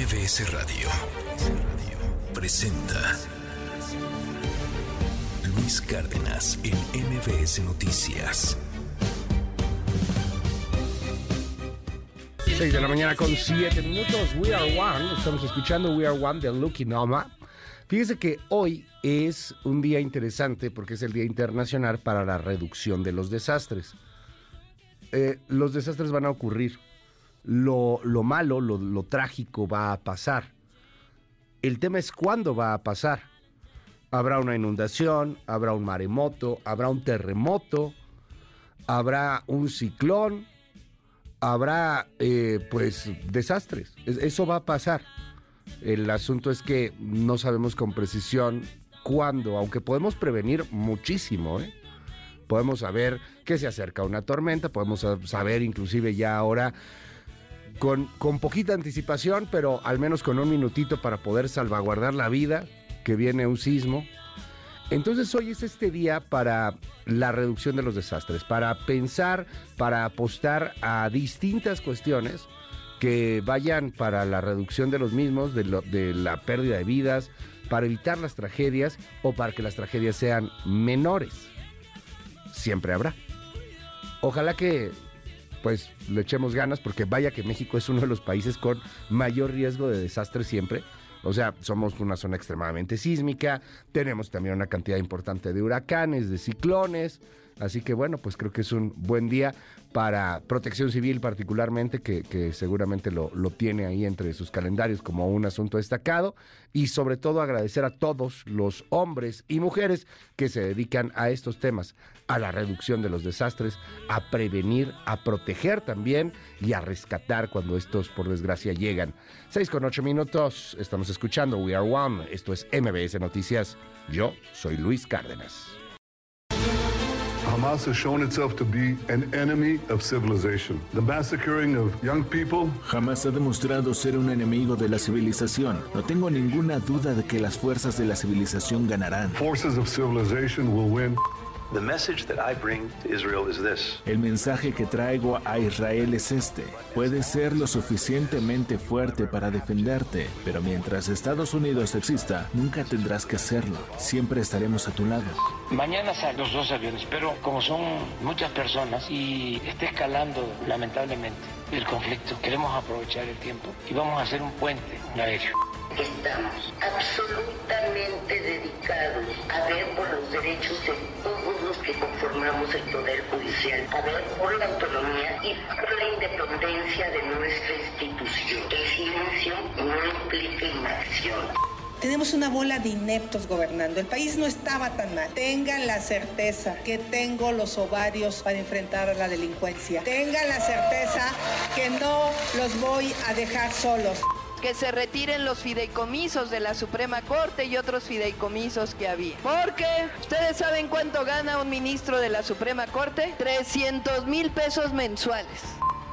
MBS Radio presenta Luis Cárdenas en MBS Noticias. 6 de la mañana con 7 minutos. We are one. Estamos escuchando We are one de Lucky Noma. Fíjese que hoy es un día interesante porque es el Día Internacional para la Reducción de los Desastres. Eh, los desastres van a ocurrir. Lo, lo malo, lo, lo trágico va a pasar. El tema es cuándo va a pasar. Habrá una inundación, habrá un maremoto, habrá un terremoto, habrá un ciclón, habrá eh, pues desastres. Es- Eso va a pasar. El asunto es que no sabemos con precisión cuándo, aunque podemos prevenir muchísimo, ¿eh? Podemos saber que se acerca una tormenta, podemos sa- saber inclusive ya ahora con, con poquita anticipación, pero al menos con un minutito para poder salvaguardar la vida, que viene un sismo. Entonces hoy es este día para la reducción de los desastres, para pensar, para apostar a distintas cuestiones que vayan para la reducción de los mismos, de, de la pérdida de vidas, para evitar las tragedias o para que las tragedias sean menores. Siempre habrá. Ojalá que pues le echemos ganas porque vaya que México es uno de los países con mayor riesgo de desastre siempre. O sea, somos una zona extremadamente sísmica, tenemos también una cantidad importante de huracanes, de ciclones, así que bueno, pues creo que es un buen día para Protección Civil particularmente, que, seguramente lo, lo tiene ahí entre sus calendarios como un asunto destacado, y sobre todo agradecer a todos los hombres y mujeres que se dedican a estos temas, a la reducción de los desastres, a prevenir, a proteger también y a rescatar cuando estos por desgracia llegan. 6 con 8 minutos, estamos escuchando We Are One, esto es MBS Noticias, yo soy Luis Cárdenas. Hamas has shown itself to be an enemy of civilization. The massacring of young people, Jamás ha demostrado ser un enemigo de la civilización. No tengo ninguna duda de que las fuerzas de la civilización ganarán. forces of civilization will win. The message that I bring to Israel is this El mensaje que traigo a Israel es este. Puedes ser lo suficientemente fuerte para defenderte, pero mientras Estados Unidos exista, nunca tendrás que hacerlo. Siempre estaremos a tu lado. Mañana salen los dos aviones, pero como son muchas personas y está escalando lamentablemente el conflicto, queremos aprovechar el tiempo y vamos a hacer un puente aéreo. Estamos absolutamente dedicados a ver por los derechos de todos los que conformamos el Poder Judicial, a ver por la autonomía y por la independencia de nuestra institución. El silencio no implica inacción. Tenemos una bola de ineptos gobernando. El país no estaba tan mal. Tengan la certeza que tengo los ovarios para enfrentar a la delincuencia. Tengan la certeza que no los voy a dejar solos. Que se retiren los fideicomisos de la Suprema Corte y otros fideicomisos que había. Porque, ¿ustedes saben cuánto gana un ministro de la Suprema Corte? 300 mil pesos mensuales.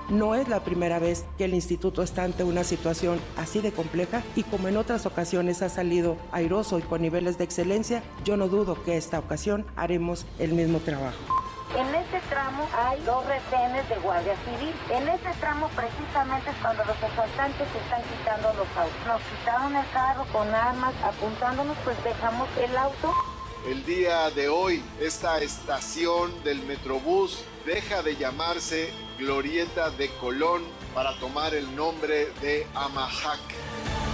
No es la primera vez que el instituto está ante una situación así de compleja y como en otras ocasiones ha salido airoso y con niveles de excelencia, yo no dudo que esta ocasión haremos el mismo trabajo. En este tramo hay dos retenes de Guardia Civil. En este tramo precisamente es cuando los asaltantes están quitando los autos. Nos quitaron el carro con armas apuntándonos, pues dejamos el auto. El día de hoy, esta estación del Metrobús deja de llamarse Glorieta de Colón para tomar el nombre de Amahac.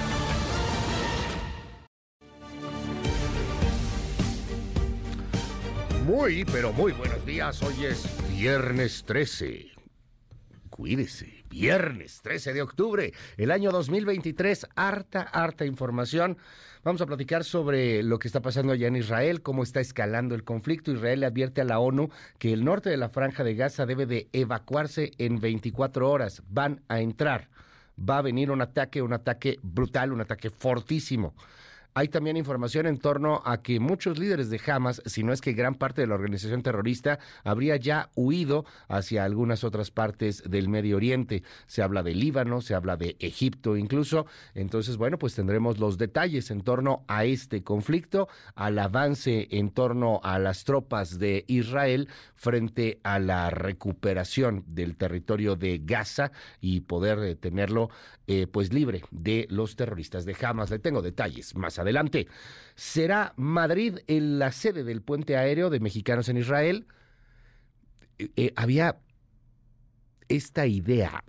Muy, pero muy buenos días. Hoy es viernes 13. Cuídese, viernes 13 de octubre, el año 2023. Harta, harta información. Vamos a platicar sobre lo que está pasando allá en Israel, cómo está escalando el conflicto. Israel le advierte a la ONU que el norte de la franja de Gaza debe de evacuarse en 24 horas. Van a entrar. Va a venir un ataque, un ataque brutal, un ataque fortísimo. Hay también información en torno a que muchos líderes de Hamas, si no es que gran parte de la organización terrorista, habría ya huido hacia algunas otras partes del Medio Oriente. Se habla de Líbano, se habla de Egipto incluso. Entonces, bueno, pues tendremos los detalles en torno a este conflicto, al avance en torno a las tropas de Israel frente a la recuperación del territorio de Gaza y poder eh, tenerlo eh, pues libre de los terroristas de Hamas. Le tengo detalles más adelante. ¿Será Madrid en la sede del puente aéreo de mexicanos en Israel? Eh, había esta idea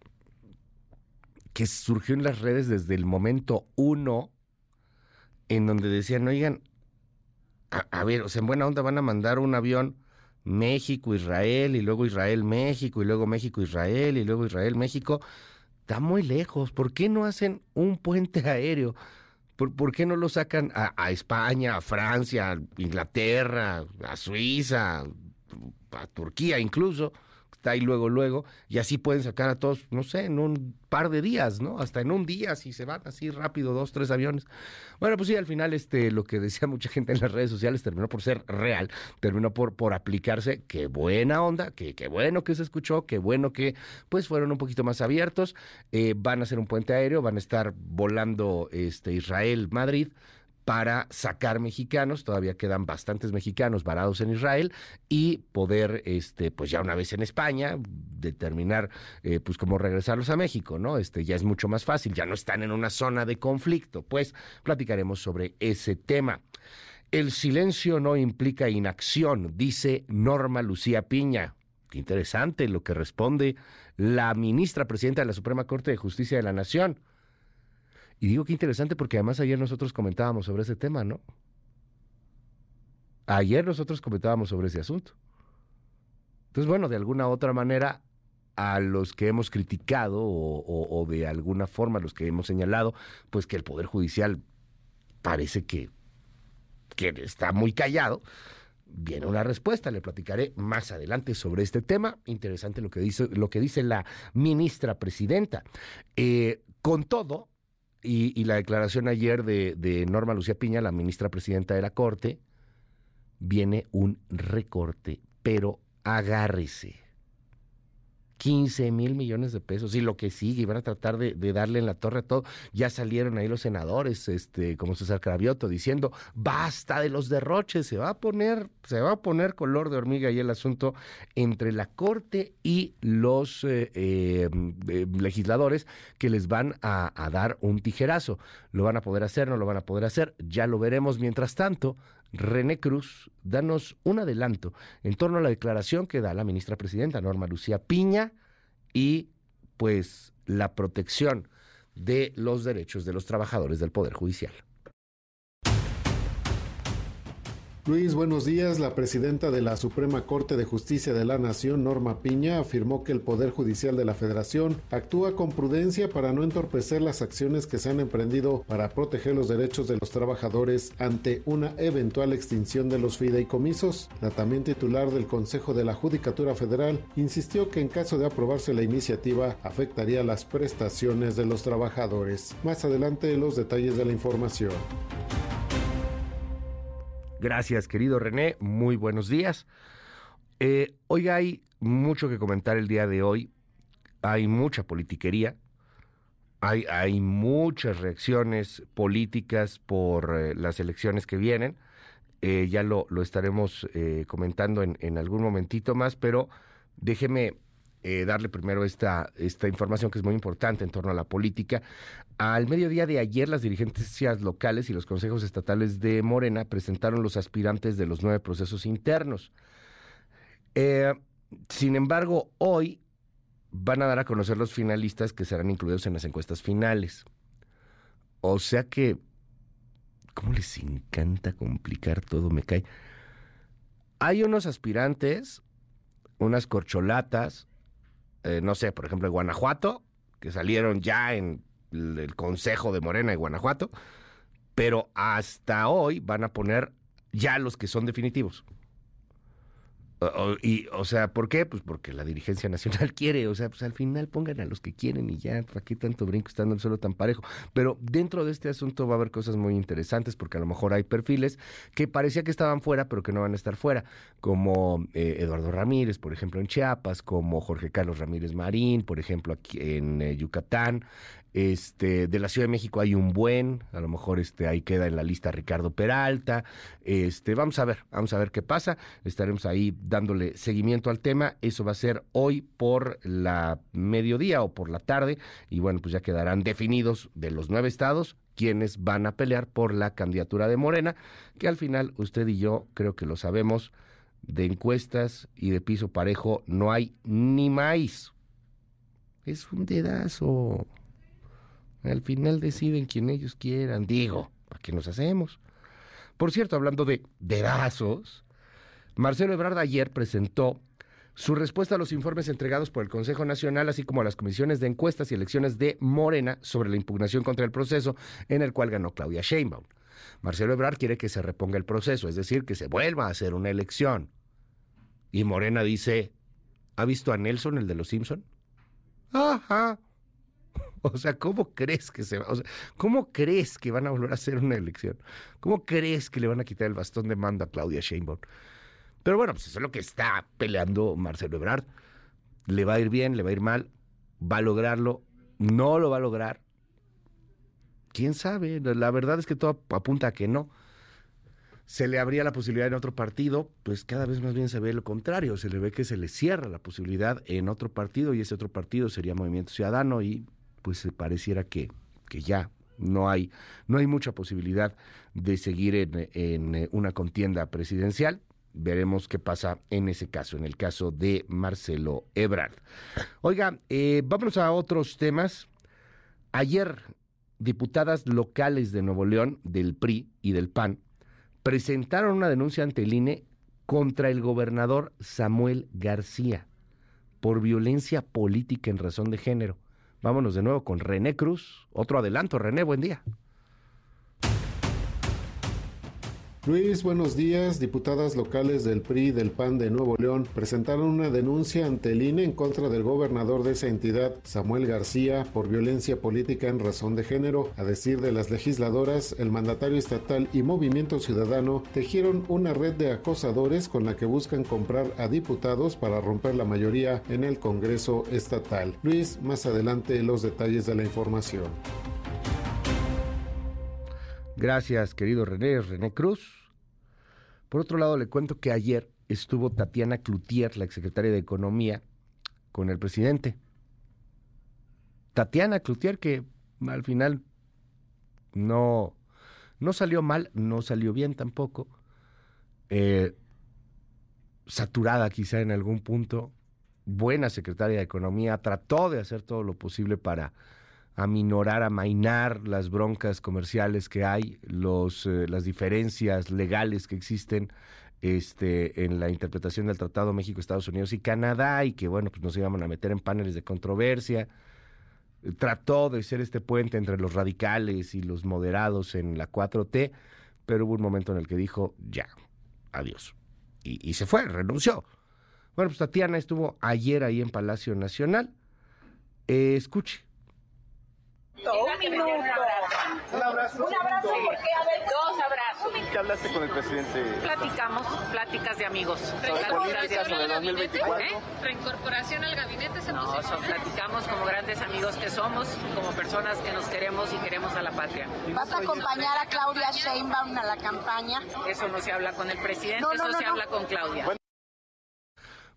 que surgió en las redes desde el momento uno, en donde decían, oigan, a, a ver, o sea, en buena onda van a mandar un avión México, Israel, y luego Israel, México, y luego México, Israel, y luego Israel, México. Está muy lejos. ¿Por qué no hacen un puente aéreo? ¿Por, qué no lo sacan a, a, España, a Francia, a Inglaterra, a Suiza, a Turquía incluso? Está ahí luego, luego, y así pueden sacar a todos, no sé, en un par de días, ¿no? Hasta en un día, si se van así rápido, dos, tres aviones. Bueno, pues sí, al final, este, lo que decía mucha gente en las redes sociales terminó por ser real, terminó por, por aplicarse. Qué buena onda, qué, qué bueno que se escuchó, qué bueno que, pues, fueron un poquito más abiertos. Eh, van a hacer un puente aéreo, van a estar volando, este, Israel, Madrid para sacar mexicanos, todavía quedan bastantes mexicanos varados en Israel y poder, este, pues ya una vez en España, determinar, eh, pues cómo regresarlos a México, ¿no? Este, ya es mucho más fácil, ya no están en una zona de conflicto, pues platicaremos sobre ese tema. El silencio no implica inacción, dice Norma Lucía Piña. Qué interesante lo que responde la ministra presidenta de la Suprema Corte de Justicia de la Nación. Y digo que interesante porque además ayer nosotros comentábamos sobre ese tema, ¿no? Ayer nosotros comentábamos sobre ese asunto. Entonces, bueno, de alguna otra manera, a los que hemos criticado o, de alguna forma a los que hemos señalado, pues que el Poder Judicial parece que, que está muy callado, viene una respuesta. Le platicaré más adelante sobre este tema. Interesante lo que dice, lo que dice la ministra presidenta. Eh, con todo, y, la declaración ayer de, de Norma Lucía Piña, la ministra presidenta de la Corte, viene un recorte, pero agárrese. 15 mil millones de pesos y lo que sigue, y van a tratar de, darle en la torre a todo. Ya salieron ahí los senadores, este, como César Cravioto, diciendo basta de los derroches, se va a poner, se va a poner color de hormiga y el asunto entre la corte y los eh, eh, eh, legisladores que les van a dar un tijerazo. Lo van a poder hacer, no lo van a poder hacer, ya lo veremos. Mientras tanto, René Cruz, danos un adelanto en torno a la declaración que da la ministra presidenta Norma Lucía Piña y pues la protección de los derechos de los trabajadores del Poder Judicial. Luis, buenos días. La presidenta de la Suprema Corte de Justicia de la Nación, Norma Piña, afirmó que el Poder Judicial de la Federación actúa con prudencia para no entorpecer las acciones que se han emprendido para proteger los derechos de los trabajadores ante una eventual extinción de los fideicomisos. La también titular del Consejo de la Judicatura Federal insistió que en caso de aprobarse la iniciativa afectaría las prestaciones de los trabajadores. Más adelante los detalles de la información. Gracias, querido René. Muy buenos días. Eh, hoy hay mucho que comentar el día de hoy. Hay mucha politiquería. Hay, muchas reacciones políticas por eh, las elecciones que vienen. Eh, ya lo, lo estaremos comentando en, en, algún momentito más, pero déjeme eh, darle primero esta, esta información que es muy importante en torno a la política. Al mediodía de ayer, las dirigencias locales y los consejos estatales de Morena presentaron los aspirantes de los nueve procesos internos. Eh, sin embargo, hoy van a dar a conocer los finalistas que serán incluidos en las encuestas finales. O sea que, ¿cómo les encanta complicar todo? Me cae. Hay unos aspirantes, unas corcholatas, eh, no sé, por ejemplo, en Guanajuato, que salieron ya en el Consejo de Morena de Guanajuato, pero hasta hoy van a poner ya los que son definitivos. Y, o sea, ¿por qué? Pues porque la dirigencia nacional quiere, o sea, pues al final pongan a los que quieren y ya, ¿para qué tanto brinco estando el suelo tan parejo? Pero dentro de este asunto va a haber cosas muy interesantes porque a lo mejor hay perfiles que parecía que estaban fuera, pero que no van a estar fuera, como eh, Eduardo Ramírez, por ejemplo, en Chiapas, como Jorge Carlos Ramírez Marín, por ejemplo, aquí en eh, Yucatán, este, de la Ciudad de México hay un buen, a lo mejor este, ahí queda en la lista Ricardo Peralta. Este, vamos a ver, vamos a ver qué pasa. Estaremos ahí dándole seguimiento al tema. Eso va a ser hoy por la mediodía o por la tarde. Y bueno, pues ya quedarán definidos de los nueve estados quienes van a pelear por la candidatura de Morena, que al final usted y yo creo que lo sabemos, de encuestas y de piso parejo no hay ni maíz. Es un dedazo. Al final deciden quien ellos quieran. Digo, ¿para qué nos hacemos? Por cierto, hablando de dedazos, Marcelo Ebrard ayer presentó su respuesta a los informes entregados por el Consejo Nacional, así como a las comisiones de encuestas y elecciones de Morena sobre la impugnación contra el proceso en el cual ganó Claudia Sheinbaum. Marcelo Ebrard quiere que se reponga el proceso, es decir, que se vuelva a hacer una elección. Y Morena dice, ¿ha visto a Nelson, el de los Simpson? Ajá, O sea, ¿cómo crees que se va? ¿cómo crees que van a volver a hacer una elección? ¿Cómo crees que le van a quitar el bastón de mando a Claudia Sheinbaum? Pero bueno, pues eso es lo que está peleando Marcelo Ebrard. Le va a ir bien, le va a ir mal, va a lograrlo, no lo va a lograr. ¿Quién sabe? La verdad es que todo apunta a que no. Se le abría la posibilidad en otro partido, pues cada vez más bien se ve lo contrario, se le ve que se le cierra la posibilidad en otro partido y ese otro partido sería Movimiento Ciudadano y pues pareciera que, que ya no hay, no hay mucha posibilidad de seguir en, en eh, una contienda presidencial. Veremos qué pasa en ese caso, en el caso de Marcelo Ebrard. Oiga, eh, vámonos a otros temas. Ayer, diputadas locales de Nuevo León, del PRI y del PAN, presentaron una denuncia ante el INE contra el gobernador Samuel García por violencia política en razón de género. Vámonos de nuevo con René Cruz. Otro adelanto, René, buen día. Luis, buenos días. Diputadas locales del PRI del PAN de Nuevo León presentaron una denuncia ante el INE en contra del gobernador de esa entidad, Samuel García, por violencia política en razón de género. A decir de las legisladoras, el mandatario estatal y Movimiento Ciudadano tejieron una red de acosadores con la que buscan comprar a diputados para romper la mayoría en el Congreso estatal. Luis, más adelante los detalles de la información. Gracias, querido René, René Cruz. Por otro lado, le cuento que ayer estuvo Tatiana Cloutier, la exsecretaria de Economía, con el presidente. Tatiana Cloutier, que al final no, no salió mal, no salió bien tampoco. Eh, saturada quizá en algún punto, buena secretaria de Economía, trató de hacer todo lo posible para aminorar, amainar las broncas comerciales que hay, los, eh, las diferencias legales que existen este, en la interpretación del Tratado México, Estados Unidos y Canadá, y que bueno, pues nos íbamos a meter en paneles de controversia. Trató de ser este puente entre los radicales y los moderados en la 4T, pero hubo un momento en el que dijo, ya, adiós. Y, y se fue, renunció. Bueno, pues Tatiana estuvo ayer ahí en Palacio Nacional. Eh, escuche un minuto. Un abrazo. Un abrazo porque, a ver, dos abrazos. ¿Qué hablaste con el presidente? Platicamos, pláticas de amigos. ¿Sobre políticas sobre 2024? ¿Eh? ¿Reincorporación al gabinete se No, son, platicamos como grandes amigos que somos, como personas que nos queremos y queremos a la patria. ¿Vas a acompañar a Claudia Sheinbaum a la campaña? Eso no se habla con el presidente, eso se habla con Claudia.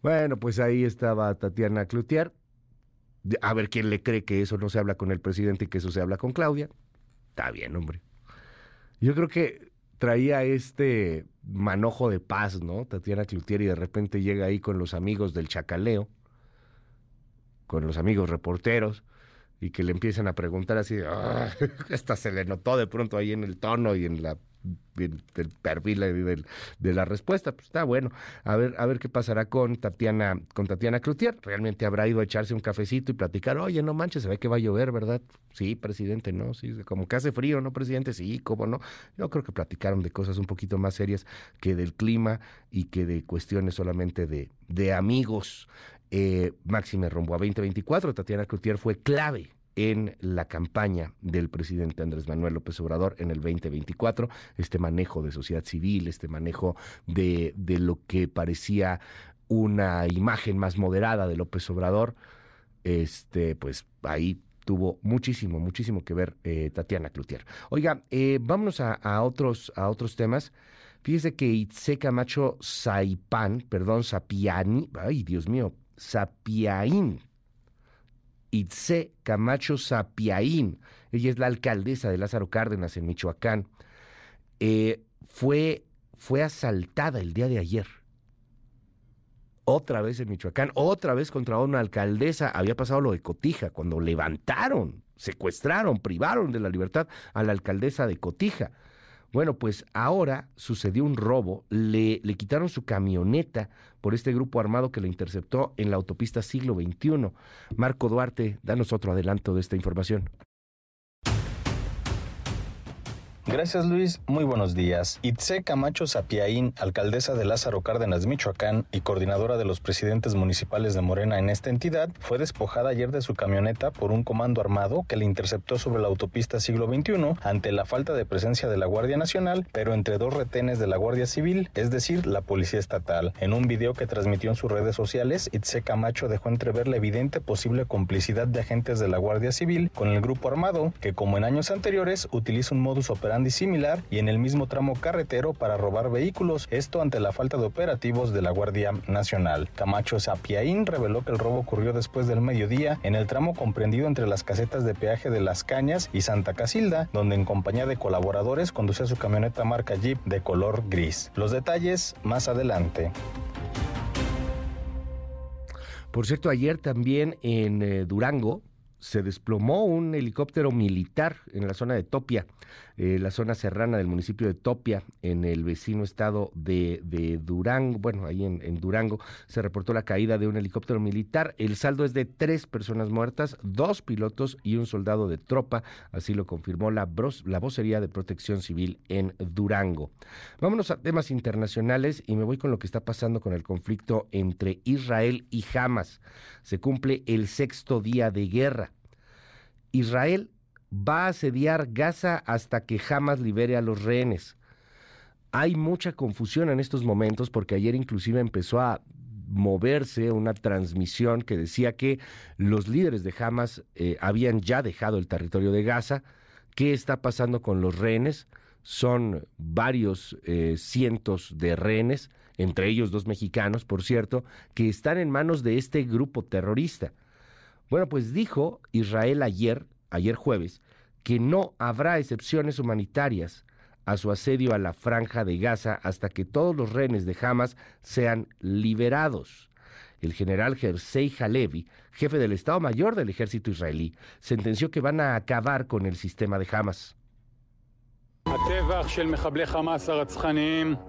Bueno, pues ahí estaba Tatiana Cloutier a ver quién le cree que eso no se habla con el presidente y que eso se habla con Claudia. Está bien, hombre. Yo creo que traía este manojo de paz, ¿no? Tatiana Cloutier y de repente llega ahí con los amigos del chacaleo, con los amigos reporteros, y que le empiezan a preguntar así, "Ah", hasta se le notó de pronto ahí en el tono y en la el perfil del- de la respuesta, pues está bueno. A ver, a ver qué pasará con Tatiana, con Tatiana Cloutier. Realmente habrá ido a echarse un cafecito y platicar, oye, no manches, se ve que va a llover, ¿verdad? Sí, presidente, no, sí, como que hace frío, ¿no, presidente? Sí, cómo no. Yo creo que platicaron de cosas un poquito más serias que del clima y que de cuestiones solamente de, de amigos. Eh, Máxime rumbo a 2024, Tatiana Cloutier fue clave en la campaña del presidente Andrés Manuel López Obrador en el 2024, este manejo de sociedad civil, este manejo de, de lo que parecía una imagen más moderada de López Obrador, este, pues ahí tuvo muchísimo, muchísimo que ver eh, Tatiana Cloutier. Oiga, eh, vámonos a, otros, a otros temas. Fíjese que Itze Camacho Saipán, perdón, Sapiani, ay Dios mío, Sapiaín, Itze Camacho Sapiaín, ella es la alcaldesa de Lázaro Cárdenas en Michoacán, eh, fue, fue asaltada el día de ayer. Otra vez en Michoacán, otra vez contra una alcaldesa. Había pasado lo de Cotija, cuando levantaron, secuestraron, privaron de la libertad a la alcaldesa de Cotija. Bueno, pues ahora sucedió un robo, le, le quitaron su camioneta por este grupo armado que la interceptó en la autopista siglo XXI. Marco Duarte, danos otro adelanto de esta información. Gracias Luis, muy buenos días. Itze Camacho Sapiaín, alcaldesa de Lázaro Cárdenas, Michoacán y coordinadora de los presidentes municipales de Morena en esta entidad, fue despojada ayer de su camioneta por un comando armado que le interceptó sobre la autopista siglo XXI ante la falta de presencia de la Guardia Nacional, pero entre dos retenes de la Guardia Civil, es decir, la Policía Estatal. En un video que transmitió en sus redes sociales, Itze Camacho dejó entrever la evidente posible complicidad de agentes de la Guardia Civil con el grupo armado, que como en años anteriores utiliza un modus operandi similar y en el mismo tramo carretero para robar vehículos, esto ante la falta de operativos de la Guardia Nacional. Camacho Sapiaín reveló que el robo ocurrió después del mediodía en el tramo comprendido entre las casetas de peaje de Las Cañas y Santa Casilda, donde en compañía de colaboradores conducía su camioneta marca Jeep de color gris. Los detalles más adelante. Por cierto, ayer también en eh, Durango se desplomó un helicóptero militar en la zona de Topia, eh, la zona serrana del municipio de Topia, en el vecino estado de, de Durango. Bueno, ahí en, en, Durango se reportó la caída de un helicóptero militar. El saldo es de tres personas muertas, dos pilotos y un soldado de tropa. Así lo confirmó la, la vocería de protección civil en Durango. Vámonos a temas internacionales y me voy con lo que está pasando con el conflicto entre Israel y Hamas. Se cumple el sexto día de guerra. Israel va a asediar Gaza hasta que Hamas libere a los rehenes. Hay mucha confusión en estos momentos porque ayer inclusive empezó a moverse una transmisión que decía que los líderes de Hamas eh, habían ya dejado el territorio de Gaza. ¿Qué está pasando con los rehenes? Son varios eh, cientos de rehenes, entre ellos dos mexicanos, por cierto, que están en manos de este grupo terrorista. Bueno, pues dijo Israel ayer, ayer jueves, que no habrá excepciones humanitarias a su asedio a la franja de Gaza hasta que todos los rehenes de Hamas sean liberados. El general Jersey Halevi, jefe del Estado Mayor del ejército israelí, sentenció que van a acabar con el sistema de Hamas.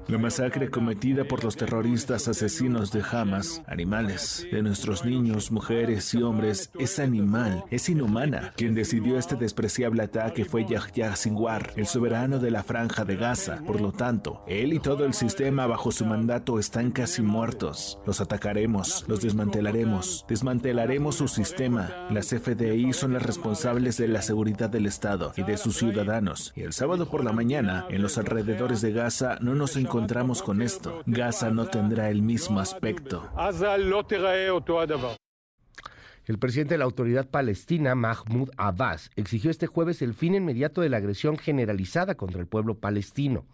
La masacre cometida por los terroristas asesinos de Hamas, animales, de nuestros niños, mujeres y hombres, es animal, es inhumana. Quien decidió este despreciable ataque fue Yahya Sinwar, el soberano de la franja de Gaza. Por lo tanto, él y todo el sistema bajo su mandato están casi muertos. Los atacaremos, los desmantelaremos, desmantelaremos su sistema. Las FDI son las responsables de la seguridad del Estado y de sus ciudadanos. Y el sábado por la mañana, en los alrededores de Gaza, no nos encontramos con esto. Gaza no tendrá el mismo aspecto. El presidente de la autoridad palestina, Mahmoud Abbas, exigió este jueves el fin inmediato de la agresión generalizada contra el pueblo palestino.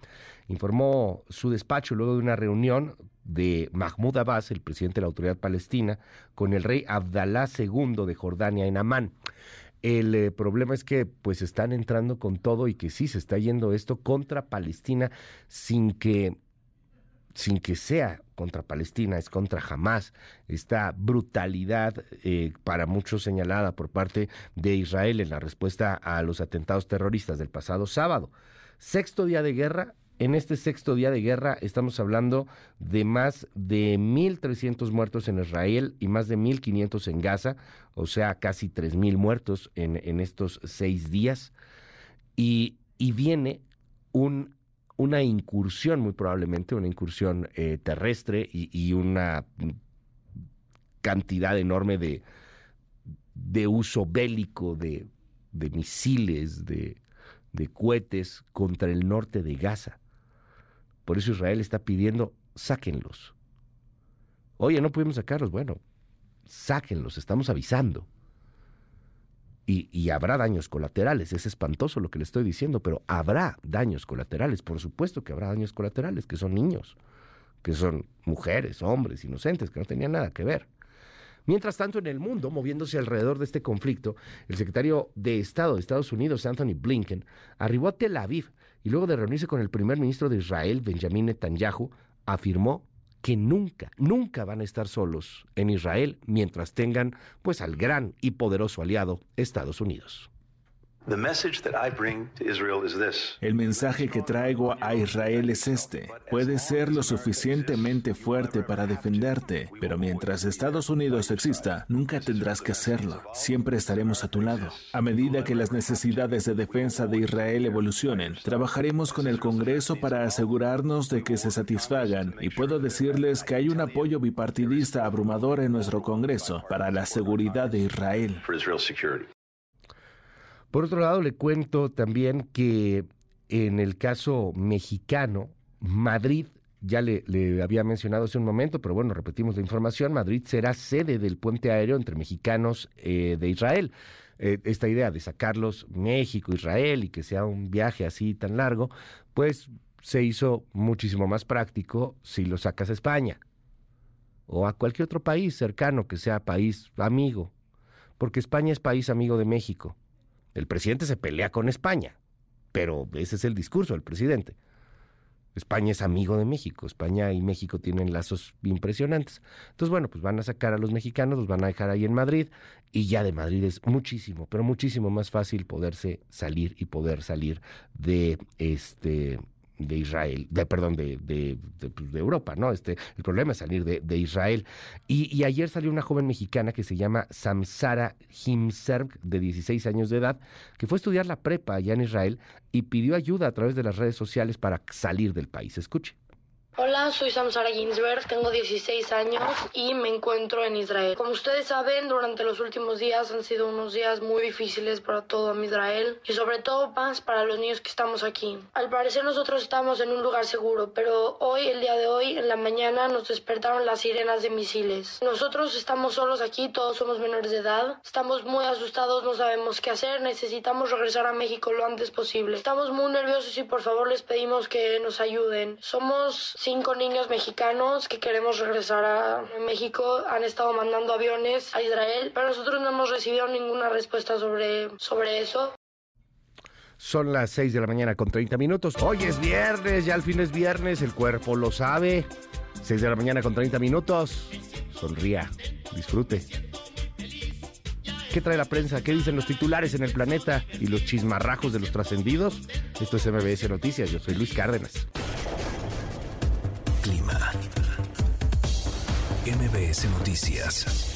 Informó su despacho luego de una reunión de Mahmoud Abbas, el presidente de la autoridad palestina, con el rey Abdalá II de Jordania en Amán. El eh, problema es que pues están entrando con todo y que sí se está yendo esto contra Palestina sin que sin que sea contra Palestina, es contra Hamas, esta brutalidad eh, para muchos señalada por parte de Israel en la respuesta a los atentados terroristas del pasado sábado. Sexto día de guerra, en este sexto día de guerra estamos hablando de más de 1.300 muertos en Israel y más de 1.500 en Gaza, o sea, casi 3.000 muertos en, en, estos seis días. Y, y viene un una incursión, muy probablemente, una incursión eh, terrestre y, una cantidad enorme de, de uso bélico de, de misiles, de, de cohetes contra el norte de Gaza. Por eso Israel está pidiendo, sáquenlos. Oye, no pudimos sacarlos. Bueno, sáquenlos, estamos avisando. Y, habrá daños colaterales, es espantoso lo que le estoy diciendo, pero habrá daños colaterales, por supuesto que habrá daños colaterales, que son niños, que son mujeres, hombres, inocentes, que no tenían nada que ver. Mientras tanto, en el mundo, moviéndose alrededor de este conflicto, el secretario de Estado de Estados Unidos, Anthony Blinken, arribó a Tel Aviv y luego de reunirse con el primer ministro de Israel, Benjamin Netanyahu, afirmó que nunca, nunca van a estar solos en Israel mientras tengan pues al gran y poderoso aliado Estados Unidos. El mensaje que traigo a Israel es este. Puedes ser lo suficientemente fuerte para defenderte, pero mientras Estados Unidos exista, nunca tendrás que hacerlo. Siempre estaremos a tu lado. A medida que las necesidades de defensa de Israel evolucionen, trabajaremos con el Congreso para asegurarnos de que se satisfagan y puedo decirles que hay un apoyo bipartidista abrumador en nuestro Congreso para la seguridad de Israel. Por otro lado, le cuento también que en el caso mexicano, Madrid, ya le, había mencionado hace un momento, pero bueno, repetimos la información, Madrid será sede del puente aéreo entre mexicanos eh, de Israel. Eh, esta idea de sacarlos México, Israel y que sea un viaje así tan largo, pues se hizo muchísimo más práctico si lo sacas a España o a cualquier otro país cercano que sea país amigo, porque España es país amigo de México. El presidente se pelea con España, pero ese es el discurso del presidente. España es amigo de México, España y México tienen lazos impresionantes. Entonces, bueno, pues van a sacar a los mexicanos, los van a dejar ahí en Madrid y ya de Madrid es muchísimo, pero muchísimo más fácil poderse salir y poder salir de este de Israel, de perdón, de, de, pues, de, Europa, ¿no? Este, el problema es salir de, Israel. Y, y, ayer salió una joven mexicana que se llama Samsara Himserv, de 16 años de edad, que fue a estudiar la prepa allá en Israel y pidió ayuda a través de las redes sociales para salir del país. Escuche. Hola, soy Samsara Ginsberg, tengo 16 años y me encuentro en Israel. Como ustedes saben, durante los últimos días han sido unos días muy difíciles para todo Israel y sobre todo más para los niños que estamos aquí. Al parecer nosotros estamos en un lugar seguro, pero hoy, el día de hoy, en la mañana nos despertaron las sirenas de misiles. Nosotros estamos solos aquí, todos somos menores de edad, estamos muy asustados, no sabemos qué hacer, necesitamos regresar a México lo antes posible. Estamos muy nerviosos y por favor les pedimos que nos ayuden. Somos cinco niños mexicanos que queremos regresar a México. Han estado mandando aviones a Israel, pero nosotros no hemos recibido ninguna respuesta sobre, sobre eso. Son las 6 de la mañana con 30 minutos. Hoy es viernes, ya al fin es viernes, el cuerpo lo sabe. 6 de la mañana con 30 minutos. Sonría, disfrute. ¿Qué trae la prensa? ¿Qué dicen los titulares en el planeta y los chismarrajos de los trascendidos? Esto es MBS Noticias, yo soy Luis Cárdenas. MBS Noticias.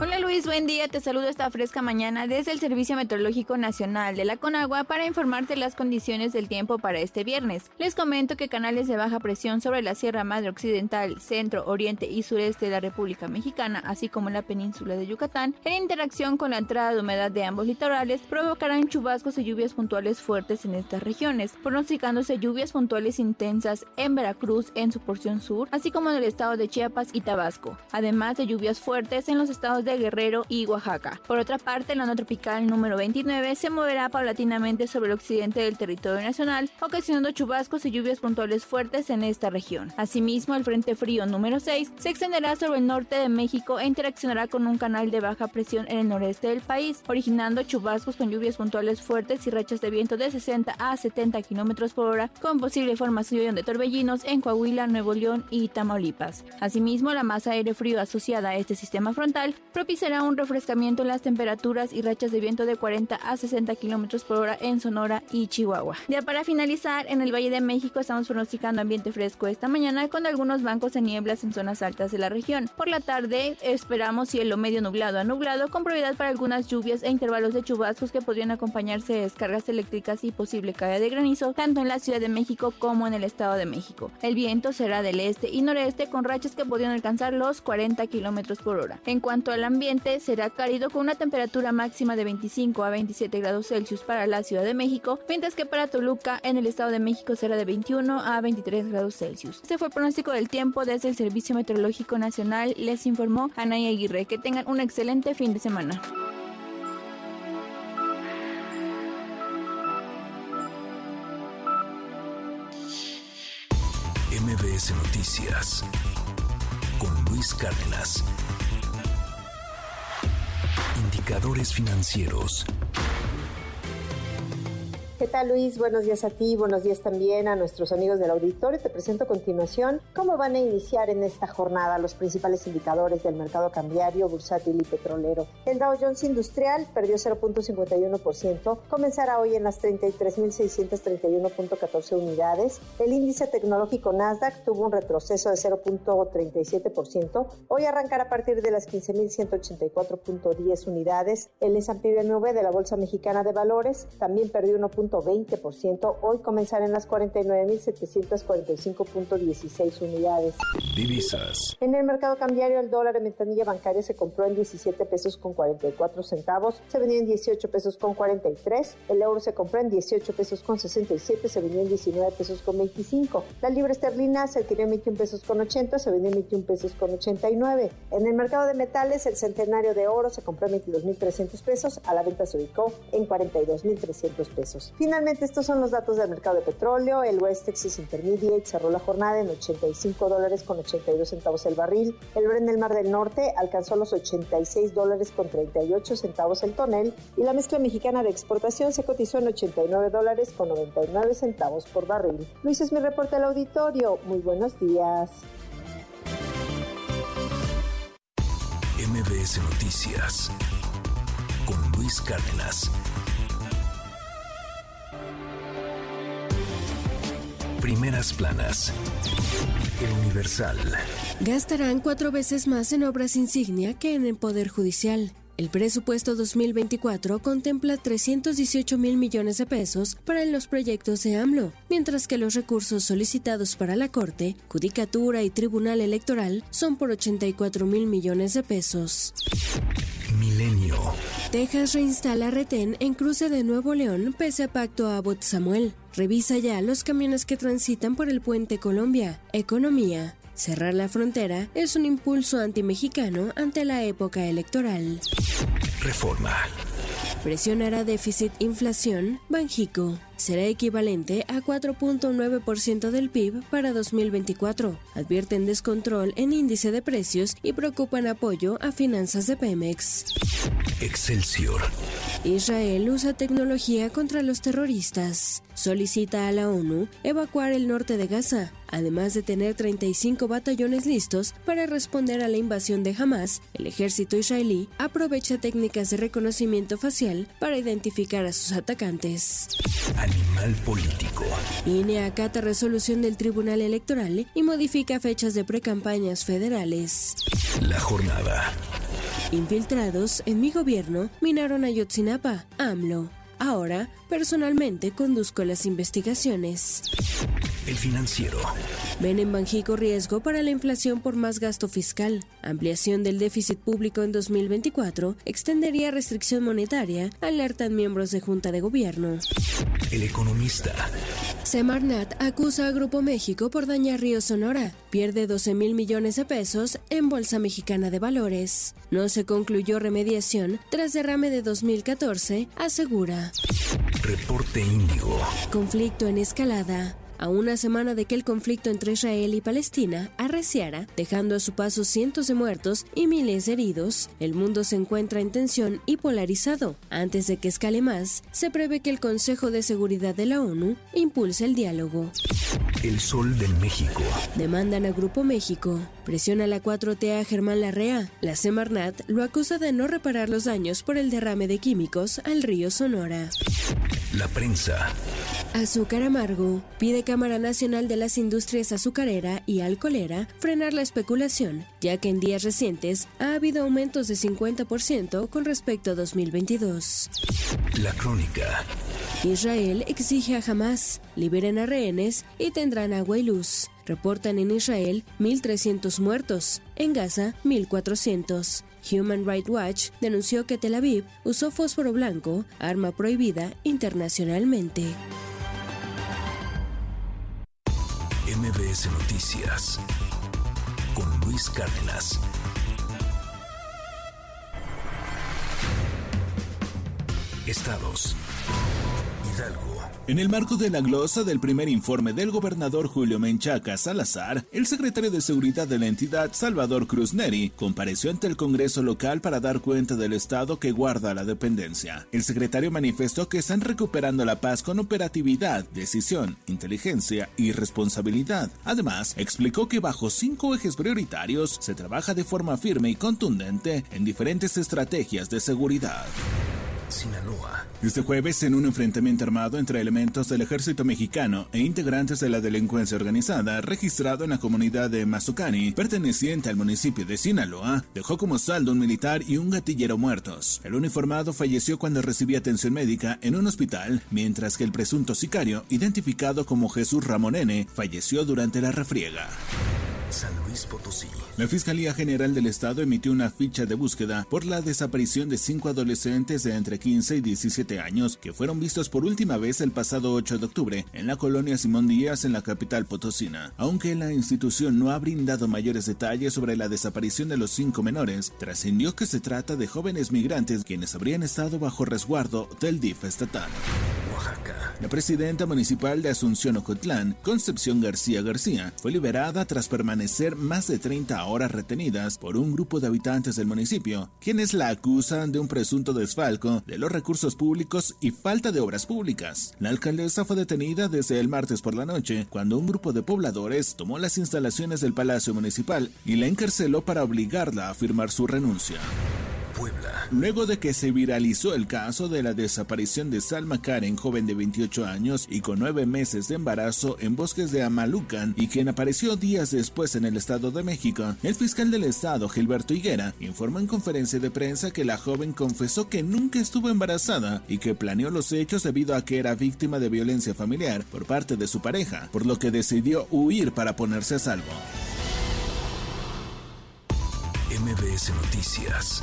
Hola Luis, buen día. Te saludo esta fresca mañana desde el Servicio Meteorológico Nacional de la Conagua para informarte las condiciones del tiempo para este viernes. Les comento que canales de baja presión sobre la Sierra Madre Occidental, Centro, Oriente y Sureste de la República Mexicana, así como la península de Yucatán, en interacción con la entrada de humedad de ambos litorales, provocarán chubascos y lluvias puntuales fuertes en estas regiones, pronosticándose lluvias puntuales intensas en Veracruz en su porción sur, así como en el estado de Chiapas y Tabasco, además de lluvias fuertes en los estados de Guerrero y Oaxaca. Por otra parte, la onda tropical número 29 se moverá paulatinamente sobre el occidente del territorio nacional, ocasionando chubascos y lluvias puntuales fuertes en esta región. Asimismo, el Frente Frío número 6 se extenderá sobre el norte de México e interaccionará con un canal de baja presión en el noreste del país, originando chubascos con lluvias puntuales fuertes y rachas de viento de 60 a 70 km por hora, con posible formación de torbellinos en Coahuila, Nuevo León y Tamaulipas. Asimismo, la masa aire frío asociada a este sistema frontal propiciará un refrescamiento en las temperaturas y rachas de viento de 40 a 60 km por hora en Sonora y Chihuahua. Ya para finalizar, en el Valle de México estamos pronosticando ambiente fresco esta mañana con algunos bancos de nieblas en zonas altas de la región. Por la tarde esperamos cielo medio nublado a nublado con probabilidad para algunas lluvias e intervalos de chubascos que podrían acompañarse de descargas eléctricas y posible caída de granizo tanto en la Ciudad de México como en el Estado de México. El viento será del este y noreste con rachas que podrían alcanzar los 40 kilómetros por hora. En cuanto ambiente, será cálido con una temperatura máxima de 25 a 27 grados Celsius para la Ciudad de México, mientras que para Toluca en el Estado de México será de 21 a 23 grados Celsius. Este fue el pronóstico del tiempo desde el Servicio Meteorológico Nacional. Les informó Anaya Aguirre. Que tengan un excelente fin de semana. MBS Noticias con Luis Cárdenas. Indicadores financieros. ¿Qué tal Luis? Buenos días a ti, buenos días también a nuestros amigos del auditorio. Te presento a continuación cómo van a iniciar en esta jornada los principales indicadores del mercado cambiario, bursátil y petrolero. El Dow Jones Industrial perdió 0.51%, comenzará hoy en las 33.631.14 unidades. El índice tecnológico Nasdaq tuvo un retroceso de 0.37%, hoy arrancará a partir de las 15.184.10 unidades. El S&P BMW de la Bolsa Mexicana de Valores también perdió 1. 20%. Hoy comenzará en las 49.745.16 unidades. Divisas. En el mercado cambiario, el dólar en ventanilla bancaria se compró en 17 pesos con 44 centavos, se vendió en 18 pesos con 43. El euro se compró en 18 pesos con 67, se vendió en 19 pesos con 25. La libra esterlina se adquirió en 21 pesos con 80, se vendió en 21 pesos con 89. En el mercado de metales, el centenario de oro se compró en 22.300 pesos, a la venta se ubicó en 42.300 pesos. Finalmente, estos son los datos del mercado de petróleo. El West Texas Intermediate cerró la jornada en 85 dólares con 82 centavos el barril. El Brent del Mar del Norte alcanzó los 86 dólares con 38 centavos el tonel. Y la mezcla mexicana de exportación se cotizó en 89 dólares con 99 centavos por barril. Luis es mi reporte al auditorio. Muy buenos días. MBS Noticias con Luis Cárdenas. Primeras planas. El Universal. Gastarán cuatro veces más en obras insignia que en el Poder Judicial. El presupuesto 2024 contempla 318 mil millones de pesos para los proyectos de AMLO, mientras que los recursos solicitados para la Corte, Judicatura y Tribunal Electoral son por 84 mil millones de pesos. Milenio. Texas reinstala retén en cruce de Nuevo León pese a pacto Abbott Samuel. Revisa ya los camiones que transitan por el puente Colombia. Economía. Cerrar la frontera es un impulso antimexicano ante la época electoral. Reforma. Presionará déficit inflación, Banjico. Será equivalente a 4.9% del PIB para 2024. Advierten descontrol en índice de precios y preocupan apoyo a finanzas de Pemex. Excelsior. Israel usa tecnología contra los terroristas. Solicita a la ONU evacuar el norte de Gaza, además de tener 35 batallones listos para responder a la invasión de Hamas. El ejército israelí aprovecha técnicas de reconocimiento facial para identificar a sus atacantes. Animal político. INE acata resolución del Tribunal Electoral y modifica fechas de precampañas federales. La jornada. Infiltrados en mi gobierno minaron a Yotzinapa, AMLO. Ahora, personalmente conduzco las investigaciones. El financiero. Ven en Banjico riesgo para la inflación por más gasto fiscal. Ampliación del déficit público en 2024 extendería restricción monetaria, alertan miembros de Junta de Gobierno. El economista. Semarnat acusa a Grupo México por dañar Río Sonora. Pierde 12 mil millones de pesos en Bolsa Mexicana de Valores. No se concluyó remediación tras derrame de 2014, asegura. Reporte Índigo. Conflicto en escalada. A una semana de que el conflicto entre Israel y Palestina arreciara, dejando a su paso cientos de muertos y miles de heridos, el mundo se encuentra en tensión y polarizado. Antes de que escale más, se prevé que el Consejo de Seguridad de la ONU impulse el diálogo. El Sol de México. Demandan a Grupo México. Presiona la 4T a Germán Larrea. La Semarnat lo acusa de no reparar los daños por el derrame de químicos al río Sonora. La prensa. Azúcar amargo. Pide Cámara Nacional de las Industrias Azucarera y Alcoholera frenar la especulación, ya que en días recientes ha habido aumentos de 50% con respecto a 2022. La crónica. Israel exige a Hamas, liberen a rehenes y tendrán agua y luz. Reportan en Israel 1.300 muertos, en Gaza 1.400. Human Rights Watch denunció que Tel Aviv usó fósforo blanco, arma prohibida internacionalmente. MBS Noticias con Luis Cárdenas. Estados. Hidalgo. En el marco de la glosa del primer informe del gobernador Julio Menchaca Salazar, el secretario de Seguridad de la entidad, Salvador Cruz Neri, compareció ante el Congreso local para dar cuenta del estado que guarda la dependencia. El secretario manifestó que están recuperando la paz con operatividad, decisión, inteligencia y responsabilidad. Además, explicó que bajo cinco ejes prioritarios se trabaja de forma firme y contundente en diferentes estrategias de seguridad. Sinaloa. Este jueves, en un enfrentamiento armado entre elementos del ejército mexicano e integrantes de la delincuencia organizada registrado en la comunidad de Mazucani, perteneciente al municipio de Sinaloa, dejó como saldo un militar y un gatillero muertos. El uniformado falleció cuando recibía atención médica en un hospital, mientras que el presunto sicario, identificado como Jesús Ramón N., falleció durante la refriega. San Luis Potosí. La Fiscalía General del Estado emitió una ficha de búsqueda por la desaparición de cinco adolescentes de entre 15 y 17 años que fueron vistos por última vez el pasado 8 de octubre en la colonia Simón Díaz en la capital potosina. Aunque la institución no ha brindado mayores detalles sobre la desaparición de los cinco menores, trascendió que se trata de jóvenes migrantes quienes habrían estado bajo resguardo del DIF estatal. Oaxaca. La presidenta municipal de Asunción Ocotlán, Concepción García García, fue liberada tras permanecer más de 30 horas retenidas por un grupo de habitantes del municipio, quienes la acusan de un presunto desfalco de los recursos públicos y falta de obras públicas. La alcaldesa fue detenida desde el martes por la noche, cuando un grupo de pobladores tomó las instalaciones del Palacio Municipal y la encarceló para obligarla a firmar su renuncia. Puebla. Luego de que se viralizó el caso de la desaparición de Salma Karen, joven de 28 años y con nueve meses de embarazo en bosques de Amalucan y quien apareció días después en el Estado de México, el fiscal del Estado, Gilberto Higuera, informó en conferencia de prensa que la joven confesó que nunca estuvo embarazada y que planeó los hechos debido a que era víctima de violencia familiar por parte de su pareja, por lo que decidió huir para ponerse a salvo. MBS Noticias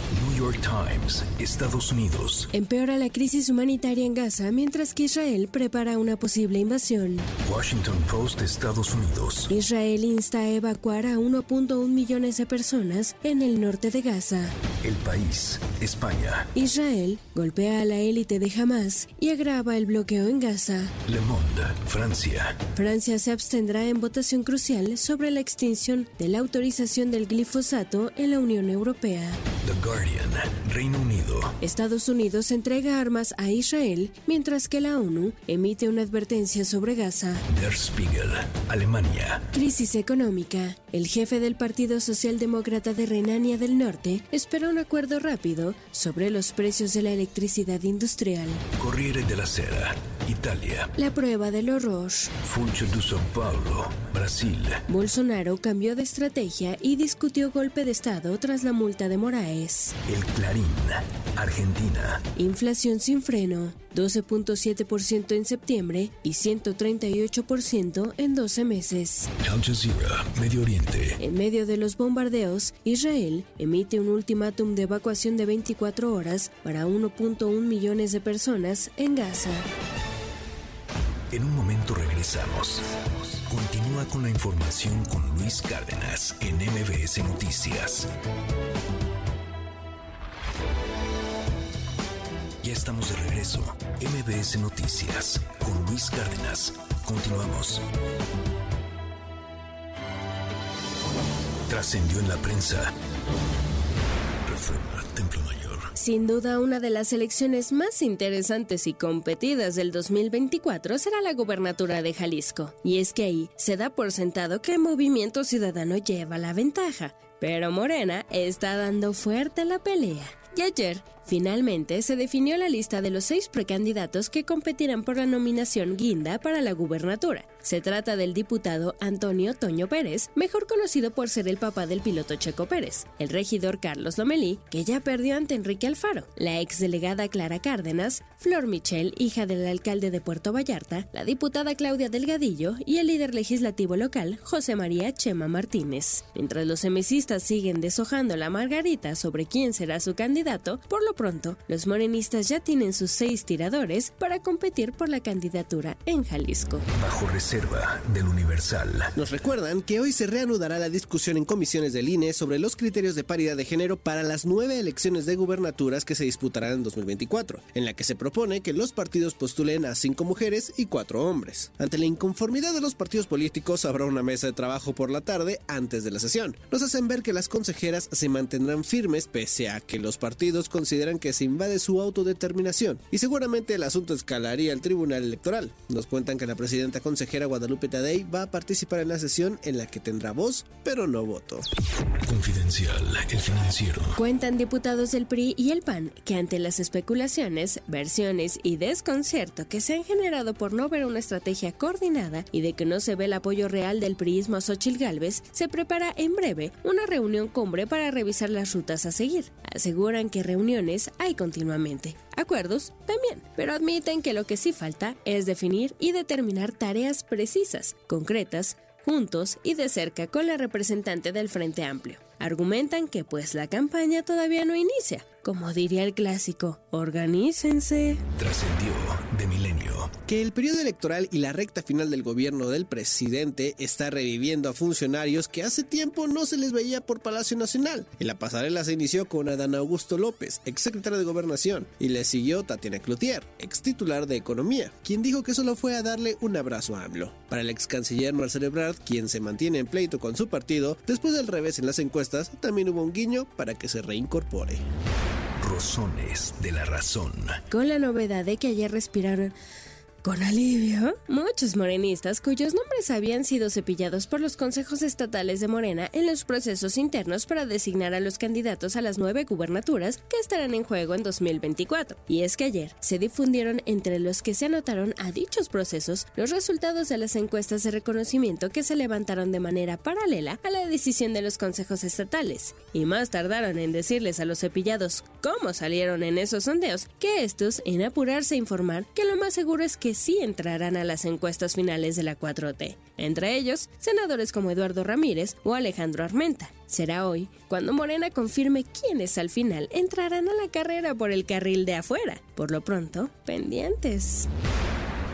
New York Times, Estados Unidos. Empeora la crisis humanitaria en Gaza mientras que Israel prepara una posible invasión. Washington Post, Estados Unidos. Israel insta a evacuar a 1.1 millones de personas en el norte de Gaza. El país, España. Israel golpea a la élite de Hamas y agrava el bloqueo en Gaza. Le Monde, Francia. Francia se abstendrá en votación crucial sobre la extinción de la autorización del glifosato en la Unión Europea. The Guardian, Reino Unido. Estados Unidos entrega armas a Israel mientras que la ONU emite una advertencia sobre Gaza. Der Spiegel, Alemania. Crisis económica. El jefe del Partido Socialdemócrata de Renania del Norte espera un acuerdo rápido sobre los precios de la electricidad industrial. Corriere de la Sera, Italia. La prueba del horror. Funcho de São Paulo, Brasil. Bolsonaro cambió de estrategia y discutió golpe de Estado tras la multa de Moraes. El Clarín, Argentina. Inflación sin freno, 12.7% en septiembre y 138% en 12 meses. Al Jazeera, Medio Oriente. En medio de los bombardeos, Israel emite un ultimátum de evacuación de 24 horas para 1.1 millones de personas en Gaza. En un momento regresamos. Continúa con la información con Luis Cárdenas en MBS Noticias. Estamos de regreso. MBS Noticias con Luis Cárdenas. Continuamos. Trascendió en la prensa. Reforma, Templo Mayor. Sin duda, una de las elecciones más interesantes y competidas del 2024 será la gubernatura de Jalisco. Y es que ahí se da por sentado que el Movimiento Ciudadano lleva la ventaja, pero Morena está dando fuerte la pelea. Y ayer, finalmente, se definió la lista de los seis precandidatos que competirán por la nominación guinda para la gubernatura. Se trata del diputado Antonio Toño Pérez, mejor conocido por ser el papá del piloto Checo Pérez, el regidor Carlos Lomelí, que ya perdió ante Enrique Alfaro, la exdelegada Clara Cárdenas, Flor Michel, hija del alcalde de Puerto Vallarta, la diputada Claudia Delgadillo y el líder legislativo local, José María Chema Martínez. Mientras los semisistas siguen deshojando la margarita sobre quién será su candidato, por lo pronto, los morenistas ya tienen sus seis tiradores para competir por la candidatura en Jalisco. Bajo reserva del Universal. Nos recuerdan que hoy se reanudará la discusión en comisiones del INE sobre los criterios de paridad de género para las nueve elecciones de gubernaturas que se disputarán en 2024, en la que se propone que los partidos postulen a cinco mujeres y cuatro hombres. Ante la inconformidad de los partidos políticos, habrá una mesa de trabajo por la tarde antes de la sesión. Nos hacen ver que las consejeras se mantendrán firmes pese a que los partidos consideran que se invade su autodeterminación y seguramente el asunto escalaría al Tribunal Electoral. Nos cuentan que la presidenta consejera Guadalupe Tadei va a participar en la sesión en la que tendrá voz, pero no voto. Confidencial, el financiero. Cuentan diputados del PRI y el PAN que ante las especulaciones, versiones y desconcierto que se han generado por no ver una estrategia coordinada y de que no se ve el apoyo real del priismo a Xochitl Gálvez, se prepara en breve una reunión cumbre para revisar las rutas a seguir. Aseguran que reuniones hay continuamente. Acuerdos también, pero admiten que lo que sí falta es definir y determinar tareas precisas, concretas, juntos y de cerca con la representante del Frente Amplio. Argumentan que pues la campaña todavía no inicia. Como diría el clásico, organícense. Trascendió de milenio. Que el periodo electoral y la recta final del gobierno del presidente está reviviendo a funcionarios que hace tiempo no se les veía por Palacio Nacional. En la pasarela se inició con Adán Augusto López, ex secretario de Gobernación, y le siguió Tatiana Cloutier, ex titular de Economía, quien dijo que solo fue a darle un abrazo a AMLO. Para el ex canciller Marcelo Ebrard, quien se mantiene en pleito con su partido, después del revés en las encuestas, también hubo un guiño para que se reincorpore. De la razón. Con la novedad de que ayer respiraron con alivio, muchos morenistas cuyos nombres habían sido cepillados por los consejos estatales de Morena en los procesos internos para designar a los candidatos a las nueve gubernaturas que estarán en juego en 2024. Y es que ayer se difundieron entre los que se anotaron a dichos procesos los resultados de las encuestas de reconocimiento que se levantaron de manera paralela a la decisión de los consejos estatales. Y más tardaron en decirles a los cepillados cómo salieron en esos sondeos que estos en apurarse a informar que lo más seguro es que sí entrarán a las encuestas finales de la 4T, entre ellos senadores como Eduardo Ramírez o Alejandro Armenta. Será hoy cuando Morena confirme quiénes al final entrarán a la carrera por el carril de afuera. Por lo pronto, pendientes.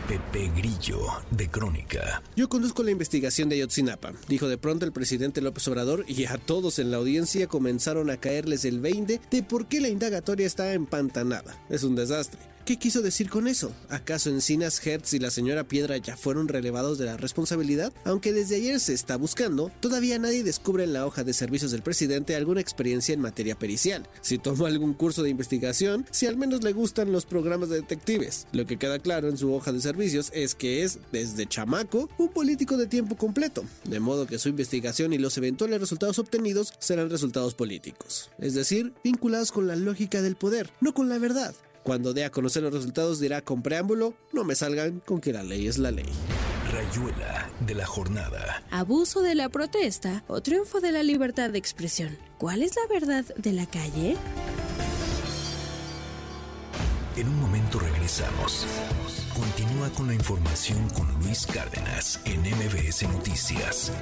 Pepe Grillo, de Crónica. Yo conduzco la investigación de Ayotzinapa, dijo de pronto el presidente López Obrador, y a todos en la audiencia comenzaron a caerles el 20 de por qué la indagatoria está empantanada. Es un desastre. ¿Qué quiso decir con eso? ¿Acaso Encinas, Hertz y la señora Piedra ya fueron relevados de la responsabilidad? Aunque desde ayer se está buscando, todavía nadie descubre en la hoja de servicios del presidente alguna experiencia en materia pericial. Si tomó algún curso de investigación, si al menos le gustan los programas de detectives. Lo que queda claro en su hoja de servicios es que es, desde chamaco, un político de tiempo completo, de modo que su investigación y los eventuales resultados obtenidos serán resultados políticos, es decir, vinculados con la lógica del poder, no con la verdad. Cuando dé a conocer los resultados dirá con preámbulo, no me salgan con que la ley es la ley. Rayuela de la jornada. Abuso de la protesta o triunfo de la libertad de expresión. ¿Cuál es la verdad de la calle? En un momento regresamos. Continúa con la información con Luis Cárdenas en MBS Noticias.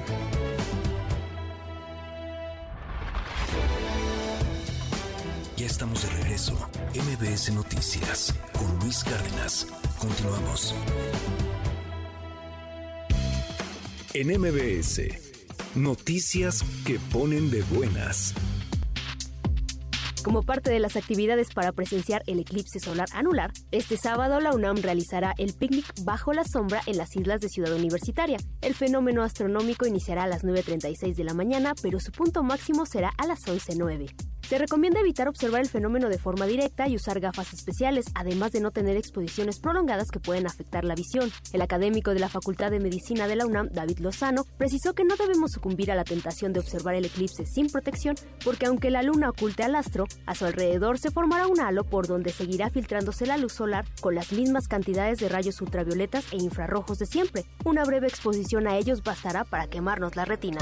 Ya estamos de regreso. MBS Noticias con Luis Cárdenas. Continuamos. En MBS, noticias que ponen de buenas. Como parte de las actividades para presenciar el eclipse solar anular, este sábado la UNAM realizará el picnic bajo la sombra en las islas de Ciudad Universitaria. El fenómeno astronómico iniciará a las 9.36 de la mañana, pero su punto máximo será a las 11.09. Se recomienda evitar observar el fenómeno de forma directa y usar gafas especiales, además de no tener exposiciones prolongadas que pueden afectar la visión. El académico de la Facultad de Medicina de la UNAM, David Lozano, precisó que no debemos sucumbir a la tentación de observar el eclipse sin protección, porque aunque la luna oculte al astro, a su alrededor se formará un halo por donde seguirá filtrándose la luz solar con las mismas cantidades de rayos ultravioletas e infrarrojos de siempre. Una breve exposición a ellos bastará para quemarnos la retina.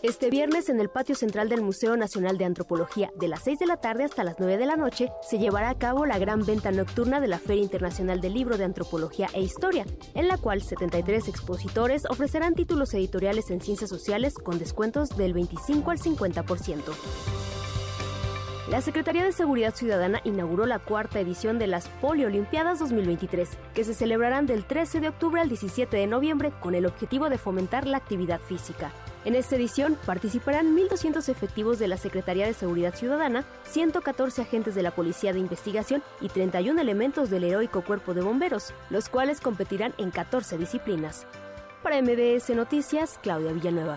Este viernes en el patio central del Museo Nacional de Antropología, de las 6 de la tarde hasta las 9 de la noche, se llevará a cabo la gran venta nocturna de la Feria Internacional del Libro de Antropología e Historia, en la cual 73 expositores ofrecerán títulos editoriales en ciencias sociales con descuentos del 25 al 50%. La Secretaría de Seguridad Ciudadana inauguró la cuarta edición de las Poliolimpiadas 2023, que se celebrarán del 13 de octubre al 17 de noviembre con el objetivo de fomentar la actividad física. En esta edición participarán 1.200 efectivos de la Secretaría de Seguridad Ciudadana, 114 agentes de la Policía de Investigación y 31 elementos del heroico Cuerpo de Bomberos, los cuales competirán en 14 disciplinas. Para MBS Noticias, Claudia Villanueva.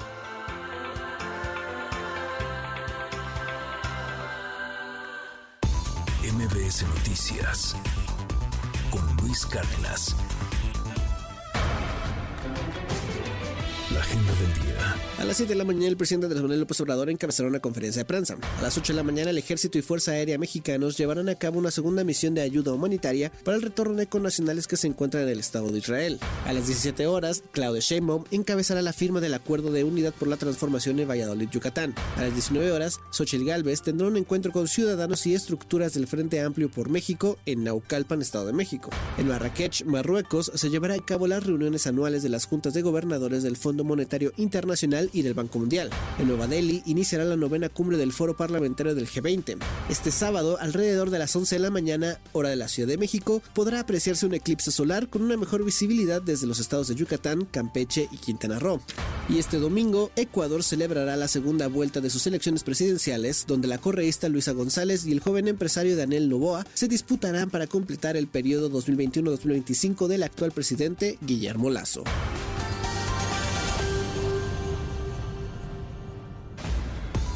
MBS Noticias con Luis Cárdenas. Agenda del día. A las 7 de la mañana, el presidente Andrés Manuel López Obrador encabezará una conferencia de prensa. A las 8 de la mañana, el Ejército y Fuerza Aérea mexicanos llevarán a cabo una segunda misión de ayuda humanitaria para el retorno de connacionales que se encuentran en el Estado de Israel. A las 17 horas, Claudia Sheinbaum encabezará la firma del Acuerdo de Unidad por la Transformación en Valladolid, Yucatán. A las 19 horas, Xochitl Gálvez tendrá un encuentro con ciudadanos y estructuras del Frente Amplio por México en Naucalpan, Estado de México. En Marrakech, Marruecos, se llevará a cabo las reuniones anuales de las juntas de gobernadores del Fondo Monetario Internacional y del Banco Mundial. En Nueva Delhi iniciará la novena cumbre del Foro Parlamentario del G20. Este sábado, alrededor de las 11 de la mañana, hora de la Ciudad de México, podrá apreciarse un eclipse solar con una mejor visibilidad desde los estados de Yucatán, Campeche y Quintana Roo. Y este domingo, Ecuador celebrará la segunda vuelta de sus elecciones presidenciales, donde la correísta Luisa González y el joven empresario Daniel Novoa se disputarán para completar el periodo 2021-2025 del actual presidente Guillermo Lazo.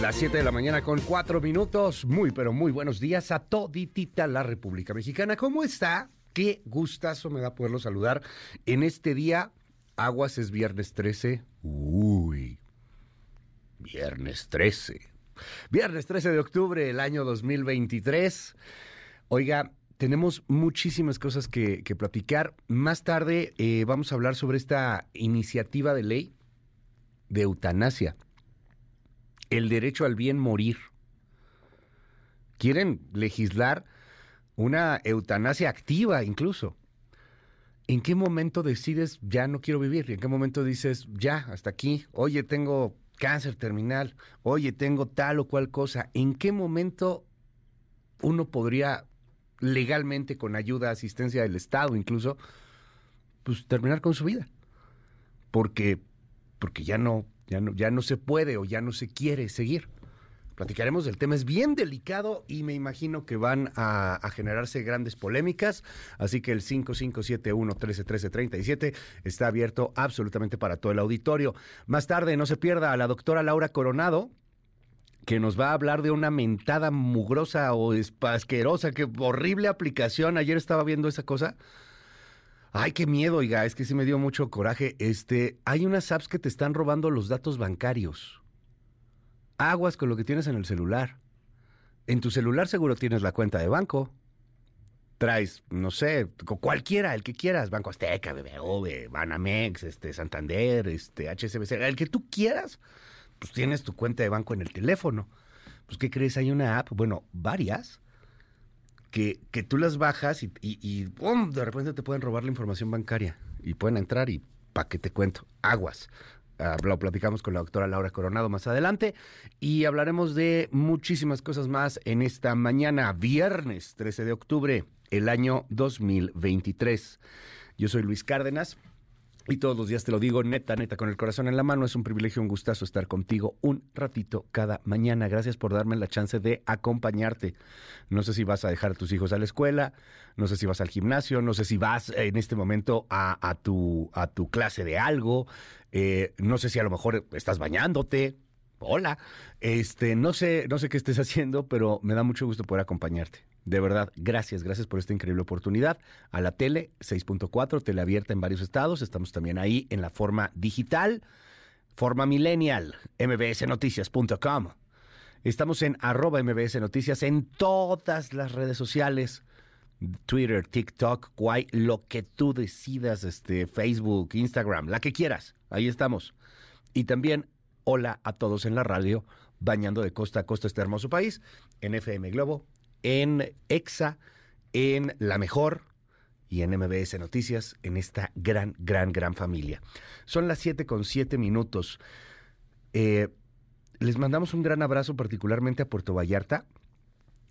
Las 7 de la mañana con 4 minutos. Muy, pero muy buenos días a toditita la República Mexicana. ¿Cómo está? Qué gustazo me da poderlo saludar en este día. Aguas es viernes 13. Uy. Viernes 13. Viernes 13 de octubre del año 2023. Oiga, tenemos muchísimas cosas que, platicar. Más tarde eh, vamos a hablar sobre esta iniciativa de ley de eutanasia el derecho al bien morir. Quieren legislar una eutanasia activa incluso. ¿En qué momento decides ya no quiero vivir? ¿En qué momento dices ya hasta aquí? Oye, tengo cáncer terminal. Oye, tengo tal o cual cosa. ¿En qué momento uno podría legalmente con ayuda, asistencia del Estado incluso, pues terminar con su vida? Porque porque ya no ya no, ya no se puede o ya no se quiere seguir. Platicaremos del tema, es bien delicado y me imagino que van a, generarse grandes polémicas, así que el 5571-131337 está abierto absolutamente para todo el auditorio. Más tarde, no se pierda a la doctora Laura Coronado, que nos va a hablar de una mentada mugrosa o asquerosa, que horrible aplicación. Ayer estaba viendo esa cosa. Ay, qué miedo, oiga, es que sí me dio mucho coraje. Este, hay unas apps que te están robando los datos bancarios. Aguas con lo que tienes en el celular. En tu celular seguro tienes la cuenta de banco. Traes, no sé, cualquiera, el que quieras, Banco Azteca, BBV, Banamex, este, Santander, este, HSBC, el que tú quieras pues tienes tu cuenta de banco en el teléfono. Pues, ¿qué crees? Hay una app, bueno, varias, que, que tú las bajas y, y, de repente te pueden robar la información bancaria y pueden entrar y pa' que te cuento, aguas. Ah, lo platicamos con la doctora Laura Coronado más adelante y hablaremos de muchísimas cosas más en esta mañana, viernes 13 de octubre, el año 2023. Yo soy Luis Cárdenas. Y todos los días te lo digo, neta, neta, con el corazón en la mano. Es un privilegio, un gustazo estar contigo un ratito cada mañana. Gracias por darme la chance de acompañarte. No sé si vas a dejar a tus hijos a la escuela, no sé si vas al gimnasio, no sé si vas en este momento a, tu, a tu clase de algo, eh, no sé si a lo mejor estás bañándote. Hola, este, no sé, no sé qué estés haciendo, pero me da mucho gusto poder acompañarte. De verdad, gracias, gracias por esta increíble oportunidad. A la tele 6.4, tele abierta en varios estados. Estamos también ahí en la forma digital, forma millennial, mbsnoticias.com. Estamos en arroba mbs noticias en todas las redes sociales. Twitter, TikTok, Kwai, lo que tú decidas, este, Facebook, Instagram, la que quieras. Ahí estamos. Y también, hola a todos en la radio, bañando de costa a costa este hermoso país, en FM Globo en EXA, en La Mejor y en MBS Noticias, en esta gran, gran, gran familia. Son las 7 con 7 minutos. Eh, les mandamos un gran abrazo particularmente a Puerto Vallarta.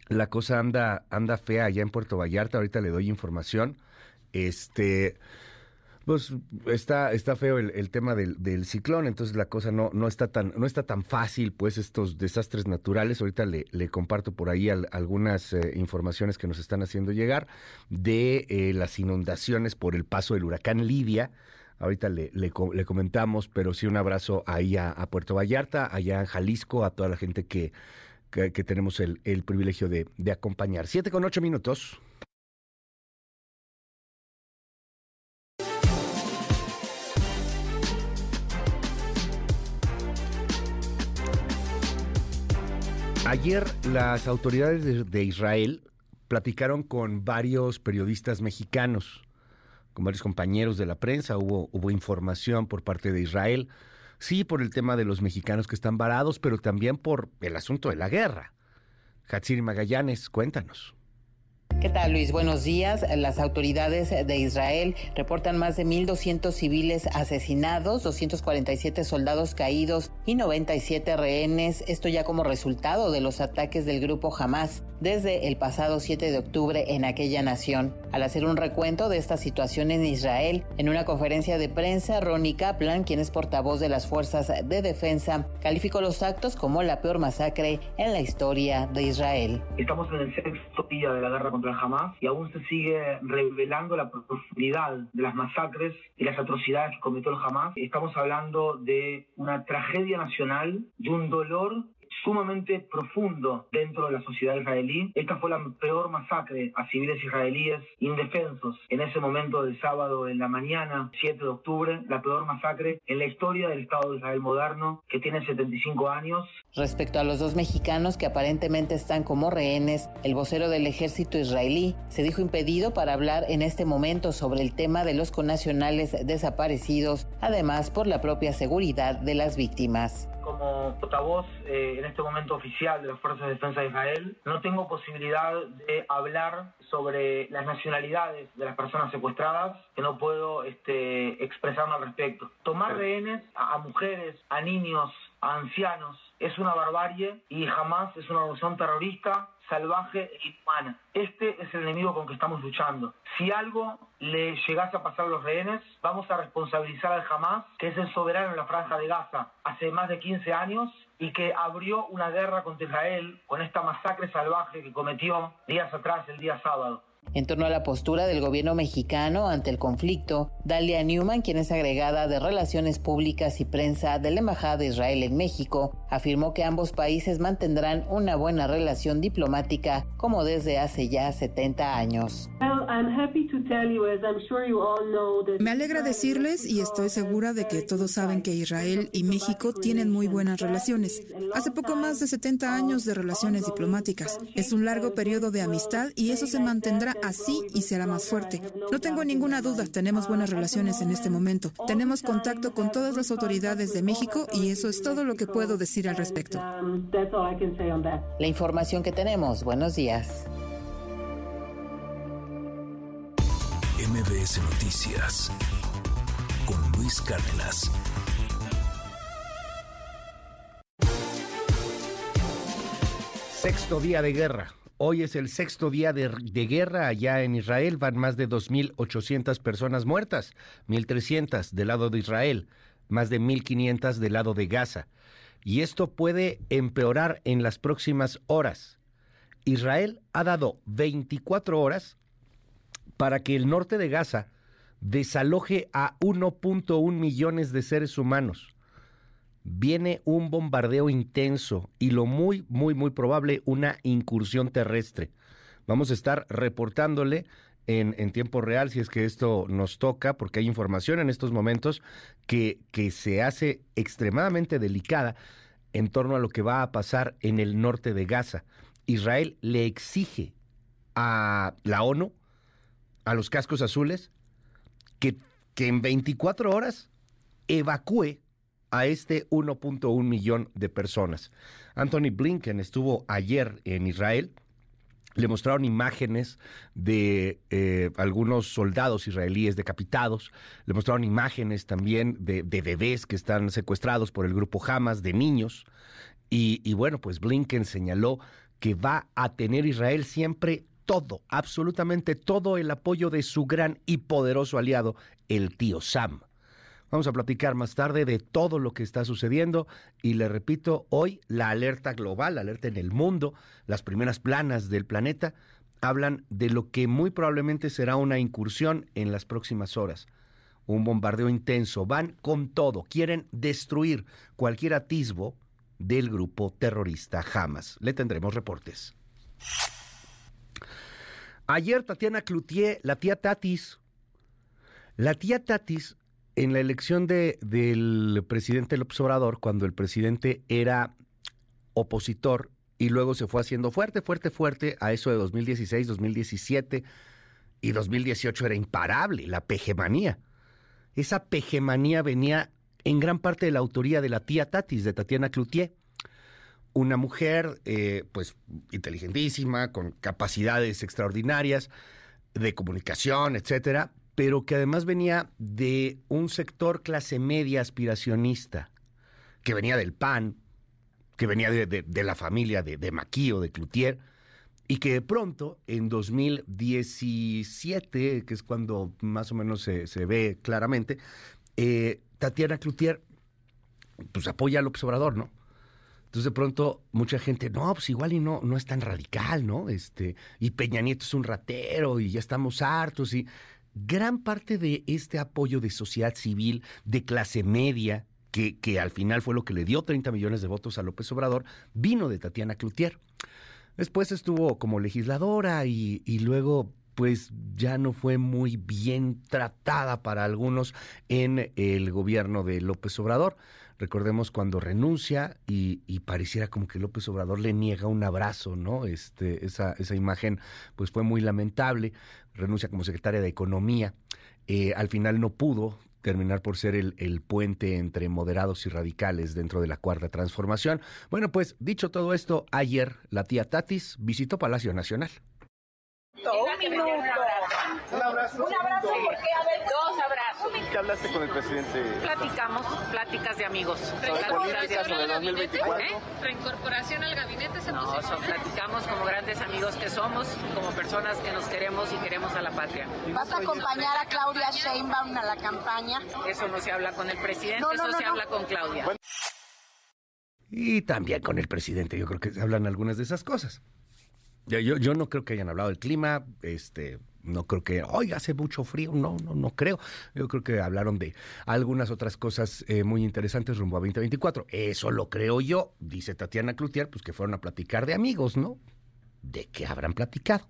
La cosa anda, anda fea allá en Puerto Vallarta. Ahorita le doy información. Este, pues está, está feo el, tema del, ciclón, entonces la cosa no, no, está tan, no está tan fácil, pues estos desastres naturales. Ahorita le, le comparto por ahí algunas eh, informaciones que nos están haciendo llegar de eh, las inundaciones por el paso del huracán Lidia. Ahorita le, le, comentamos, pero sí un abrazo ahí a, Puerto Vallarta, allá en Jalisco, a toda la gente que, que, tenemos el, el privilegio de, de acompañar. Siete con ocho minutos. Ayer las autoridades de, Israel platicaron con varios periodistas mexicanos, con varios compañeros de la prensa, hubo, hubo información por parte de Israel, sí por el tema de los mexicanos que están varados, pero también por el asunto de la guerra. Hatsiri Magallanes, cuéntanos. ¿Qué tal, Luis? Buenos días. Las autoridades de Israel reportan más de 1.200 civiles asesinados, 247 soldados caídos y 97 rehenes. Esto ya como resultado de los ataques del grupo Hamas desde el pasado 7 de octubre en aquella nación. Al hacer un recuento de esta situación en Israel, en una conferencia de prensa, Ronnie Kaplan, quien es portavoz de las fuerzas de defensa, calificó los actos como la peor masacre en la historia de Israel. Estamos en el sexto día de la guerra contra Hamas y aún se sigue revelando la profundidad de las masacres y las atrocidades que cometió el Hamas. Estamos hablando de una tragedia nacional, de un dolor sumamente profundo dentro de la sociedad israelí. Esta fue la peor masacre a civiles israelíes indefensos en ese momento del sábado en la mañana, 7 de octubre, la peor masacre en la historia del Estado de Israel moderno, que tiene 75 años. Respecto a los dos mexicanos que aparentemente están como rehenes, el vocero del ejército israelí se dijo impedido para hablar en este momento sobre el tema de los connacionales desaparecidos, además por la propia seguridad de las víctimas como portavoz eh, en este momento oficial de las Fuerzas de Defensa de Israel, no tengo posibilidad de hablar sobre las nacionalidades de las personas secuestradas, que no puedo este, expresarme al respecto. Tomar rehenes a, mujeres, a niños, a ancianos, es una barbarie y Hamas es una organización terrorista salvaje e inhumana. Este es el enemigo con que estamos luchando. Si algo le llegase a pasar a los rehenes, vamos a responsabilizar al Hamas, que es el soberano en la franja de Gaza hace más de 15 años y que abrió una guerra contra Israel con esta masacre salvaje que cometió días atrás, el día sábado. En torno a la postura del gobierno mexicano ante el conflicto, Dalia Newman, quien es agregada de Relaciones Públicas y Prensa de la Embajada de Israel en México, afirmó que ambos países mantendrán una buena relación diplomática como desde hace ya 70 años. Me alegra decirles y estoy segura de que todos saben que Israel y México tienen muy buenas relaciones. Hace poco más de 70 años de relaciones diplomáticas. Es un largo periodo de amistad y eso se mantendrá así y será más fuerte. No tengo ninguna duda, tenemos buenas relaciones en este momento. Tenemos contacto con todas las autoridades de México y eso es todo lo que puedo decir al respecto. La información que tenemos. Buenos días. MBS Noticias con Luis Cárdenas. Sexto día de guerra. Hoy es el sexto día de, guerra allá en Israel. Van más de 2.800 personas muertas, 1.300 del lado de Israel, más de 1.500 del lado de Gaza. Y esto puede empeorar en las próximas horas. Israel ha dado 24 horas para que el norte de Gaza desaloje a 1.1 millones de seres humanos. Viene un bombardeo intenso y lo muy, muy, muy probable una incursión terrestre. Vamos a estar reportándole en, en, tiempo real si es que esto nos toca, porque hay información en estos momentos que, que se hace extremadamente delicada en torno a lo que va a pasar en el norte de Gaza. Israel le exige a la ONU, a los cascos azules, que, que en 24 horas evacúe a este 1.1 millón de personas. Anthony Blinken estuvo ayer en Israel. Le mostraron imágenes de eh, algunos soldados israelíes decapitados. Le mostraron imágenes también de, bebés que están secuestrados por el grupo Hamas, de niños. Y, y bueno, pues Blinken señaló que va a tener Israel siempre todo, absolutamente todo el apoyo de su gran y poderoso aliado, el tío Sam. Vamos a platicar más tarde de todo lo que está sucediendo y le repito, hoy la alerta global, la alerta en el mundo, las primeras planas del planeta hablan de lo que muy probablemente será una incursión en las próximas horas. Un bombardeo intenso, van con todo, quieren destruir cualquier atisbo del grupo terrorista Hamas. Le tendremos reportes. Ayer Tatiana Cloutier, la tía Tatis, la tía Tatis en la elección de, del presidente López Obrador, cuando el presidente era opositor y luego se fue haciendo fuerte, fuerte, fuerte a eso de 2016, 2017 y 2018 era imparable, la pejemanía. Esa pejemanía venía en gran parte de la autoría de la tía Tatis, de Tatiana Cloutier. Una mujer, eh, pues, inteligentísima, con capacidades extraordinarias de comunicación, etcétera, pero que además venía de un sector clase media aspiracionista, que venía del PAN, que venía de, la familia de, de Maquillo, de Cloutier, y que de pronto, en 2017, que es cuando más o menos se, ve claramente, eh, Tatiana Cloutier pues apoya al observador, ¿no? Entonces de pronto mucha gente, no, pues igual y no, no es tan radical, ¿no? Este, y Peña Nieto es un ratero y ya estamos hartos y gran parte de este apoyo de sociedad civil, de clase media, que, que, al final fue lo que le dio 30 millones de votos a López Obrador, vino de Tatiana Cloutier. Después estuvo como legisladora y, luego pues ya no fue muy bien tratada para algunos en el gobierno de López Obrador. Recordemos cuando renuncia y, y, pareciera como que López Obrador le niega un abrazo, ¿no? Este, esa, esa imagen pues fue muy lamentable. Renuncia como secretaria de Economía. Eh, al final no pudo terminar por ser el, el, puente entre moderados y radicales dentro de la cuarta transformación. Bueno, pues dicho todo esto, ayer la tía Tatis visitó Palacio Nacional. Un abrazo. Un abrazo porque, a ver, dos abrazos. ¿Qué hablaste con el presidente? Platicamos, pláticas de amigos. ¿Sobre políticas sobre 2024? ¿Eh? ¿Reincorporación al gabinete se No, so- platicamos como grandes amigos que somos, como personas que nos queremos y queremos a la patria. ¿Vas a acompañar a Claudia Sheinbaum a la campaña? Eso no se habla con el presidente, No, no, eso no, se no. habla con Claudia. Y también con el presidente, yo creo que se hablan algunas de esas cosas. Yo, yo, yo no creo que hayan hablado del clima, este, no creo que, hoy hace mucho frío, no, no, no creo. Yo creo que hablaron de algunas otras cosas eh, muy interesantes rumbo a 2024. Eso lo creo yo, dice Tatiana Cloutier, pues que fueron a platicar de amigos, ¿no? ¿De qué habrán platicado?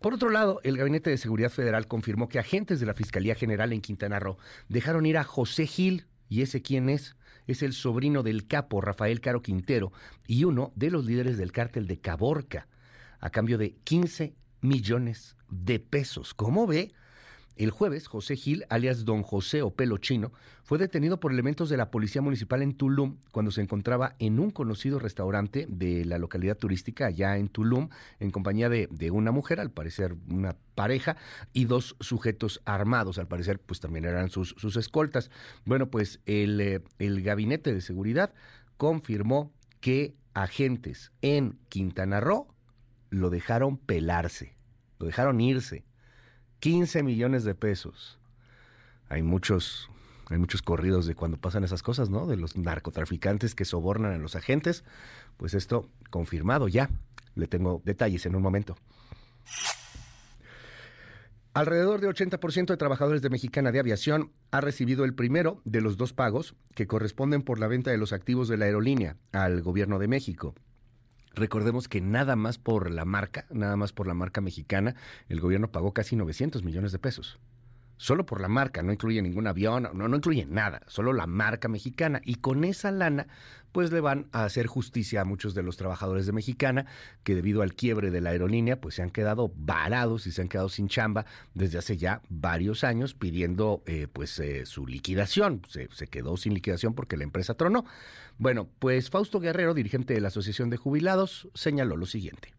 Por otro lado, el Gabinete de Seguridad Federal confirmó que agentes de la Fiscalía General en Quintana Roo dejaron ir a José Gil, ¿y ese quién es? Es el sobrino del capo Rafael Caro Quintero y uno de los líderes del cártel de Caborca, a cambio de 15 millones de pesos. ¿Cómo ve? El jueves, José Gil, alias Don José o Pelo Chino, fue detenido por elementos de la Policía Municipal en Tulum cuando se encontraba en un conocido restaurante de la localidad turística allá en Tulum, en compañía de, de una mujer, al parecer una pareja, y dos sujetos armados, al parecer pues también eran sus, sus escoltas. Bueno, pues el, eh, el gabinete de seguridad confirmó que agentes en Quintana Roo lo dejaron pelarse, lo dejaron irse. 15 millones de pesos. Hay muchos, hay muchos corridos de cuando pasan esas cosas, ¿no? De los narcotraficantes que sobornan a los agentes. Pues esto confirmado ya. Le tengo detalles en un momento. Alrededor de 80% de trabajadores de Mexicana de Aviación ha recibido el primero de los dos pagos que corresponden por la venta de los activos de la aerolínea al gobierno de México. Recordemos que nada más por la marca, nada más por la marca mexicana, el gobierno pagó casi 900 millones de pesos. Solo por la marca, no incluye ningún avión, no, no incluye nada, solo la marca mexicana. Y con esa lana, pues le van a hacer justicia a muchos de los trabajadores de Mexicana, que debido al quiebre de la aerolínea, pues se han quedado varados y se han quedado sin chamba desde hace ya varios años pidiendo eh, pues eh, su liquidación. Se, se quedó sin liquidación porque la empresa tronó. Bueno, pues Fausto Guerrero, dirigente de la Asociación de Jubilados, señaló lo siguiente.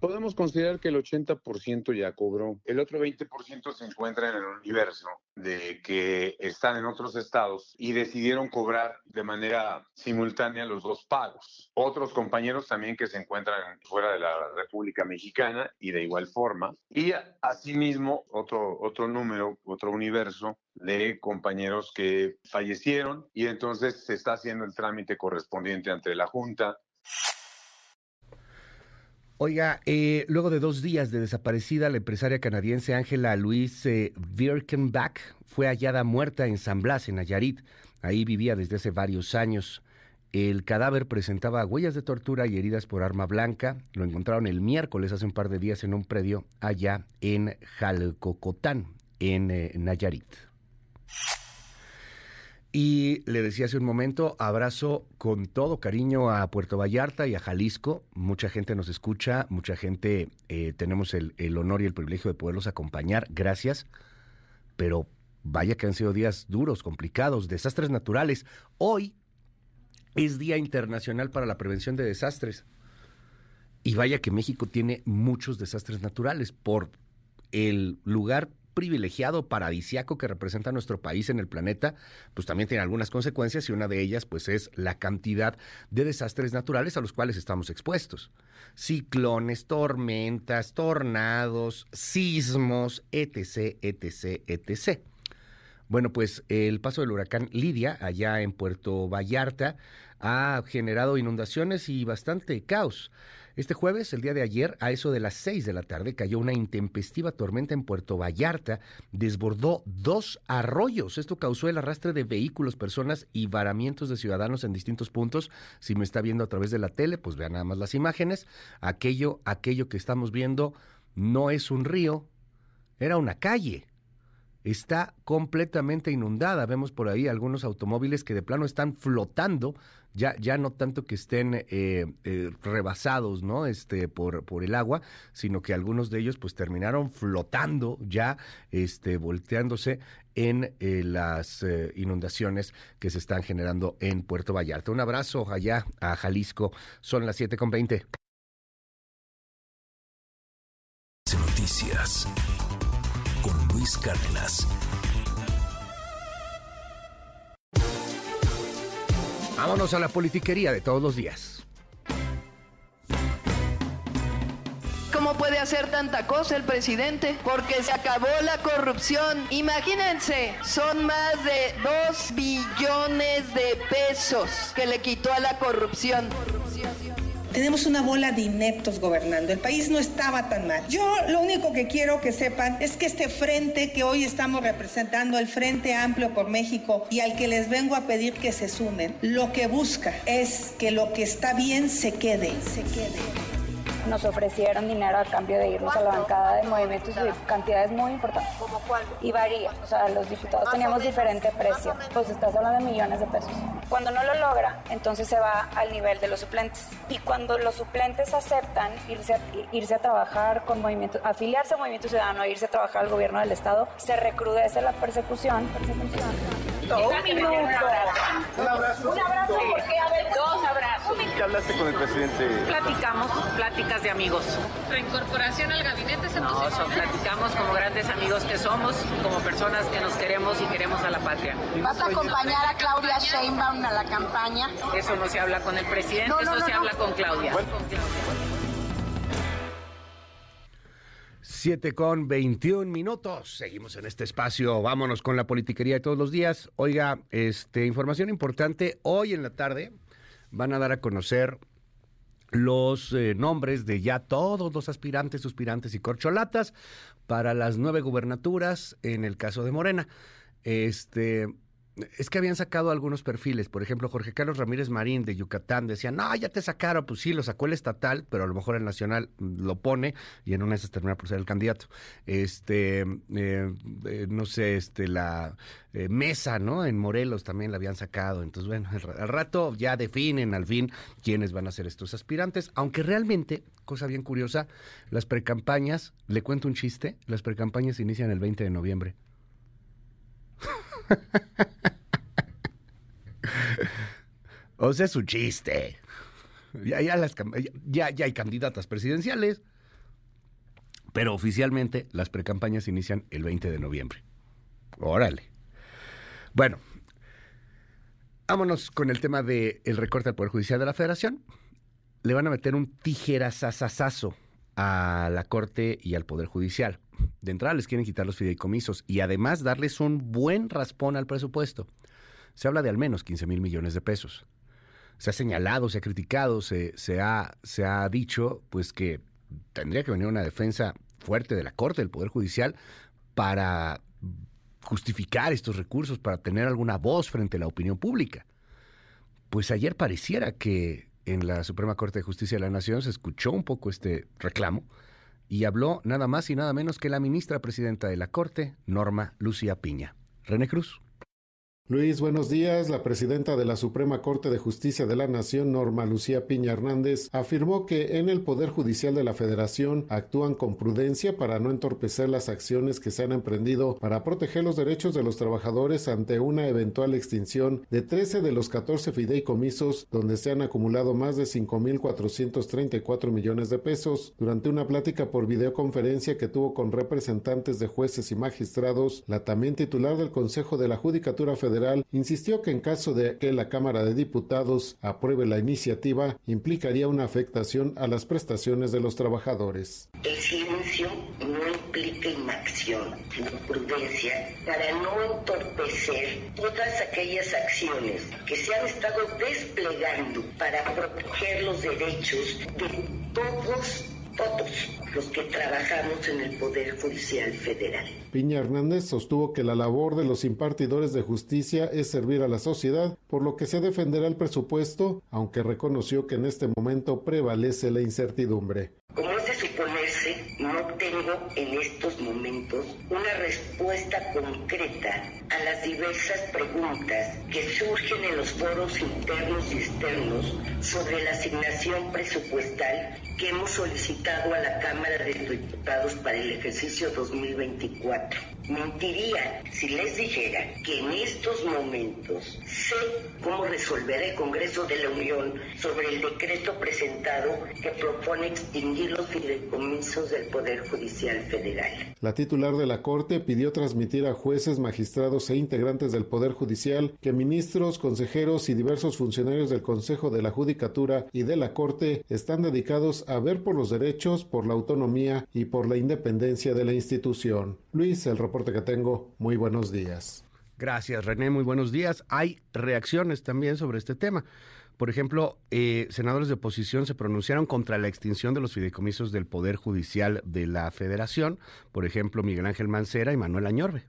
Podemos considerar que el 80% ya cobró. El otro 20% se encuentra en el universo de que están en otros estados y decidieron cobrar de manera simultánea los dos pagos. Otros compañeros también que se encuentran fuera de la República Mexicana y de igual forma. Y asimismo otro, otro número, otro universo de compañeros que fallecieron y entonces se está haciendo el trámite correspondiente ante la Junta Oiga, eh, luego de dos días de desaparecida, la empresaria canadiense Ángela Louise Birkenbach fue hallada muerta en San Blas, en Nayarit. Ahí vivía desde hace varios años. El cadáver presentaba huellas de tortura y heridas por arma blanca. Lo encontraron el miércoles, hace un par de días, en un predio allá en Jalcocotán, en eh, Nayarit. Y le decía hace un momento, abrazo con todo cariño a Puerto Vallarta y a Jalisco. Mucha gente nos escucha, mucha gente eh, tenemos el, el, honor y el privilegio de poderlos acompañar. Gracias. Pero vaya que han sido días duros, complicados, desastres naturales. Hoy es Día Internacional para la Prevención de Desastres. Y vaya que México tiene muchos desastres naturales por el lugar privilegiado, paradisiaco que representa nuestro país en el planeta, pues también tiene algunas consecuencias y una de ellas pues es la cantidad de desastres naturales a los cuales estamos expuestos. Ciclones, tormentas, tornados, sismos, etc., etc., etc. Bueno, pues el paso del huracán Lidia allá en Puerto Vallarta ha generado inundaciones y bastante caos. Este jueves, el día de ayer, a eso de las 6 de la tarde, cayó una intempestiva tormenta en Puerto Vallarta, desbordó dos arroyos. Esto causó el arrastre de vehículos, personas y varamientos de ciudadanos en distintos puntos. Si me está viendo a través de la tele, pues vean nada más las imágenes. Aquello, aquello que estamos viendo no es un río, era una calle está completamente inundada. Vemos por ahí algunos automóviles que de plano están flotando, ya, ya no tanto que estén eh, eh, rebasados, ¿no? Este, por, por el agua, sino que algunos de ellos pues terminaron flotando ya, este, volteándose en eh, las inundaciones que se están generando en Puerto Vallarta. Un abrazo allá a Jalisco. Son las 7 con 20. Noticias con Luis Cárdenas. Vámonos a la politiquería de todos los días. ¿Cómo puede hacer tanta cosa el presidente? Porque se acabó la corrupción. Imagínense, son más de 2 billones de pesos que le quitó a la corrupción. Tenemos una bola de ineptos gobernando. El país no estaba tan mal. Yo lo único que quiero que sepan es que este frente que hoy estamos representando, el Frente Amplio por México, y al que les vengo a pedir que se sumen, lo que busca es que lo que está bien se quede, se quede nos ofrecieron dinero a cambio de irnos a la bancada de movimientos de cantidades muy importantes. ¿Como cuál? Y varía. O sea, los diputados teníamos diferente precio. Pues estás hablando de millones de pesos. Cuando no lo logra, entonces se va al nivel de los suplentes. Y cuando los suplentes aceptan irse a, irse a trabajar con movimientos, afiliarse a Movimiento Ciudadano, irse a trabajar al gobierno del Estado, se recrudece la persecución. persecución un minuto. Un abrazo. Un abrazo porque, a ver, dos abrazos. ¿Qué hablaste con el presidente? Platicamos, pláticas de amigos. ¿Reincorporación al gabinete se No, platicamos como grandes amigos que somos, como personas que nos queremos y queremos a la patria. ¿Vas a acompañar a Claudia Sheinbaum a la campaña? Eso no se habla con el presidente, eso se habla con Claudia. Con Claudia. 7 con 21 minutos. Seguimos en este espacio. Vámonos con la politiquería de todos los días. Oiga, este, información importante. Hoy en la tarde van a dar a conocer los eh, nombres de ya todos los aspirantes, suspirantes y corcholatas para las nueve gubernaturas en el caso de Morena. Este, es que habían sacado algunos perfiles, por ejemplo, Jorge Carlos Ramírez Marín de Yucatán decía, no, ya te sacaron, pues sí, lo sacó el estatal, pero a lo mejor el nacional lo pone y en una de esas termina por ser el candidato. Este, eh, eh, no sé, este, la eh, mesa, ¿no? En Morelos también la habían sacado, entonces bueno, al, rato ya definen al fin quiénes van a ser estos aspirantes, aunque realmente, cosa bien curiosa, las precampañas, le cuento un chiste, las precampañas inician el 20 de noviembre. o sea, es un chiste. Ya, ya, hay candidatas presidenciales, pero oficialmente las precampañas inician el 20 de noviembre. Órale. Bueno, vámonos con el tema del recorte al Poder Judicial de la Federación. Le van a meter un tijerazazazazo a la Corte y al Poder Judicial de entrada les quieren quitar los fideicomisos y además darles un buen raspón al presupuesto. Se habla de al menos 15 mil millones de pesos. Se ha señalado, se ha criticado, se, se, ha, se ha dicho pues que tendría que venir una defensa fuerte de la Corte, del Poder Judicial, para justificar estos recursos, para tener alguna voz frente a la opinión pública. Pues ayer pareciera que en la Suprema Corte de Justicia de la Nación se escuchó un poco este reclamo y habló nada más y nada menos que la ministra presidenta de la Corte, Norma Lucía Piña. René Cruz. Luis, buenos días. La presidenta de la Suprema Corte de Justicia de la Nación, Norma Lucía Piña Hernández, afirmó que en el Poder Judicial de la Federación actúan con prudencia para no entorpecer las acciones que se han emprendido para proteger los derechos de los trabajadores ante una eventual extinción de 13 de los 14 fideicomisos donde se han acumulado más de 5.434 millones de pesos. Durante una plática por videoconferencia que tuvo con representantes de jueces y magistrados, la también titular del Consejo de la Judicatura Federal insistió que en caso de que la Cámara de Diputados apruebe la iniciativa, implicaría una afectación a las prestaciones de los trabajadores. El silencio no implica inacción, sino prudencia para no entorpecer todas aquellas acciones que se han estado desplegando para proteger los derechos de todos todos los que trabajamos en el Poder Judicial Federal. Piña Hernández sostuvo que la labor de los impartidores de justicia es servir a la sociedad, por lo que se defenderá el presupuesto, aunque reconoció que en este momento prevalece la incertidumbre. Como es de suponerse, no tengo en estos una respuesta concreta a las diversas preguntas que surgen en los foros internos y externos sobre la asignación presupuestal que hemos solicitado a la Cámara de Diputados para el ejercicio 2024. Mentiría si les dijera que en estos momentos sé cómo resolver el Congreso de la Unión sobre el decreto presentado que propone extinguir los fideicomisos del Poder Judicial Federal. La titular de la Corte pidió transmitir a jueces, magistrados e integrantes del Poder Judicial que ministros, consejeros y diversos funcionarios del Consejo de la Judicatura y de la Corte están dedicados a ver por los derechos, por la autonomía y por la independencia de la institución. Luis, el reporte que tengo. Muy buenos días. Gracias, René. Muy buenos días. Hay reacciones también sobre este tema. Por ejemplo, eh, senadores de oposición se pronunciaron contra la extinción de los fideicomisos del Poder Judicial de la Federación. Por ejemplo, Miguel Ángel Mancera y Manuel Añorbe.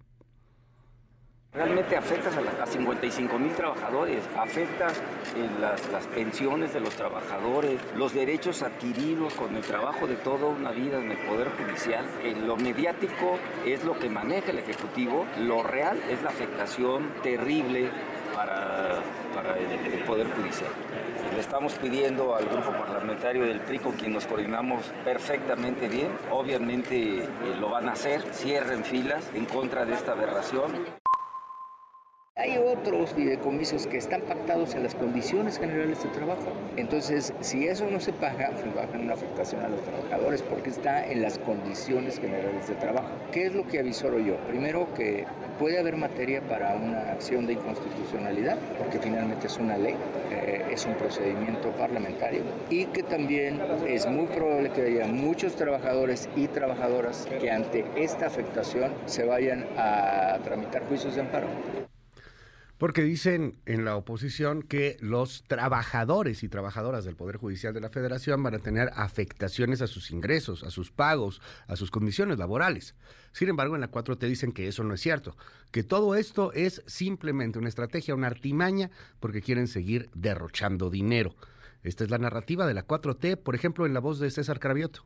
Realmente afectas a, 55 mil trabajadores, afectas en las, pensiones de los trabajadores, los derechos adquiridos con el trabajo de toda una vida en el Poder Judicial. Eh, lo mediático es lo que maneja el Ejecutivo, lo real es la afectación terrible para, el, Poder Judicial. Le estamos pidiendo al grupo parlamentario del PRI, con quien nos coordinamos perfectamente bien, obviamente eh, lo van a hacer, cierren filas en contra de esta aberración. Hay otros fideicomisos que están pactados en las condiciones generales de trabajo. Entonces, si eso no se paga, pues va una afectación a los trabajadores porque está en las condiciones generales de trabajo. ¿Qué es lo que avisoro yo? Primero, que puede haber materia para una acción de inconstitucionalidad, porque finalmente es una ley, eh, es un procedimiento parlamentario, y que también es muy probable que haya muchos trabajadores y trabajadoras que ante esta afectación se vayan a tramitar juicios de amparo. Porque dicen en la oposición que los trabajadores y trabajadoras del Poder Judicial de la Federación van a tener afectaciones a sus ingresos, a sus pagos, a sus condiciones laborales. Sin embargo, en la 4T dicen que eso no es cierto, que todo esto es simplemente una estrategia, una artimaña, porque quieren seguir derrochando dinero. Esta es la narrativa de la 4T, por ejemplo, en la voz de César Cravioto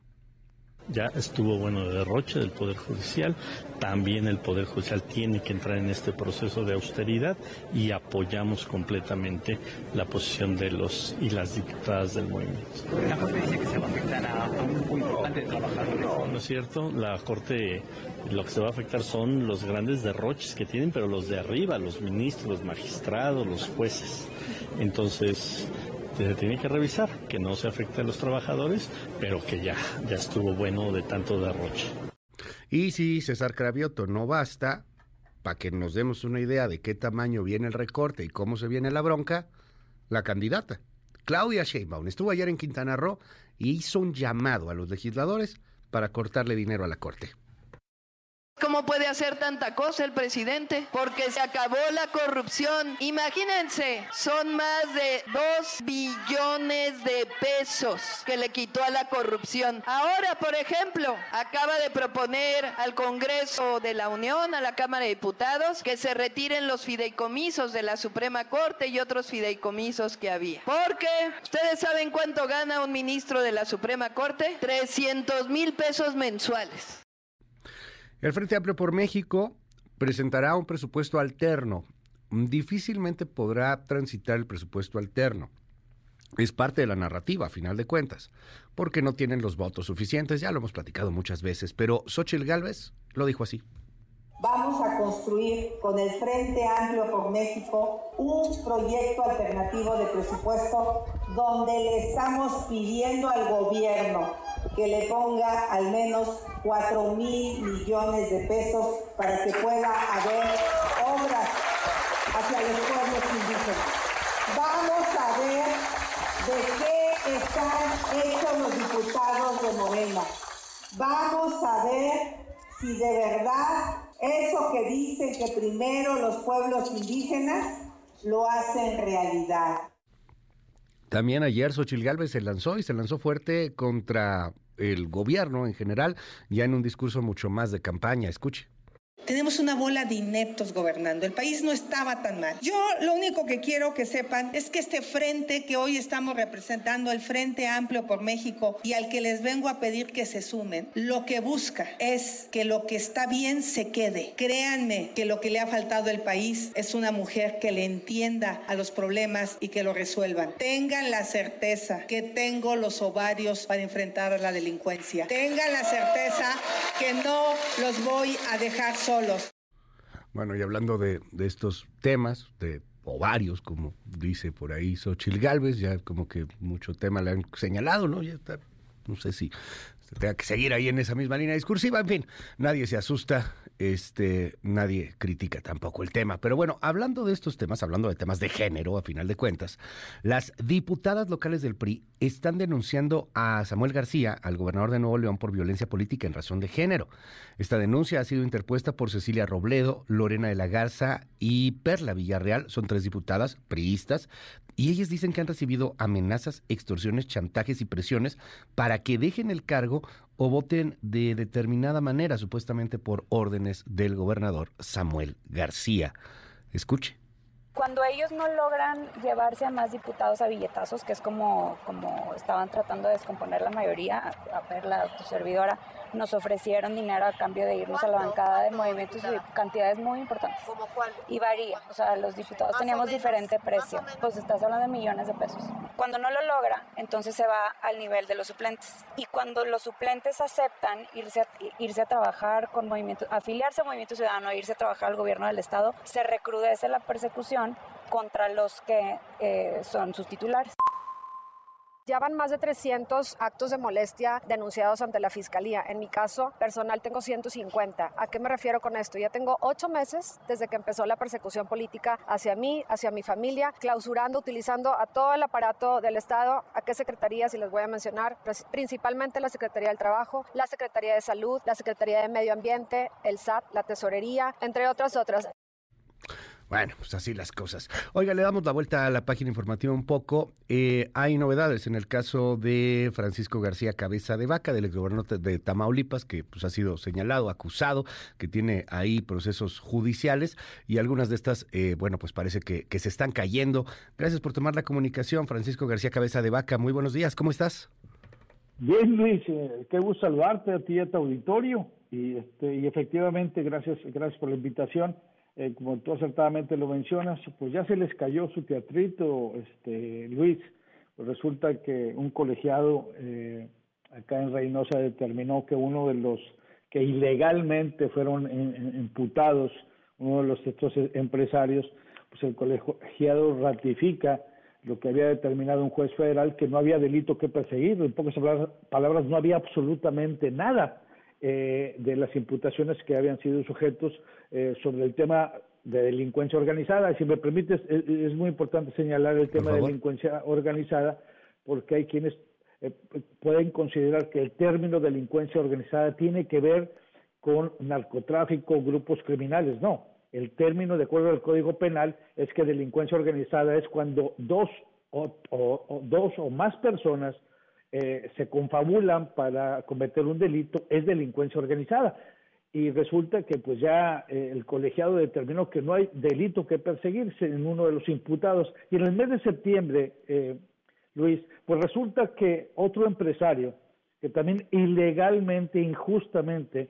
ya estuvo bueno de derroche del Poder Judicial. También el Poder Judicial tiene que entrar en este proceso de austeridad y apoyamos completamente la posición de los y las diputadas del movimiento. La Corte dice que se va a afectar a un importante de trabajadores. No, no es cierto. La Corte lo que se va a afectar son los grandes derroches que tienen, pero los de arriba, los ministros, los magistrados, los jueces. Entonces, se tiene que revisar, que no se afecte a los trabajadores, pero que ya, ya estuvo bueno de tanto derroche. Y si César Cravioto no basta, para que nos demos una idea de qué tamaño viene el recorte y cómo se viene la bronca, la candidata, Claudia Sheinbaum, estuvo ayer en Quintana Roo y hizo un llamado a los legisladores para cortarle dinero a la Corte. ¿Cómo puede hacer tanta cosa el presidente? Porque se acabó la corrupción. Imagínense, son más de 2 billones de pesos que le quitó a la corrupción. Ahora, por ejemplo, acaba de proponer al Congreso de la Unión, a la Cámara de Diputados, que se retiren los fideicomisos de la Suprema Corte y otros fideicomisos que había. Porque, ¿ustedes saben cuánto gana un ministro de la Suprema Corte? 300 mil pesos mensuales. El Frente Amplio por México presentará un presupuesto alterno. Difícilmente podrá transitar el presupuesto alterno. Es parte de la narrativa, a final de cuentas, porque no tienen los votos suficientes, ya lo hemos platicado muchas veces, pero Xochitl Gálvez lo dijo así. Vamos a construir con el Frente Amplio por México un proyecto alternativo de presupuesto donde le estamos pidiendo al gobierno que le ponga al menos 4 mil millones de pesos para que pueda haber obras hacia los pueblos indígenas. Vamos a ver de qué están hechos los diputados de Morena. Vamos a ver si de verdad eso que dicen que primero los pueblos indígenas lo hacen realidad. También ayer Xochil Gálvez se lanzó y se lanzó fuerte contra el gobierno en general, ya en un discurso mucho más de campaña. Escuche. Tenemos una bola de ineptos gobernando. El país no estaba tan mal. Yo lo único que quiero que sepan es que este frente que hoy estamos representando, el Frente Amplio por México, y al que les vengo a pedir que se sumen, lo que busca es que lo que está bien se quede. Créanme que lo que le ha faltado al país es una mujer que le entienda a los problemas y que lo resuelvan. Tengan la certeza que tengo los ovarios para enfrentar a la delincuencia. Tengan la certeza que no los voy a dejar Bueno, y hablando de, de estos temas, de o varios, como dice por ahí Xochil Galvez, ya como que mucho tema le han señalado, ¿no? Ya está, no sé si se tenga que seguir ahí en esa misma línea discursiva, en fin, nadie se asusta, este, nadie critica tampoco el tema. Pero bueno, hablando de estos temas, hablando de temas de género, a final de cuentas, las diputadas locales del PRI están denunciando a Samuel García, al gobernador de Nuevo León, por violencia política en razón de género. Esta denuncia ha sido interpuesta por Cecilia Robledo, Lorena de la Garza y Perla Villarreal. Son tres diputadas priistas y ellas dicen que han recibido amenazas, extorsiones, chantajes y presiones para que dejen el cargo o voten de determinada manera, supuestamente por órdenes del gobernador Samuel García. Escuche. Cuando ellos no logran llevarse a más diputados a billetazos, que es como, como estaban tratando de descomponer la mayoría, a, ver la servidora, nos ofrecieron dinero a cambio de irnos a la bancada de movimientos y cantidades muy importantes. ¿Como cuál? Y varía, o sea, los diputados teníamos diferente precio, pues estás hablando de millones de pesos. Cuando no lo logra, entonces se va al nivel de los suplentes. Y cuando los suplentes aceptan irse a, irse a trabajar con movimientos, afiliarse a Movimiento Ciudadano, irse a trabajar al gobierno del Estado, se recrudece la persecución contra los que eh, son sus titulares. Ya van más de 300 actos de molestia denunciados ante la Fiscalía. En mi caso personal tengo 150. ¿A qué me refiero con esto? Ya tengo ocho meses desde que empezó la persecución política hacia mí, hacia mi familia, clausurando, utilizando a todo el aparato del Estado. ¿A qué secretarías? Y les voy a mencionar principalmente la Secretaría del Trabajo, la Secretaría de Salud, la Secretaría de Medio Ambiente, el SAT, la Tesorería, entre otras otras. Bueno, pues así las cosas. Oiga, le damos la vuelta a la página informativa un poco. Eh, hay novedades en el caso de Francisco García Cabeza de Vaca, del exgobernador de Tamaulipas, que pues, ha sido señalado, acusado, que tiene ahí procesos judiciales y algunas de estas, eh, bueno, pues parece que, que, se están cayendo. Gracias por tomar la comunicación, Francisco García Cabeza de Vaca. Muy buenos días, ¿cómo estás? Bien, Luis, eh, qué gusto saludarte a ti y a tu auditorio. Y, este, y efectivamente, gracias, gracias por la invitación. Eh, como tú acertadamente lo mencionas, pues ya se les cayó su teatrito, este, Luis. Pues resulta que un colegiado eh, acá en Reynosa determinó que uno de los que ilegalmente fueron imputados, uno de los estos empresarios, pues el colegiado ratifica lo que había determinado un juez federal que no había delito que perseguir. En pocas palabras, no había absolutamente nada eh, de las imputaciones que habían sido sujetos eh, sobre el tema de delincuencia organizada. Si me permites, es, muy importante señalar el tema de delincuencia organizada porque hay quienes eh, pueden considerar que el término delincuencia organizada tiene que ver con narcotráfico, grupos criminales. No, el término, de acuerdo al Código Penal, es que delincuencia organizada es cuando dos o, o dos o más personas eh, se confabulan para cometer un delito, es delincuencia organizada. Y resulta que pues ya eh, el colegiado determinó que no hay delito que perseguirse en uno de los imputados. Y en el mes de septiembre, eh, Luis, pues resulta que otro empresario, que también ilegalmente, injustamente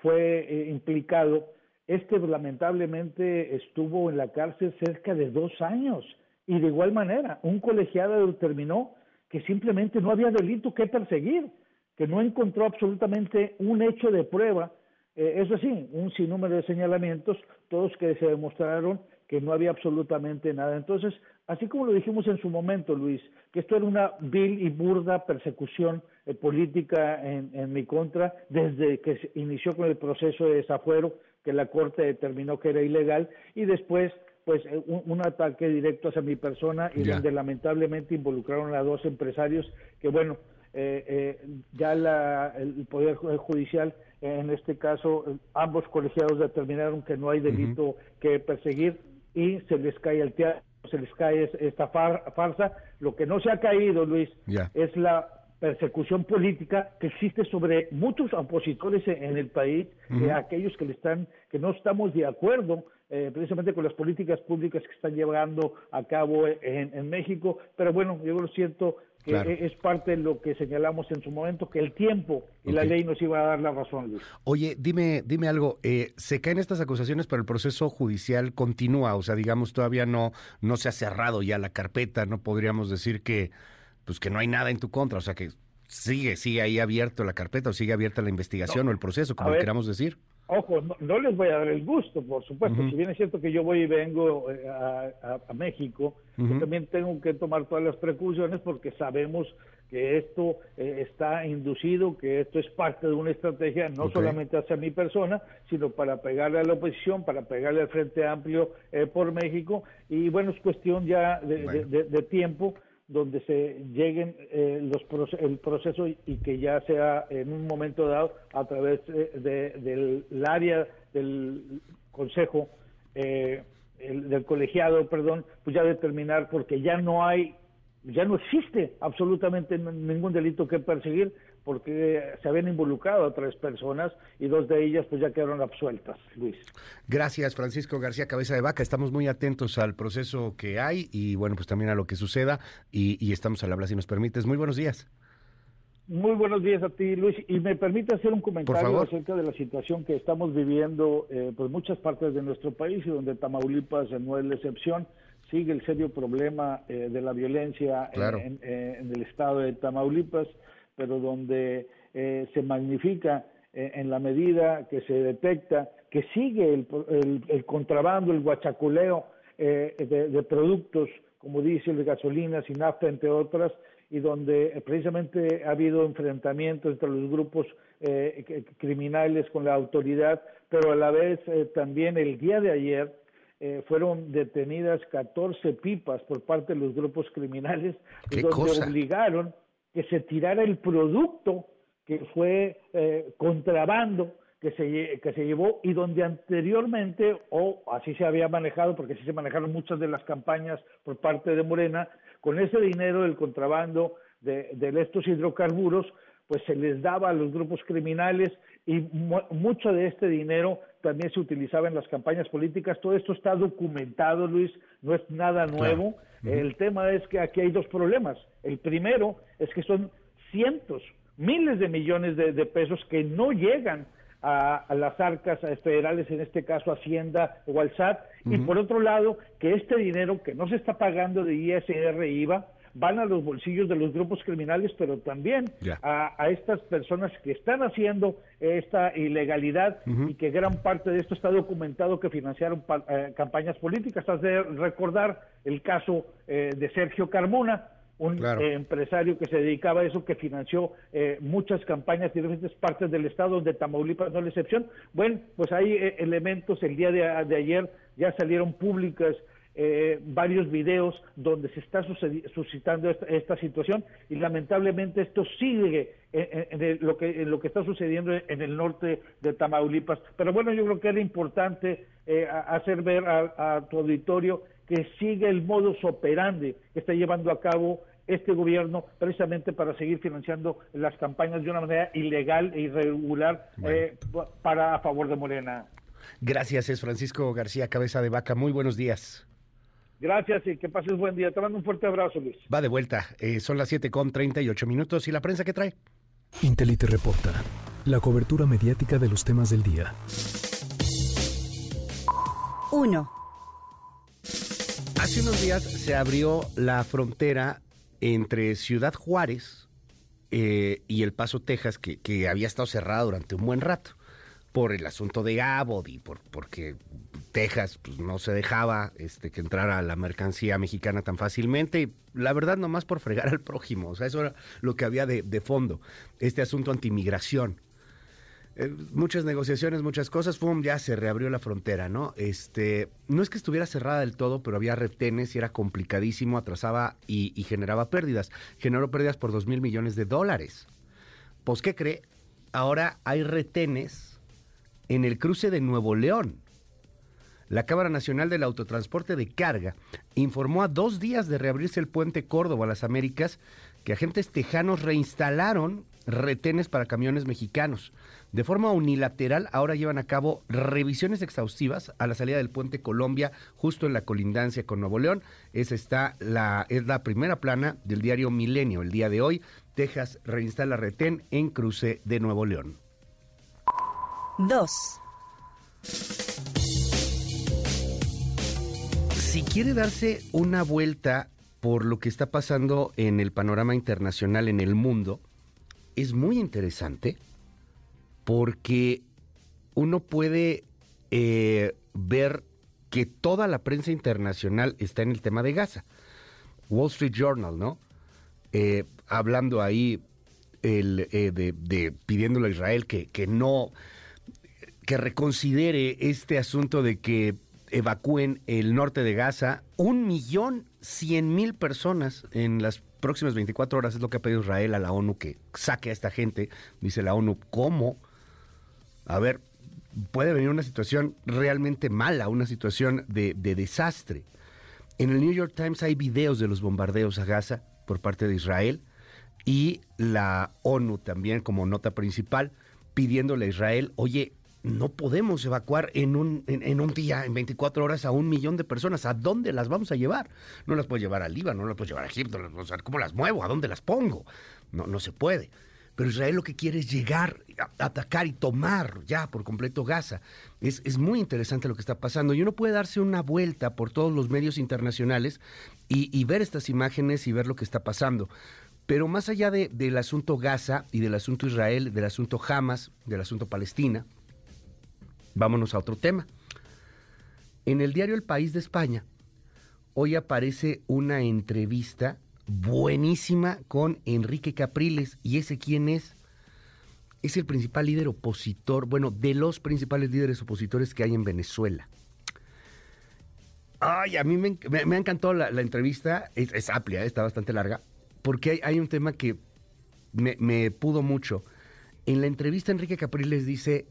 fue implicado, este lamentablemente estuvo en la cárcel cerca de dos años. Y de igual manera, un colegiado determinó que simplemente no había delito que perseguir, que no encontró absolutamente un hecho de prueba, eh, eso sí, un sinnúmero de señalamientos, todos que se demostraron que no había absolutamente nada. Entonces, así como lo dijimos en su momento, Luis, que esto era una vil y burda persecución eh, política en, en, mi contra, desde que se inició con el proceso de desafuero, que la Corte determinó que era ilegal, y después pues eh, un, ataque directo hacia mi persona y donde lamentablemente involucraron a dos empresarios que bueno eh, eh, ya la, el poder judicial en este caso ambos colegiados determinaron que no hay delito que perseguir y se les cae el teatro se les cae esta farsa. Lo que no se ha caído Luis es la persecución política que existe sobre muchos opositores en el país, aquellos que le están, que no estamos de acuerdo eh, precisamente con las políticas públicas que están llevando a cabo en, México. Pero bueno, yo lo siento que es parte de lo que señalamos en su momento, que el tiempo y la ley nos iba a dar la razón, Luis. Oye, dime, dime algo, eh, se caen estas acusaciones, pero el proceso judicial continúa, o sea, digamos, todavía no, no se ha cerrado ya la carpeta, no podríamos decir que, pues que no hay nada en tu contra, o sea, que sigue, sigue ahí abierto la carpeta o sigue abierta la investigación o el proceso, como queramos decir. Ojo, no, les voy a dar el gusto, por supuesto. Si bien es cierto que yo voy y vengo eh, a, México, también tengo que tomar todas las precauciones porque sabemos que esto eh, está inducido, que esto es parte de una estrategia no solamente hacia mi persona, sino para pegarle a la oposición, para pegarle al Frente Amplio eh, por México. Y bueno, es cuestión ya de tiempo donde se lleguen eh, los el proceso y, que ya sea en un momento dado a través eh, del área del consejo eh, del colegiado perdón pues ya determinar porque ya no hay ya no existe absolutamente ningún delito que perseguir porque se habían involucrado a tres personas y dos de ellas pues ya quedaron absueltas, Luis. Gracias, Francisco García Cabeza de Vaca. Estamos muy atentos al proceso que hay y bueno, pues también a lo que suceda y, estamos al habla si nos permites. Muy buenos días. Muy buenos días a ti, Luis. Y me permite hacer un comentario acerca de la situación que estamos viviendo en eh, pues muchas partes de nuestro país y donde Tamaulipas no es la excepción. Sigue el serio problema eh, de la violencia en, el estado de Tamaulipas pero donde eh, se magnifica eh, en la medida que se detecta que sigue el, contrabando, el guachaculeo eh, de, productos, como dice, de gasolinas y nafta, entre otras, y donde precisamente ha habido enfrentamientos entre los grupos criminales con la autoridad, pero a la vez también el día de ayer fueron detenidas 14 pipas por parte de los grupos criminales, donde obligaron que se tirara el producto que fue eh, contrabando que se, que se llevó y donde anteriormente, o así se había manejado, porque así se manejaron muchas de las campañas por parte de Morena, con ese dinero del contrabando de, de estos hidrocarburos, pues se les daba a los grupos criminales y mucho de este dinero también se utilizaba en las campañas políticas. Todo esto está documentado, Luis, no es nada nuevo. El tema es que aquí hay dos problemas. El primero es que son cientos, miles de millones de, pesos que no llegan a, las arcas federales, en este caso Hacienda o al SAT, y por otro lado, que este dinero que no se está pagando de ISR IVA, van a los bolsillos de los grupos criminales, pero también a, estas personas que están haciendo esta ilegalidad y que gran parte de esto está documentado que financiaron eh, campañas políticas. Has de recordar el caso eh, de Sergio Carmona, un eh, empresario que se dedicaba a eso, que financió muchas campañas de diferentes partes del estado, donde Tamaulipas no es la excepción. Bueno, pues hay elementos, el día de, ayer ya salieron públicas eh, varios videos donde se está suscitando esta, situación y lamentablemente esto sigue en, lo que, lo que está sucediendo en el norte de Tamaulipas. Pero bueno, yo creo que era importante eh, hacer ver a, tu auditorio que sigue el modus operandi que está llevando a cabo este gobierno precisamente para seguir financiando las campañas de una manera ilegal e irregular eh, para a favor de Morena. Gracias, es Francisco García Cabeza de Vaca. Muy buenos días. Gracias y que pases buen día. Te mando un fuerte abrazo, Luis. Va de vuelta. Eh, son las 7 con 38 minutos. ¿Y la prensa qué trae? Intelite reporta. La cobertura mediática de los temas del día. 1. Hace unos días se abrió la frontera entre Ciudad Juárez eh, y El Paso, Texas, que, que había estado cerrada durante un buen rato por el asunto de Abbott y por, porque Texas pues, no se dejaba este, que entrara la mercancía mexicana tan fácilmente. La verdad, nomás por fregar al prójimo. O sea, eso era lo que había de, fondo. Este asunto antimigración. Eh, muchas negociaciones, muchas cosas, ya se reabrió la frontera, ¿no? Este, no es que estuviera cerrada del todo, pero había retenes y era complicadísimo, atrasaba y, y generaba pérdidas. Generó pérdidas por dos mil millones de dólares. Pues, ¿qué cree? Ahora hay retenes en el cruce de Nuevo León. La Cámara Nacional del Autotransporte de Carga informó a dos días de reabrirse el puente Córdoba a las Américas que agentes tejanos reinstalaron retenes para camiones mexicanos. De forma unilateral, ahora llevan a cabo revisiones exhaustivas a la salida del puente Colombia, justo en la colindancia con Nuevo León. Esa está la, es la primera plana del diario Milenio. El día de hoy, Texas reinstala retén en cruce de Nuevo León. 2. Si quiere darse una vuelta por lo que está pasando en el panorama internacional, en el mundo, es muy interesante porque uno puede eh, ver que toda la prensa internacional está en el tema de Gaza. Wall Street Journal, ¿no? Eh, hablando ahí el, eh, de, pidiéndole a Israel que, que no, que reconsidere este asunto de que evacúen el norte de Gaza. Un millón cien mil personas en las próximas 24 horas es lo que ha pedido Israel a la ONU que saque a esta gente. Dice la ONU, ¿cómo? A ver, puede venir una situación realmente mala, una situación de, de desastre. En el New York Times hay videos de los bombardeos a Gaza por parte de Israel y la ONU también como nota principal pidiéndole a Israel, oye, no podemos evacuar en un, en, un día, en 24 horas, a un millón de personas. ¿A dónde las vamos a llevar? No las puedo llevar a Líbano, no las puedo llevar a Egipto, ¿cómo las muevo? ¿A dónde las pongo? No, no se puede. Pero Israel lo que quiere es llegar, a, atacar y tomar ya por completo Gaza. Es, es, muy interesante lo que está pasando. Y uno puede darse una vuelta por todos los medios internacionales y, y ver estas imágenes y ver lo que está pasando. Pero más allá de, del asunto Gaza y del asunto Israel, del asunto Hamas, del asunto Palestina, vámonos a otro tema. En el diario El País de España, hoy aparece una entrevista buenísima con Enrique Capriles. ¿Y ese quién es? Es el principal líder opositor, bueno, de los principales líderes opositores que hay en Venezuela. Ay, a mí me, me, ha encantado la, entrevista, es, es, amplia, está bastante larga, porque hay, un tema que me, pudo mucho. En la entrevista Enrique Capriles dice,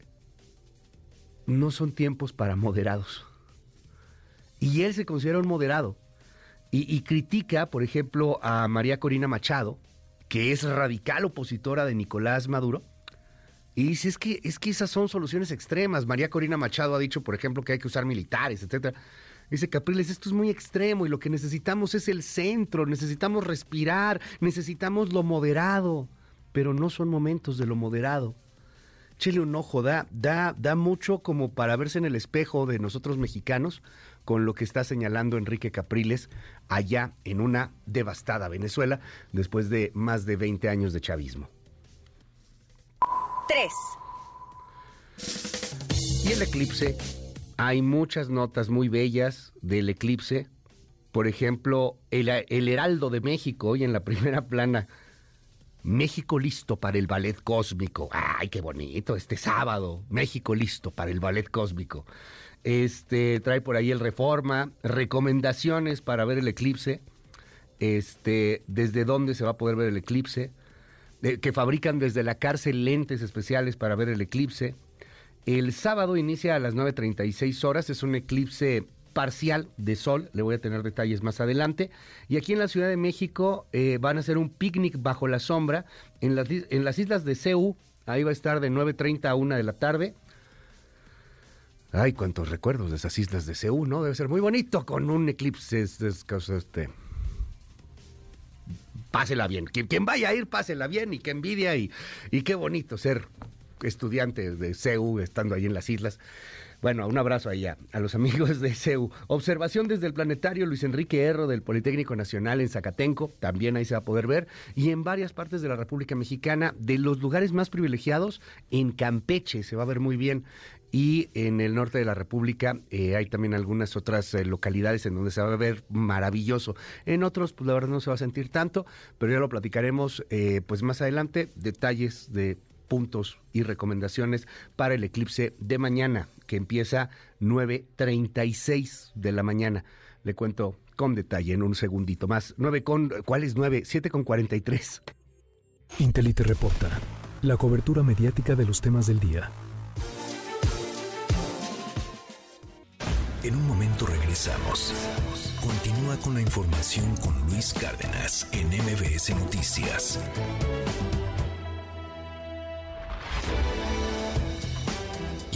no son tiempos para moderados. Y él se considera un moderado. Y, critica, por ejemplo, a María Corina Machado, que es radical opositora de Nicolás Maduro. Y dice, es que, es que esas son soluciones extremas. María Corina Machado ha dicho, por ejemplo, que hay que usar militares, etcétera. Dice Capriles, esto es muy extremo y lo que necesitamos es el centro, necesitamos respirar, necesitamos lo moderado, pero no son momentos de lo moderado. Chile un ojo, da, da, da mucho como para verse en el espejo de nosotros mexicanos con lo que está señalando Enrique Capriles allá en una devastada Venezuela después de más de 20 años de chavismo. 3. Y el eclipse hay muchas notas muy bellas del eclipse. Por ejemplo, el, Heraldo de México, hoy en la primera plana. México listo para el ballet cósmico. ¡Ay, qué bonito! Este sábado, México listo para el ballet cósmico. Este trae por ahí el Reforma, recomendaciones para ver el eclipse. Este, desde dónde se va a poder ver el eclipse. que fabrican desde la cárcel lentes especiales para ver el eclipse. El sábado inicia a las 9.36 horas, es un eclipse parcial de sol, le voy a tener detalles más adelante. Y aquí en la Ciudad de México eh, van a hacer un picnic bajo la sombra en las, islas de Ceú, ahí va a estar de 9.30 a 1 de la tarde. Ay, cuántos recuerdos de esas islas de Ceú, ¿no? Debe ser muy bonito con un eclipse, este... Pásela bien. Quien, vaya a ir, pásela bien y qué envidia y, y qué bonito ser estudiantes de CEU estando ahí en las islas. Bueno, un abrazo allá a los amigos de CEU. Observación desde el planetario Luis Enrique Erro del Politécnico Nacional en Zacatenco, también ahí se va a poder ver, y en varias partes de la República Mexicana, de los lugares más privilegiados, en Campeche se va a ver muy bien. Y en el norte de la República eh, hay también algunas otras eh, localidades en donde se va a ver maravilloso. En otros, pues la verdad no se va a sentir tanto, pero ya lo platicaremos eh, pues más adelante. Detalles de puntos y recomendaciones para el eclipse de mañana, que empieza 9.36 de la mañana. Le cuento con detalle en un segundito más. 9 con, ¿cuál es 9? 7 con 43. Intelite reporta, la cobertura mediática de los temas del día. En un momento regresamos. Continúa con la información con Luis Cárdenas en MBS Noticias.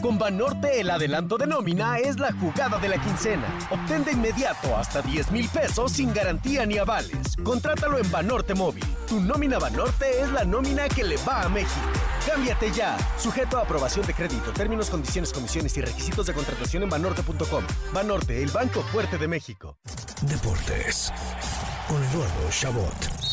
Con Banorte el adelanto de nómina es la jugada de la quincena. Obtén de inmediato hasta 10 mil pesos sin garantía ni avales. Contrátalo en Banorte Móvil. Tu nómina Banorte es la nómina que le va a México. Cámbiate ya. Sujeto a aprobación de crédito, términos, condiciones, comisiones y requisitos de contratación en banorte.com. Banorte, el banco fuerte de México. Deportes con Eduardo Chabot.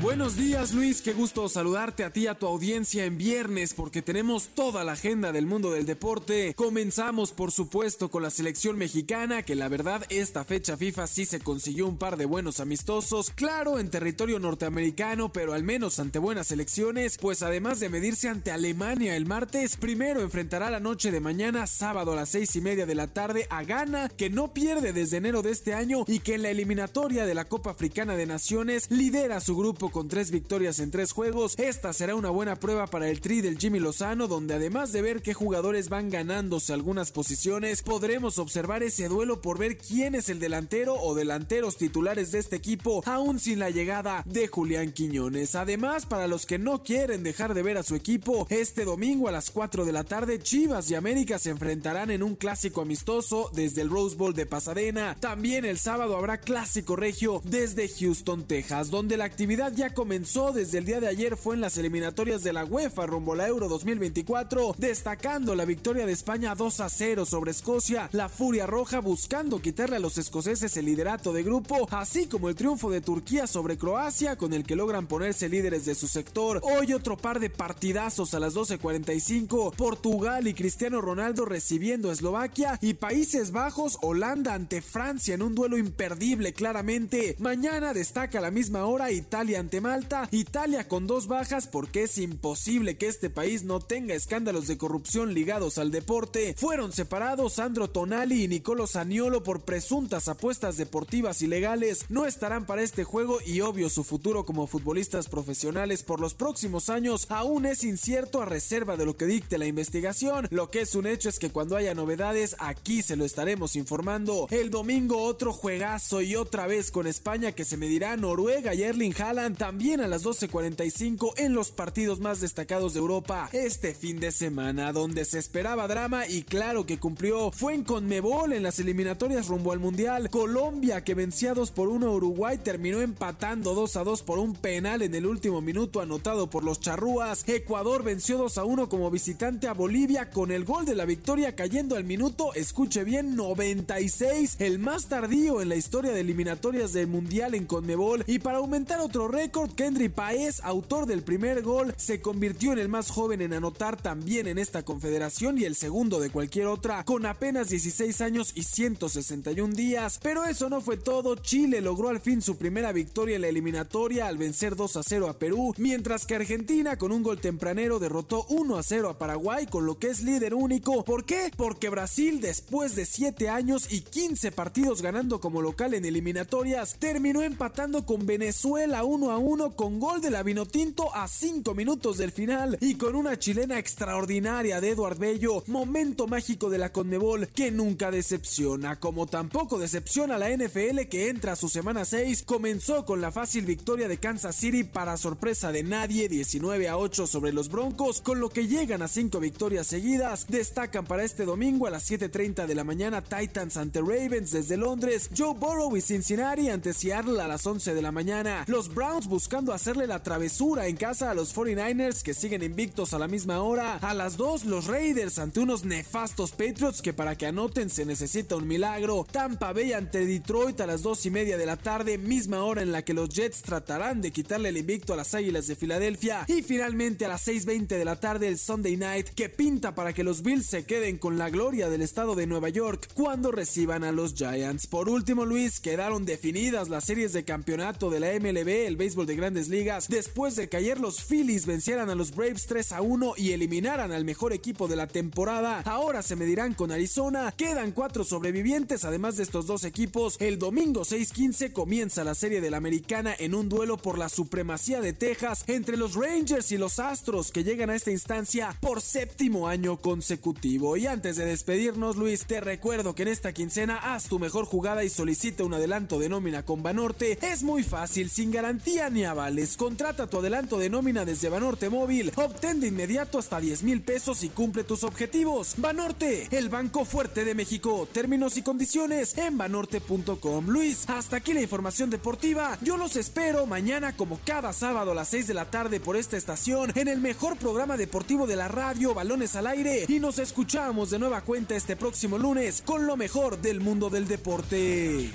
Buenos días Luis, qué gusto saludarte a ti y a tu audiencia en viernes porque tenemos toda la agenda del mundo del deporte. Comenzamos por supuesto con la selección mexicana que la verdad esta fecha FIFA sí se consiguió un par de buenos amistosos, claro en territorio norteamericano pero al menos ante buenas elecciones, pues además de medirse ante Alemania el martes, primero enfrentará la noche de mañana sábado a las seis y media de la tarde a Ghana que no pierde desde enero de este año y que en la eliminatoria de la Copa Africana de Naciones lidera su grupo con tres victorias en tres juegos. Esta será una buena prueba para el tri del Jimmy Lozano, donde además de ver qué jugadores van ganándose algunas posiciones, podremos observar ese duelo por ver quién es el delantero o delanteros titulares de este equipo, aún sin la llegada de Julián Quiñones. Además, para los que no quieren dejar de ver a su equipo, este domingo a las 4 de la tarde, Chivas y América se enfrentarán en un clásico amistoso desde el Rose Bowl de Pasadena. También el sábado habrá clásico regio desde Houston, Texas, donde la actividad ya comenzó desde el día de ayer fue en las eliminatorias de la UEFA rumbo a Euro 2024, destacando la victoria de España 2 a 0 sobre Escocia, la Furia Roja buscando quitarle a los escoceses el liderato de grupo, así como el triunfo de Turquía sobre Croacia con el que logran ponerse líderes de su sector. Hoy otro par de partidazos a las 12:45, Portugal y Cristiano Ronaldo recibiendo a Eslovaquia y Países Bajos Holanda ante Francia en un duelo imperdible claramente. Mañana destaca a la misma hora Italia ante Malta, Italia con dos bajas porque es imposible que este país no tenga escándalos de corrupción ligados al deporte. Fueron separados Sandro Tonali y Nicolo Saniolo por presuntas apuestas deportivas ilegales. No estarán para este juego y obvio su futuro como futbolistas profesionales por los próximos años aún es incierto a reserva de lo que dicte la investigación. Lo que es un hecho es que cuando haya novedades aquí se lo estaremos informando. El domingo otro juegazo y otra vez con España que se medirá Noruega y Erling Haaland también a las 12.45 en los partidos más destacados de Europa este fin de semana, donde se esperaba drama y claro que cumplió. Fue en Conmebol en las eliminatorias rumbo al Mundial. Colombia, que vencía 2 por 1 a Uruguay, terminó empatando 2 a 2 por un penal en el último minuto anotado por los charrúas. Ecuador venció 2 a 1 como visitante a Bolivia con el gol de la victoria cayendo al minuto, escuche bien, 96, el más tardío en la historia de eliminatorias del Mundial en Conmebol. Y para aumentar otro récord, Kendry Paez, autor del primer gol, se convirtió en el más joven en anotar también en esta confederación y el segundo de cualquier otra, con apenas 16 años y 161 días. Pero eso no fue todo, Chile logró al fin su primera victoria en la eliminatoria al vencer 2 a 0 a Perú, mientras que Argentina con un gol tempranero derrotó 1 a 0 a Paraguay, con lo que es líder único. ¿Por qué? Porque Brasil, después de 7 años y 15 partidos ganando como local en eliminatorias, terminó empatando con Venezuela 1 a 1 con gol de la Vinotinto a 5 minutos del final y con una chilena extraordinaria de Eduard Bello, momento mágico de la Conmebol que nunca decepciona, como tampoco decepciona la NFL que entra a su semana 6, comenzó con la fácil victoria de Kansas City para sorpresa de nadie 19 a 8 sobre los Broncos, con lo que llegan a 5 victorias seguidas, destacan para este domingo a las 7.30 de la mañana Titans ante Ravens desde Londres, Joe Burrow y Cincinnati ante Seattle a las 11 de la mañana, los Browns buscando hacerle la travesura en casa a los 49ers que siguen invictos a la misma hora. A las 2 los Raiders ante unos nefastos Patriots que para que anoten se necesita un milagro. Tampa Bay ante Detroit a las 2 y media de la tarde, misma hora en la que los Jets tratarán de quitarle el invicto a las Águilas de Filadelfia. Y finalmente a las 6.20 de la tarde el Sunday Night que pinta para que los Bills se queden con la gloria del estado de Nueva York cuando reciban a los Giants. Por último Luis, quedaron definidas las series de campeonato de la MLB, el béisbol de grandes ligas después de que ayer los Phillies vencieran a los Braves 3 a 1 y eliminaran al mejor equipo de la temporada. Ahora se medirán con Arizona. Quedan cuatro sobrevivientes además de estos dos equipos. El domingo 6-15 comienza la serie de la americana en un duelo por la supremacía de Texas entre los Rangers y los Astros que llegan a esta instancia por séptimo año consecutivo. Y antes de despedirnos Luis, te recuerdo que en esta quincena haz tu mejor jugada y solicita un adelanto de nómina con Banorte. Es muy fácil, sin garantía garantía ni avales. Contrata tu adelanto de nómina desde Banorte Móvil. Obtén de inmediato hasta 10 mil pesos y cumple tus objetivos. Banorte, el banco fuerte de México. Términos y condiciones en banorte.com. Luis, hasta aquí la información deportiva. Yo los espero mañana como cada sábado a las 6 de la tarde por esta estación en el mejor programa deportivo de la radio, Balones al Aire. Y nos escuchamos de nueva cuenta este próximo lunes con lo mejor del mundo del deporte.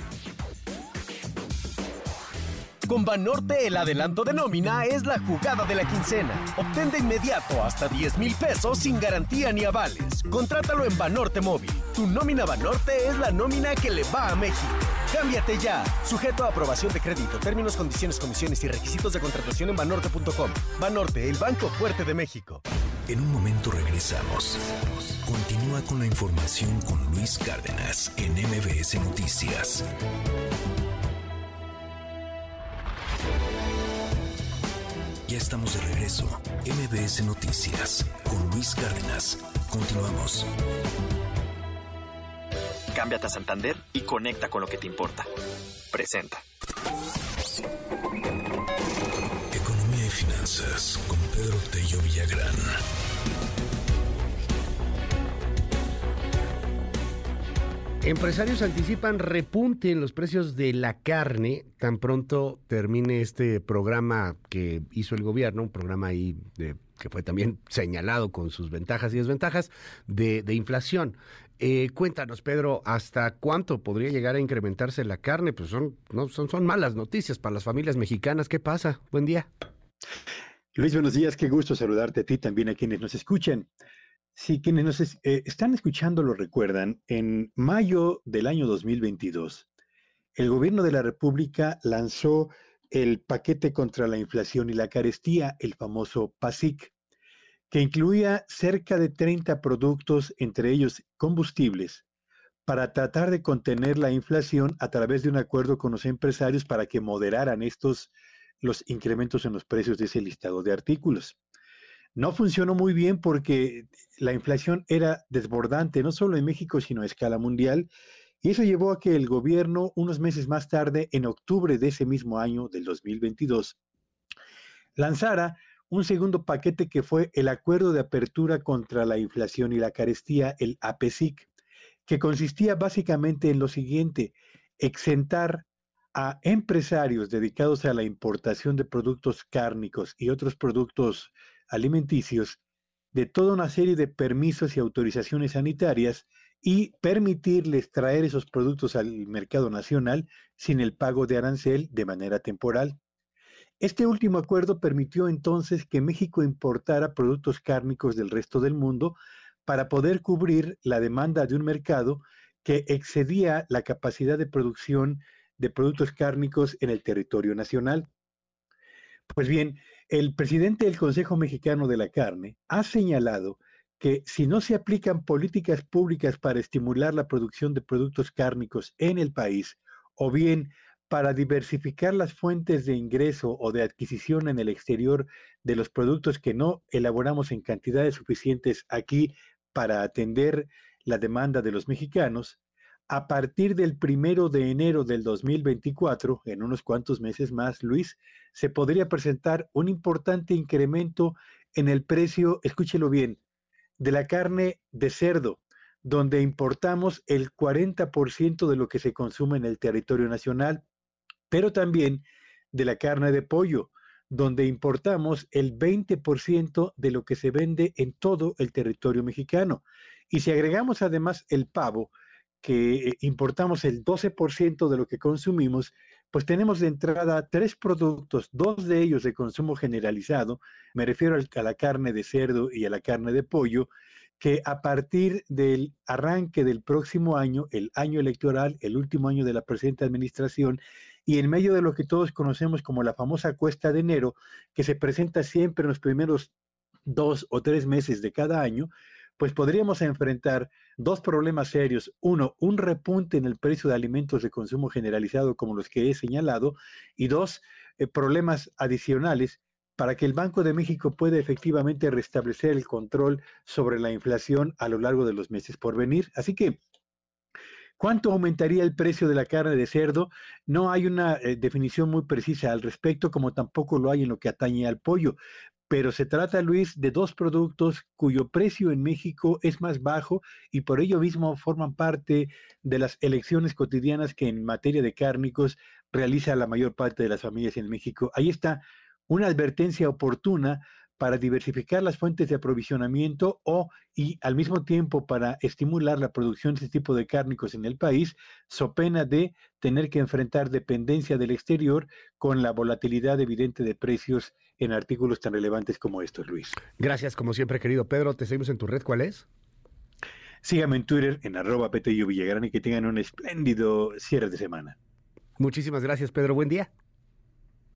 Con Banorte el adelanto de nómina es la jugada de la quincena. Obtén de inmediato hasta 10 mil pesos sin garantía ni avales. Contrátalo en Banorte Móvil. Tu nómina Banorte es la nómina que le va a México. Cámbiate ya. Sujeto a aprobación de crédito, términos, condiciones, comisiones y requisitos de contratación en banorte.com. Banorte, el banco fuerte de México. En un momento regresamos. Continúa con la información con Luis Cárdenas en MBS Noticias. Ya estamos de regreso. MBS Noticias con Luis Cárdenas. Continuamos. Cámbiate a Santander y conecta con lo que te importa. Presenta. Economía y finanzas con Pedro Tello Villagrán. Empresarios anticipan repunte en los precios de la carne tan pronto termine este programa que hizo el gobierno, un programa ahí de, que fue también señalado con sus ventajas y desventajas de, inflación. Eh, cuéntanos, Pedro, ¿hasta cuánto podría llegar a incrementarse la carne? Pues son, no, son malas noticias para las familias mexicanas. ¿Qué pasa? Buen día. Luis, buenos días. Qué gusto saludarte a ti también a quienes nos escuchan. Sí, quienes nos están escuchando lo recuerdan, en mayo del año 2022, el gobierno de la República lanzó el paquete contra la inflación y la carestía, el famoso PASIC, que incluía cerca de 30 productos, entre ellos combustibles, para tratar de contener la inflación a través de un acuerdo con los empresarios para que moderaran estos los incrementos en los precios de ese listado de artículos. No funcionó muy bien porque la inflación era desbordante, no solo en México, sino a escala mundial, y eso llevó a que el gobierno, unos meses más tarde, en octubre de ese mismo año, del 2022, lanzara un segundo paquete que fue el Acuerdo de Apertura contra la Inflación y la Carestía, el APESIC, que consistía básicamente en lo siguiente, exentar a empresarios dedicados a la importación de productos cárnicos y otros productos alimenticios de toda una serie de permisos y autorizaciones sanitarias y permitirles traer esos productos al mercado nacional sin el pago de arancel de manera temporal. Este último acuerdo permitió entonces que México importara productos cárnicos del resto del mundo para poder cubrir la demanda de un mercado que excedía la capacidad de producción de productos cárnicos en el territorio nacional. Pues bien, el presidente del Consejo Mexicano de la Carne ha señalado que si no se aplican políticas públicas para estimular la producción de productos cárnicos en el país, o bien para diversificar las fuentes de ingreso o de adquisición en el exterior de los productos que no elaboramos en cantidades suficientes aquí para atender la demanda de los mexicanos, a partir del primero de enero del 2024, en unos cuantos meses más, Luis, se podría presentar un importante incremento en el precio, escúchelo bien, de la carne de cerdo, donde importamos el 40% de lo que se consume en el territorio nacional, pero también de la carne de pollo, donde importamos el 20% de lo que se vende en todo el territorio mexicano. Y si agregamos además el pavo, que eh, importamos el 12% de lo que consumimos, pues tenemos de entrada tres productos, dos de ellos de consumo generalizado, me refiero a la carne de cerdo y a la carne de pollo, que a partir del arranque del próximo año, el año electoral, el último año de la presente administración, y en medio de lo que todos conocemos como la famosa cuesta de enero, que se presenta siempre en los primeros dos o tres meses de cada año, pues podríamos enfrentar dos problemas serios. Uno, un repunte en el precio de alimentos de consumo generalizado como los que he señalado. Y dos, eh, problemas adicionales para que el Banco de México pueda efectivamente restablecer el control sobre la inflación a lo largo de los meses por venir. Así que ¿Cuánto aumentaría el precio de la carne de cerdo? No hay una eh, definición muy precisa al respecto, como tampoco lo hay en lo que atañe al pollo. Pero se trata, Luis, de dos productos cuyo precio en México es más bajo y por ello mismo forman parte de las elecciones cotidianas que en materia de cárnicos realiza la mayor parte de las familias en México. Ahí está una advertencia oportuna para diversificar las fuentes de aprovisionamiento o y al mismo tiempo para estimular la producción de este tipo de cárnicos en el país, so pena de tener que enfrentar dependencia del exterior con la volatilidad evidente de precios en artículos tan relevantes como estos, Luis. Gracias, como siempre, querido Pedro. Te seguimos en tu red. ¿Cuál es? Sígame en Twitter en arroba Petello Villagrán y que tengan un espléndido cierre de semana. Muchísimas gracias, Pedro. Buen día.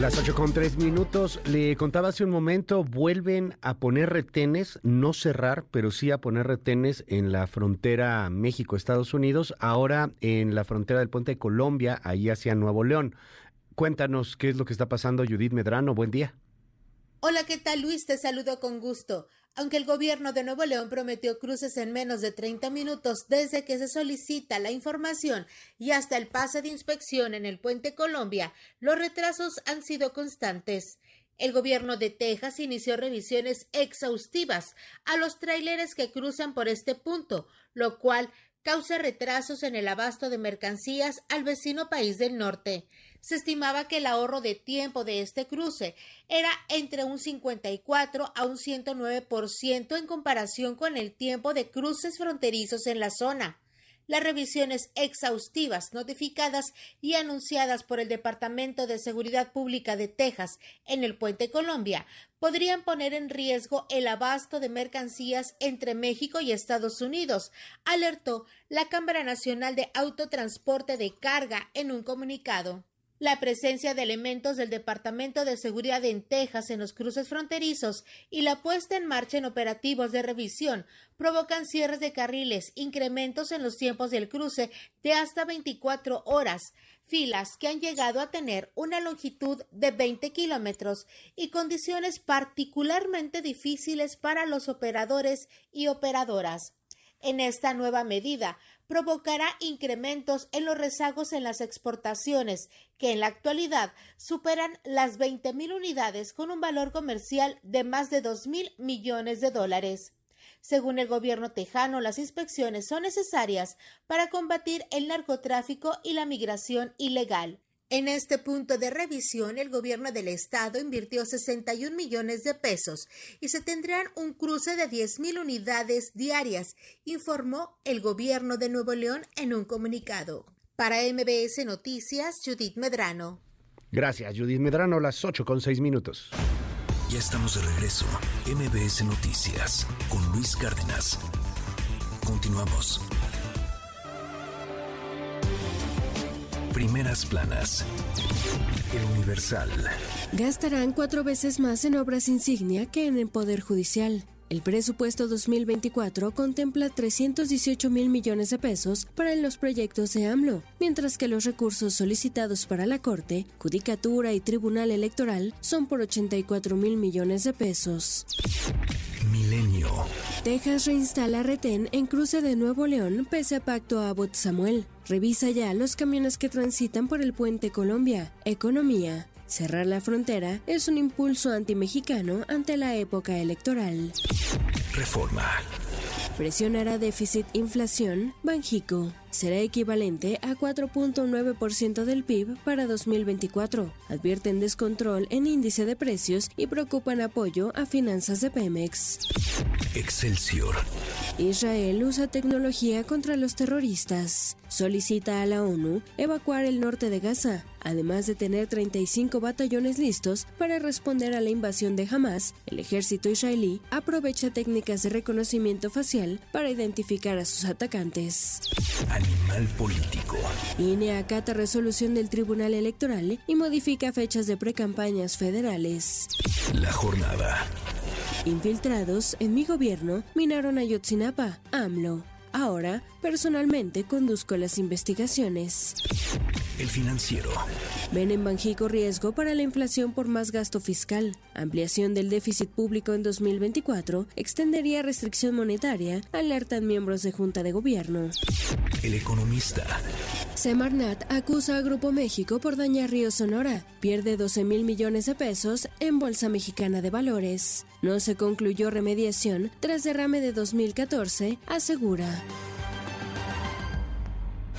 Las 8 con 3 minutos. Le contaba hace un momento, vuelven a poner retenes, no cerrar, pero sí a poner retenes en la frontera México-Estados Unidos, ahora en la frontera del puente de Colombia, ahí hacia Nuevo León. Cuéntanos qué es lo que está pasando, Judith Medrano. Buen día. Hola, ¿qué tal Luis? Te saludo con gusto. Aunque el gobierno de Nuevo León prometió cruces en menos de 30 minutos desde que se solicita la información y hasta el pase de inspección en el puente Colombia, los retrasos han sido constantes. El gobierno de Texas inició revisiones exhaustivas a los tráileres que cruzan por este punto, lo cual causa retrasos en el abasto de mercancías al vecino país del norte se estimaba que el ahorro de tiempo de este cruce era entre un 54 a un 109% en comparación con el tiempo de cruces fronterizos en la zona. Las revisiones exhaustivas notificadas y anunciadas por el Departamento de Seguridad Pública de Texas en el Puente Colombia podrían poner en riesgo el abasto de mercancías entre México y Estados Unidos, alertó la Cámara Nacional de Autotransporte de Carga en un comunicado. La presencia de elementos del Departamento de Seguridad en Texas en los cruces fronterizos y la puesta en marcha en operativos de revisión provocan cierres de carriles, incrementos en los tiempos del cruce de hasta 24 horas, filas que han llegado a tener una longitud de 20 kilómetros y condiciones particularmente difíciles para los operadores y operadoras. En esta nueva medida, provocará incrementos en los rezagos en las exportaciones, que en la actualidad superan las 20.000 unidades con un valor comercial de más de 2.000 millones de dólares. Según el gobierno tejano, las inspecciones son necesarias para combatir el narcotráfico y la migración ilegal. En este punto de revisión, el gobierno del estado invirtió 61 millones de pesos y se tendrán un cruce de 10.000 unidades diarias, informó el gobierno de Nuevo León en un comunicado. Para MBS Noticias, Judith Medrano. Gracias, Judith Medrano, las 8 con 6 minutos. Ya estamos de regreso. MBS Noticias con Luis Cárdenas. Continuamos. Primeras planas. El Universal. Gastarán cuatro veces más en obras insignia que en el Poder Judicial. El presupuesto 2024 contempla 318 mil millones de pesos para los proyectos de AMLO, mientras que los recursos solicitados para la Corte, Judicatura y Tribunal Electoral son por 84 mil millones de pesos. Milenio. Texas reinstala retén en cruce de Nuevo León pese a pacto a Abbott Samuel. Revisa ya los camiones que transitan por el puente Colombia. Economía. Cerrar la frontera es un impulso antimexicano ante la época electoral. Reforma. Presionará déficit inflación, Banjico. Será equivalente a 4.9% del PIB para 2024. Advierten descontrol en índice de precios y preocupan apoyo a finanzas de Pemex. Excelsior. Israel usa tecnología contra los terroristas. Solicita a la ONU evacuar el norte de Gaza, además de tener 35 batallones listos para responder a la invasión de Hamas. El ejército israelí aprovecha técnicas de reconocimiento facial para identificar a sus atacantes. Animal político. INE acata resolución del Tribunal Electoral y modifica fechas de precampañas federales. La jornada. Infiltrados en mi gobierno minaron a Yotzinapa, AMLO. Ahora, personalmente conduzco las investigaciones. El financiero. Ven en Banjico riesgo para la inflación por más gasto fiscal. Ampliación del déficit público en 2024 extendería restricción monetaria, alertan miembros de Junta de Gobierno. El economista. Semarnat acusa a Grupo México por dañar Río Sonora. Pierde 12 mil millones de pesos en Bolsa Mexicana de Valores. No se concluyó remediación tras derrame de 2014, asegura.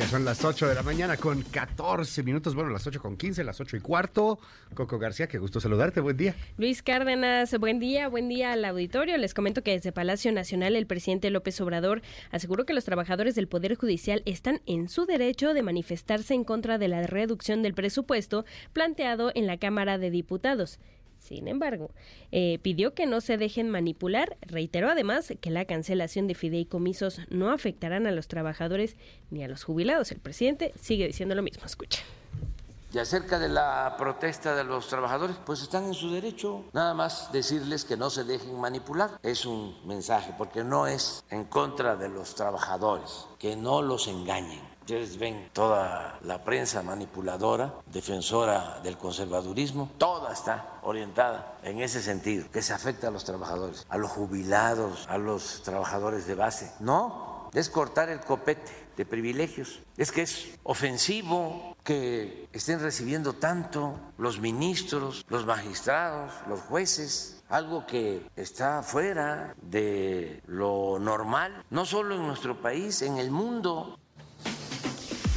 Ya son las 8 de la mañana con 14 minutos. Bueno, las 8 con 15, las 8 y cuarto. Coco García, qué gusto saludarte. Buen día. Luis Cárdenas, buen día, buen día al auditorio. Les comento que desde Palacio Nacional el presidente López Obrador aseguró que los trabajadores del Poder Judicial están en su derecho de manifestarse en contra de la reducción del presupuesto planteado en la Cámara de Diputados. Sin embargo, eh, pidió que no se dejen manipular. Reiteró además que la cancelación de fideicomisos no afectarán a los trabajadores ni a los jubilados. El presidente sigue diciendo lo mismo. Escucha. Y acerca de la protesta de los trabajadores, pues están en su derecho. Nada más decirles que no se dejen manipular. Es un mensaje, porque no es en contra de los trabajadores, que no los engañen. Ustedes ven toda la prensa manipuladora, defensora del conservadurismo, toda está orientada en ese sentido, que se afecta a los trabajadores, a los jubilados, a los trabajadores de base. No, es cortar el copete de privilegios. Es que es ofensivo que estén recibiendo tanto los ministros, los magistrados, los jueces, algo que está fuera de lo normal, no solo en nuestro país, en el mundo.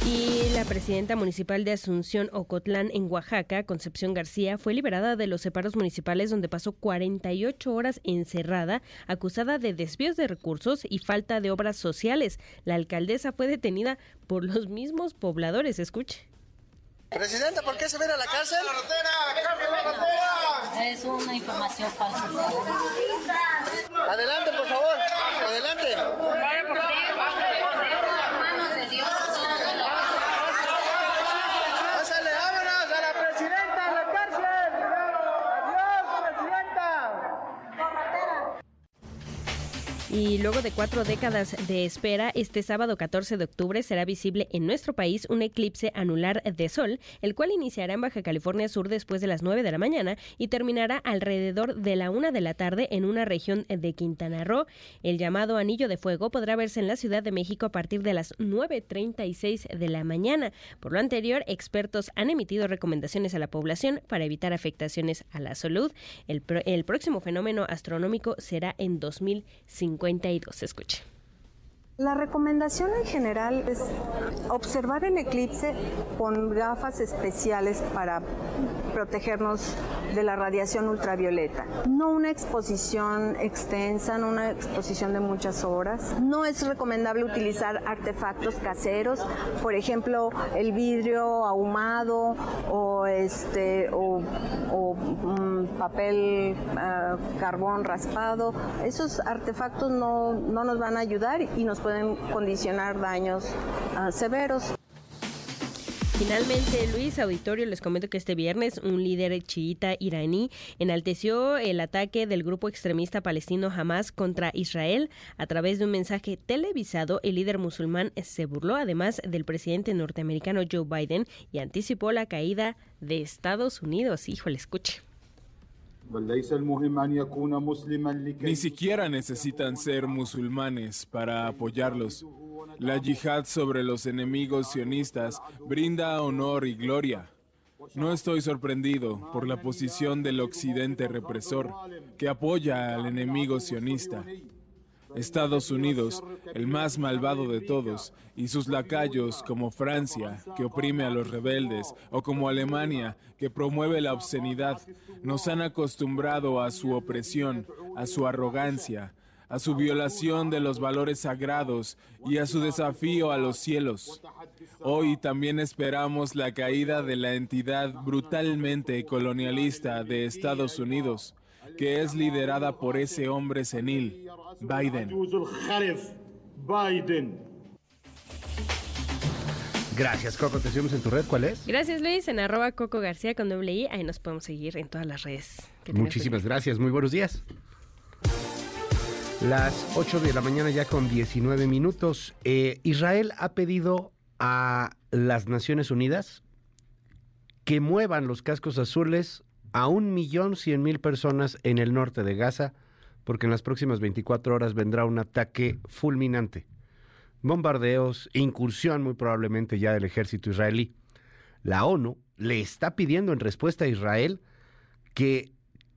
Y la presidenta municipal de Asunción Ocotlán en Oaxaca, Concepción García, fue liberada de los separos municipales donde pasó 48 horas encerrada, acusada de desvíos de recursos y falta de obras sociales. La alcaldesa fue detenida por los mismos pobladores. Escuche. Presidenta, ¿por qué se viene a la cárcel? Es una información falsa. Adelante, por favor. Adelante. Pásale, vámonos a la presidenta a la cárcel. Adiós, presidenta. Y luego de cuatro décadas de espera, este sábado 14 de octubre será visible en nuestro país un eclipse anular de sol, el cual iniciará en Baja California Sur después de las 9 de la mañana y terminará alrededor de la 1 de la tarde en una región de Quintana Roo. El llamado Anillo de Fuego podrá verse en la Ciudad de México a partir de las 9.36 de la mañana. Por lo anterior, expertos han emitido recomendaciones a la población para evitar afectaciones a la salud. El, el próximo fenómeno astronómico será en 2052. Escuche. La recomendación en general es observar el eclipse con gafas especiales para protegernos de la radiación ultravioleta. No una exposición extensa, no una exposición de muchas horas. No es recomendable utilizar artefactos caseros, por ejemplo, el vidrio ahumado o este o, mm, papel ah, carbón raspado. Esos artefactos no, no nos van a ayudar y nos pueden condicionar daños ah, severos. Finalmente, Luis Auditorio, les comento que este viernes un líder chiita iraní enalteció el ataque del grupo extremista palestino Hamas contra Israel. A través de un mensaje televisado, el líder musulmán se burló además del presidente norteamericano Joe Biden y anticipó la caída de Estados Unidos. Híjole, escuche. Ni siquiera necesitan ser musulmanes para apoyarlos. La yihad sobre los enemigos sionistas brinda honor y gloria. No estoy sorprendido por la posición del occidente represor que apoya al enemigo sionista. Estados Unidos, el más malvado de todos, y sus lacayos como Francia, que oprime a los rebeldes, o como Alemania, que promueve la obscenidad, nos han acostumbrado a su opresión, a su arrogancia, a su violación de los valores sagrados y a su desafío a los cielos. Hoy también esperamos la caída de la entidad brutalmente colonialista de Estados Unidos, que es liderada por ese hombre senil, Biden. Gracias, Coco. Te seguimos en tu red. ¿Cuál es? Gracias, Luis. En arroba Coco García con doble I. Ahí nos podemos seguir en todas las redes. Muchísimas gracias. Muy buenos días. Las 8 de la mañana ya con 19 minutos. Eh, Israel ha pedido a las Naciones Unidas que muevan los cascos azules a un millón cien mil personas en el norte de Gaza, porque en las próximas 24 horas vendrá un ataque fulminante bombardeos, incursión muy probablemente ya del ejército israelí. La ONU le está pidiendo en respuesta a Israel que,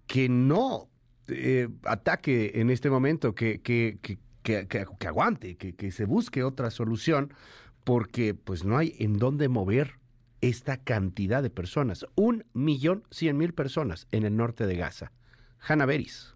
que no eh, ataque en este momento, que, que, que, que aguante, que, se busque otra solución, porque pues no hay en dónde mover esta cantidad de personas. Un millón cien mil personas en el norte de Gaza. Hanna Beris.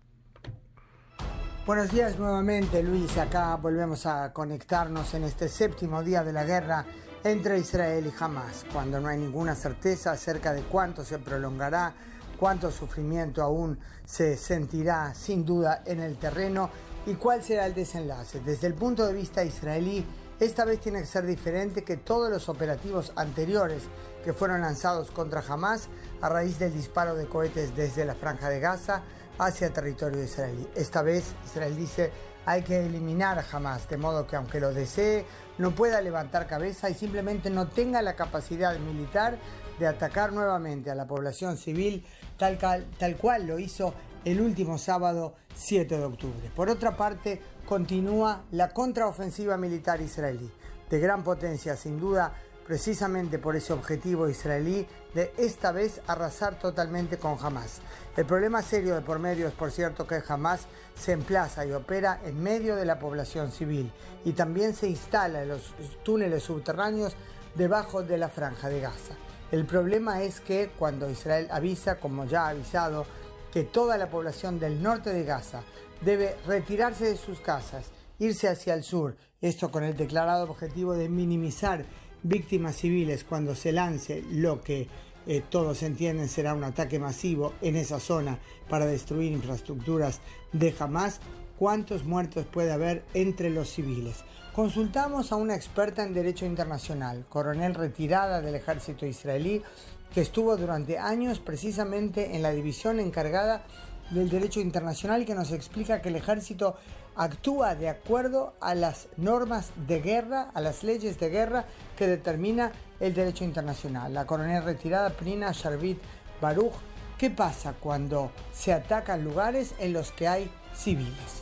Buenos días nuevamente, Luis. Acá volvemos a conectarnos en este séptimo día de la guerra entre Israel y Hamas, cuando no hay ninguna certeza acerca de cuánto se prolongará, cuánto sufrimiento aún se sentirá sin duda en el terreno y cuál será el desenlace. Desde el punto de vista israelí, esta vez tiene que ser diferente que todos los operativos anteriores que fueron lanzados contra Hamas a raíz del disparo de cohetes desde la franja de Gaza hacia territorio israelí. Esta vez Israel dice hay que eliminar a Hamas, de modo que aunque lo desee, no pueda levantar cabeza y simplemente no tenga la capacidad militar de atacar nuevamente a la población civil tal, tal cual lo hizo el último sábado 7 de octubre. Por otra parte, continúa la contraofensiva militar israelí, de gran potencia sin duda, precisamente por ese objetivo israelí de esta vez arrasar totalmente con Hamas. El problema serio de por medio es, por cierto, que Hamas se emplaza y opera en medio de la población civil y también se instala en los túneles subterráneos debajo de la franja de Gaza. El problema es que cuando Israel avisa, como ya ha avisado, que toda la población del norte de Gaza debe retirarse de sus casas, irse hacia el sur, esto con el declarado objetivo de minimizar víctimas civiles cuando se lance lo que eh, todos entienden será un ataque masivo en esa zona para destruir infraestructuras de Hamas, ¿cuántos muertos puede haber entre los civiles? Consultamos a una experta en derecho internacional, coronel retirada del ejército israelí, que estuvo durante años precisamente en la división encargada del derecho internacional, que nos explica que el ejército actúa de acuerdo a las normas de guerra, a las leyes de guerra que determina el derecho internacional. La coronel retirada Prina Sharvit Baruch, ¿qué pasa cuando se atacan lugares en los que hay civiles?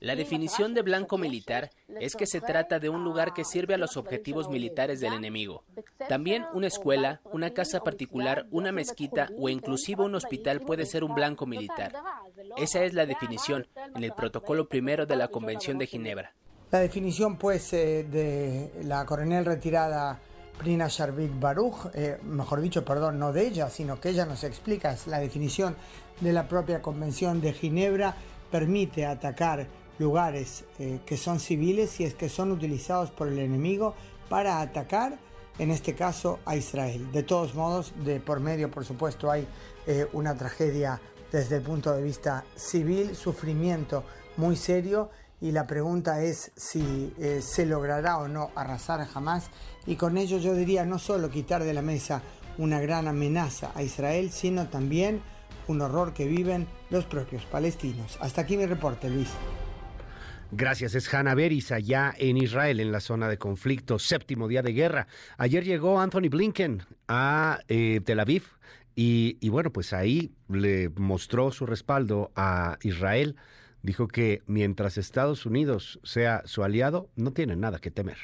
La definición de blanco militar es que se trata de un lugar que sirve a los objetivos militares del enemigo. También una escuela, una casa particular, una mezquita o inclusive un hospital puede ser un blanco militar. Esa es la definición en el protocolo primero de la Convención de Ginebra. La definición, pues, eh, de la coronel retirada Prina Sharvik Baruch, eh, mejor dicho, perdón, no de ella, sino que ella nos explica, es la definición de la propia Convención de Ginebra permite atacar lugares eh, que son civiles y es que son utilizados por el enemigo para atacar, en este caso, a Israel. De todos modos, de por medio, por supuesto, hay eh, una tragedia desde el punto de vista civil, sufrimiento muy serio y la pregunta es si eh, se logrará o no arrasar a Hamas y con ello yo diría no solo quitar de la mesa una gran amenaza a Israel, sino también un horror que viven los propios palestinos. Hasta aquí mi reporte, Luis. Gracias, es Hanna Beris allá en Israel, en la zona de conflicto, séptimo día de guerra. Ayer llegó Anthony Blinken a eh, Tel Aviv y, y bueno, pues ahí le mostró su respaldo a Israel. Dijo que mientras Estados Unidos sea su aliado, no tiene nada que temer.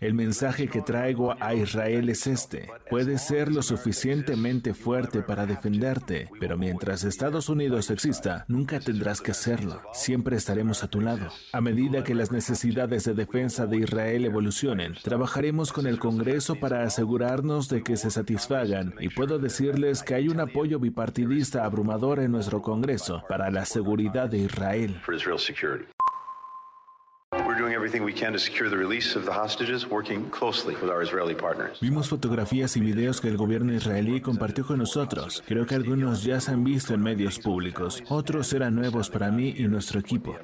El mensaje que traigo a Israel es este. Puedes ser lo suficientemente fuerte para defenderte, pero mientras Estados Unidos exista, nunca tendrás que hacerlo. Siempre estaremos a tu lado. A medida que las necesidades de defensa de Israel evolucionen, trabajaremos con el Congreso para asegurarnos de que se satisfagan y puedo decirles que hay un apoyo bipartidista abrumador en nuestro Congreso para la seguridad de Israel. Vimos fotografías y videos que el gobierno israelí compartió con nosotros. Creo que algunos ya se han visto en medios públicos. Otros eran nuevos para mí y nuestro equipo.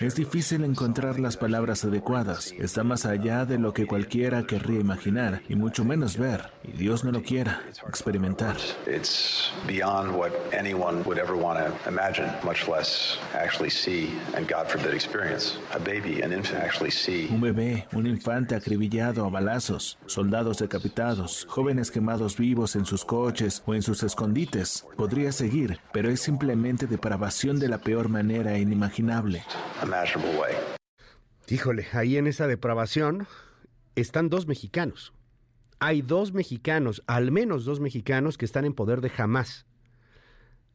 Es difícil encontrar las palabras adecuadas. Está más allá de lo que cualquiera querría imaginar y mucho menos ver. Y Dios no lo quiera. Experimentar. Un bebé, un infante acribillado a balazos, soldados decapitados, jóvenes quemados vivos en sus coches o en sus escondites. Podría seguir, pero es simplemente depravación de la peor manera inimaginable. Híjole, ahí en esa depravación están dos mexicanos. Hay dos mexicanos, al menos dos mexicanos que están en poder de Hamas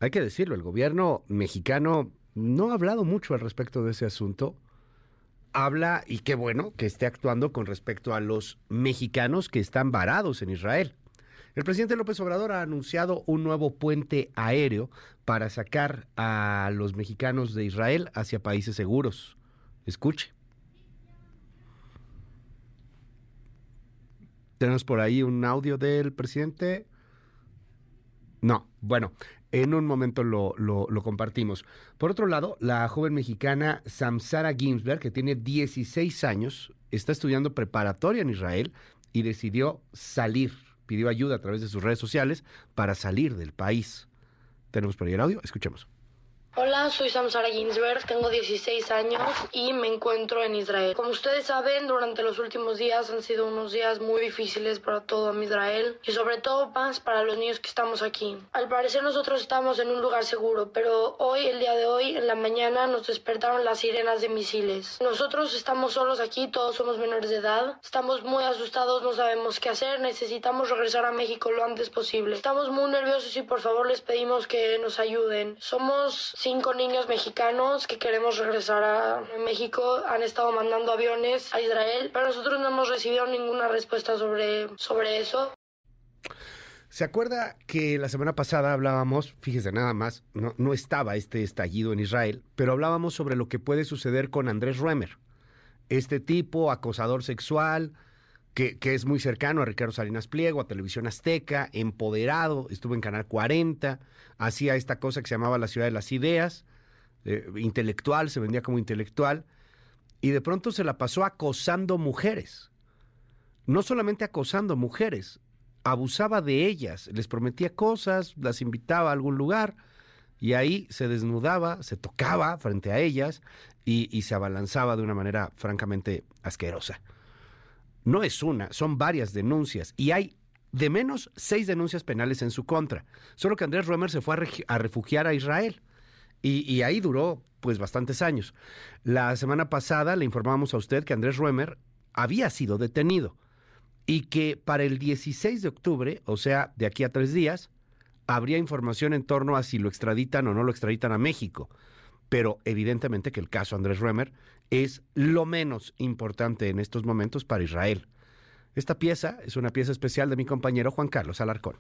hay que decirlo, el gobierno mexicano no ha hablado mucho al respecto de ese asunto. Habla, y qué bueno, que esté actuando con respecto a los mexicanos que están varados en Israel. El presidente López Obrador ha anunciado un nuevo puente aéreo para sacar a los mexicanos de Israel hacia países seguros. Escuche. ¿Tenemos por ahí un audio del presidente? No. Bueno, en un momento lo, compartimos. Por otro lado, la joven mexicana Samsara Ginsberg, que tiene 16 años, está estudiando preparatoria en Israel y decidió salir. Pidió ayuda a través de sus redes sociales para salir del país. Tenemos por ahí el audio, escuchemos. Hola, soy Samsara Ginsberg, tengo 16 años y me encuentro en Israel. Como ustedes saben, durante los últimos días han sido unos días muy difíciles para todo Israel y sobre todo más para los niños que estamos aquí. Al parecer nosotros estamos en un lugar seguro, pero hoy, el día de hoy, en la mañana nos despertaron las sirenas de misiles. Nosotros estamos solos aquí, todos somos menores de edad, estamos muy asustados, no sabemos qué hacer, necesitamos regresar a México lo antes posible. Estamos muy nerviosos y por favor les pedimos que nos ayuden. Somos cinco niños mexicanos que queremos regresar a México. Han estado mandando aviones a Israel, pero nosotros no hemos recibido ninguna respuesta sobre, sobre eso. ¿Se acuerda que la semana pasada hablábamos, fíjese nada más, no, no estaba este estallido en Israel, pero hablábamos sobre lo que puede suceder con Andrés Ruemer, este tipo acosador sexual, que, es muy cercano a Ricardo Salinas Pliego, a Televisión Azteca, empoderado, estuvo en Canal 40, hacía esta cosa que se llamaba la ciudad de las ideas, eh, intelectual, se vendía como intelectual, y de pronto se la pasó acosando mujeres. No solamente acosando mujeres, abusaba de ellas, les prometía cosas, las invitaba a algún lugar, y ahí se desnudaba, se tocaba frente a ellas y se abalanzaba de una manera francamente asquerosa. No es una, son varias denuncias y hay de menos seis denuncias penales en su contra. Solo que Andrés Roemer se fue a, refugiar a Israel y, ahí duró pues bastantes años. La semana pasada le informamos a usted que Andrés Roemer había sido detenido y que para el 16 de octubre, o sea, de aquí a tres días, habría información en torno a si lo extraditan o no lo extraditan a México. Pero evidentemente que el caso Andrés Roemer es lo menos importante en estos momentos para Israel. Esta pieza es una pieza especial de mi compañero Juan Carlos Alarcón.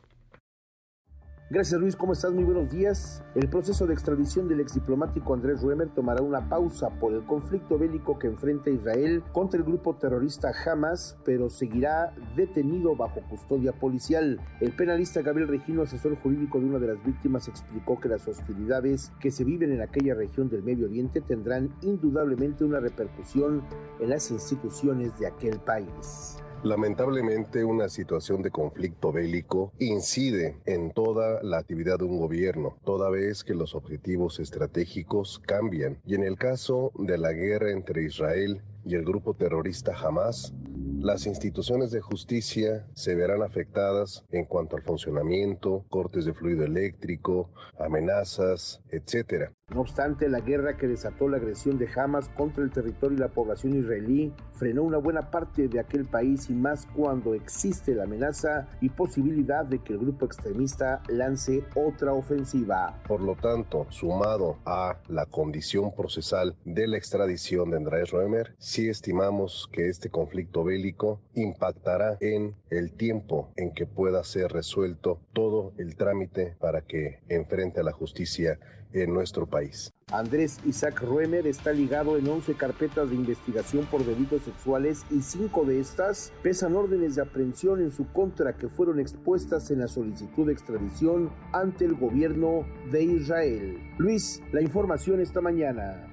Gracias Luis, ¿cómo estás? Muy buenos días. El proceso de extradición del exdiplomático Andrés Ruemer tomará una pausa por el conflicto bélico que enfrenta Israel contra el grupo terrorista Hamas, pero seguirá detenido bajo custodia policial. El penalista Gabriel Regino, asesor jurídico de una de las víctimas, explicó que las hostilidades que se viven en aquella región del Medio Oriente tendrán indudablemente una repercusión en las instituciones de aquel país. Lamentablemente, una situación de conflicto bélico incide en toda la actividad de un gobierno, toda vez que los objetivos estratégicos cambian. Y en el caso de la guerra entre Israel y el grupo terrorista Hamas, las instituciones de justicia se verán afectadas en cuanto al funcionamiento, cortes de fluido eléctrico, amenazas, etc. No obstante, la guerra que desató la agresión de Hamas contra el territorio y la población israelí frenó una buena parte de aquel país y más cuando existe la amenaza y posibilidad de que el grupo extremista lance otra ofensiva. Por lo tanto, sumado a la condición procesal de la extradición de Andrés Roemer, sí estimamos que este conflicto bélico impactará en el tiempo en que pueda ser resuelto todo el trámite para que enfrente a la justicia en nuestro país. Andrés Isaac Ruemer está ligado en 11 carpetas de investigación por delitos sexuales y cinco de estas pesan órdenes de aprehensión en su contra que fueron expuestas en la solicitud de extradición ante el gobierno de Israel. Luis, la información esta mañana.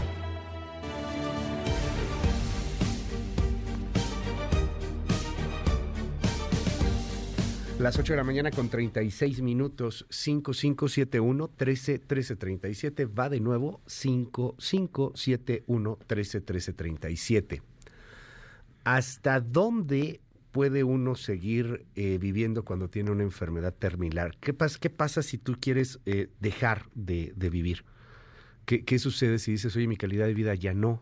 Las 8 de la mañana con 36 minutos, 5571 13 13 37. Va de nuevo 5571 13 13 37. ¿Hasta dónde puede uno seguir eh, viviendo cuando tiene una enfermedad terminal? ¿Qué, pasa, qué pasa si tú quieres eh, dejar de, de vivir? ¿Qué, ¿Qué, sucede si dices, oye, mi calidad de vida ya no?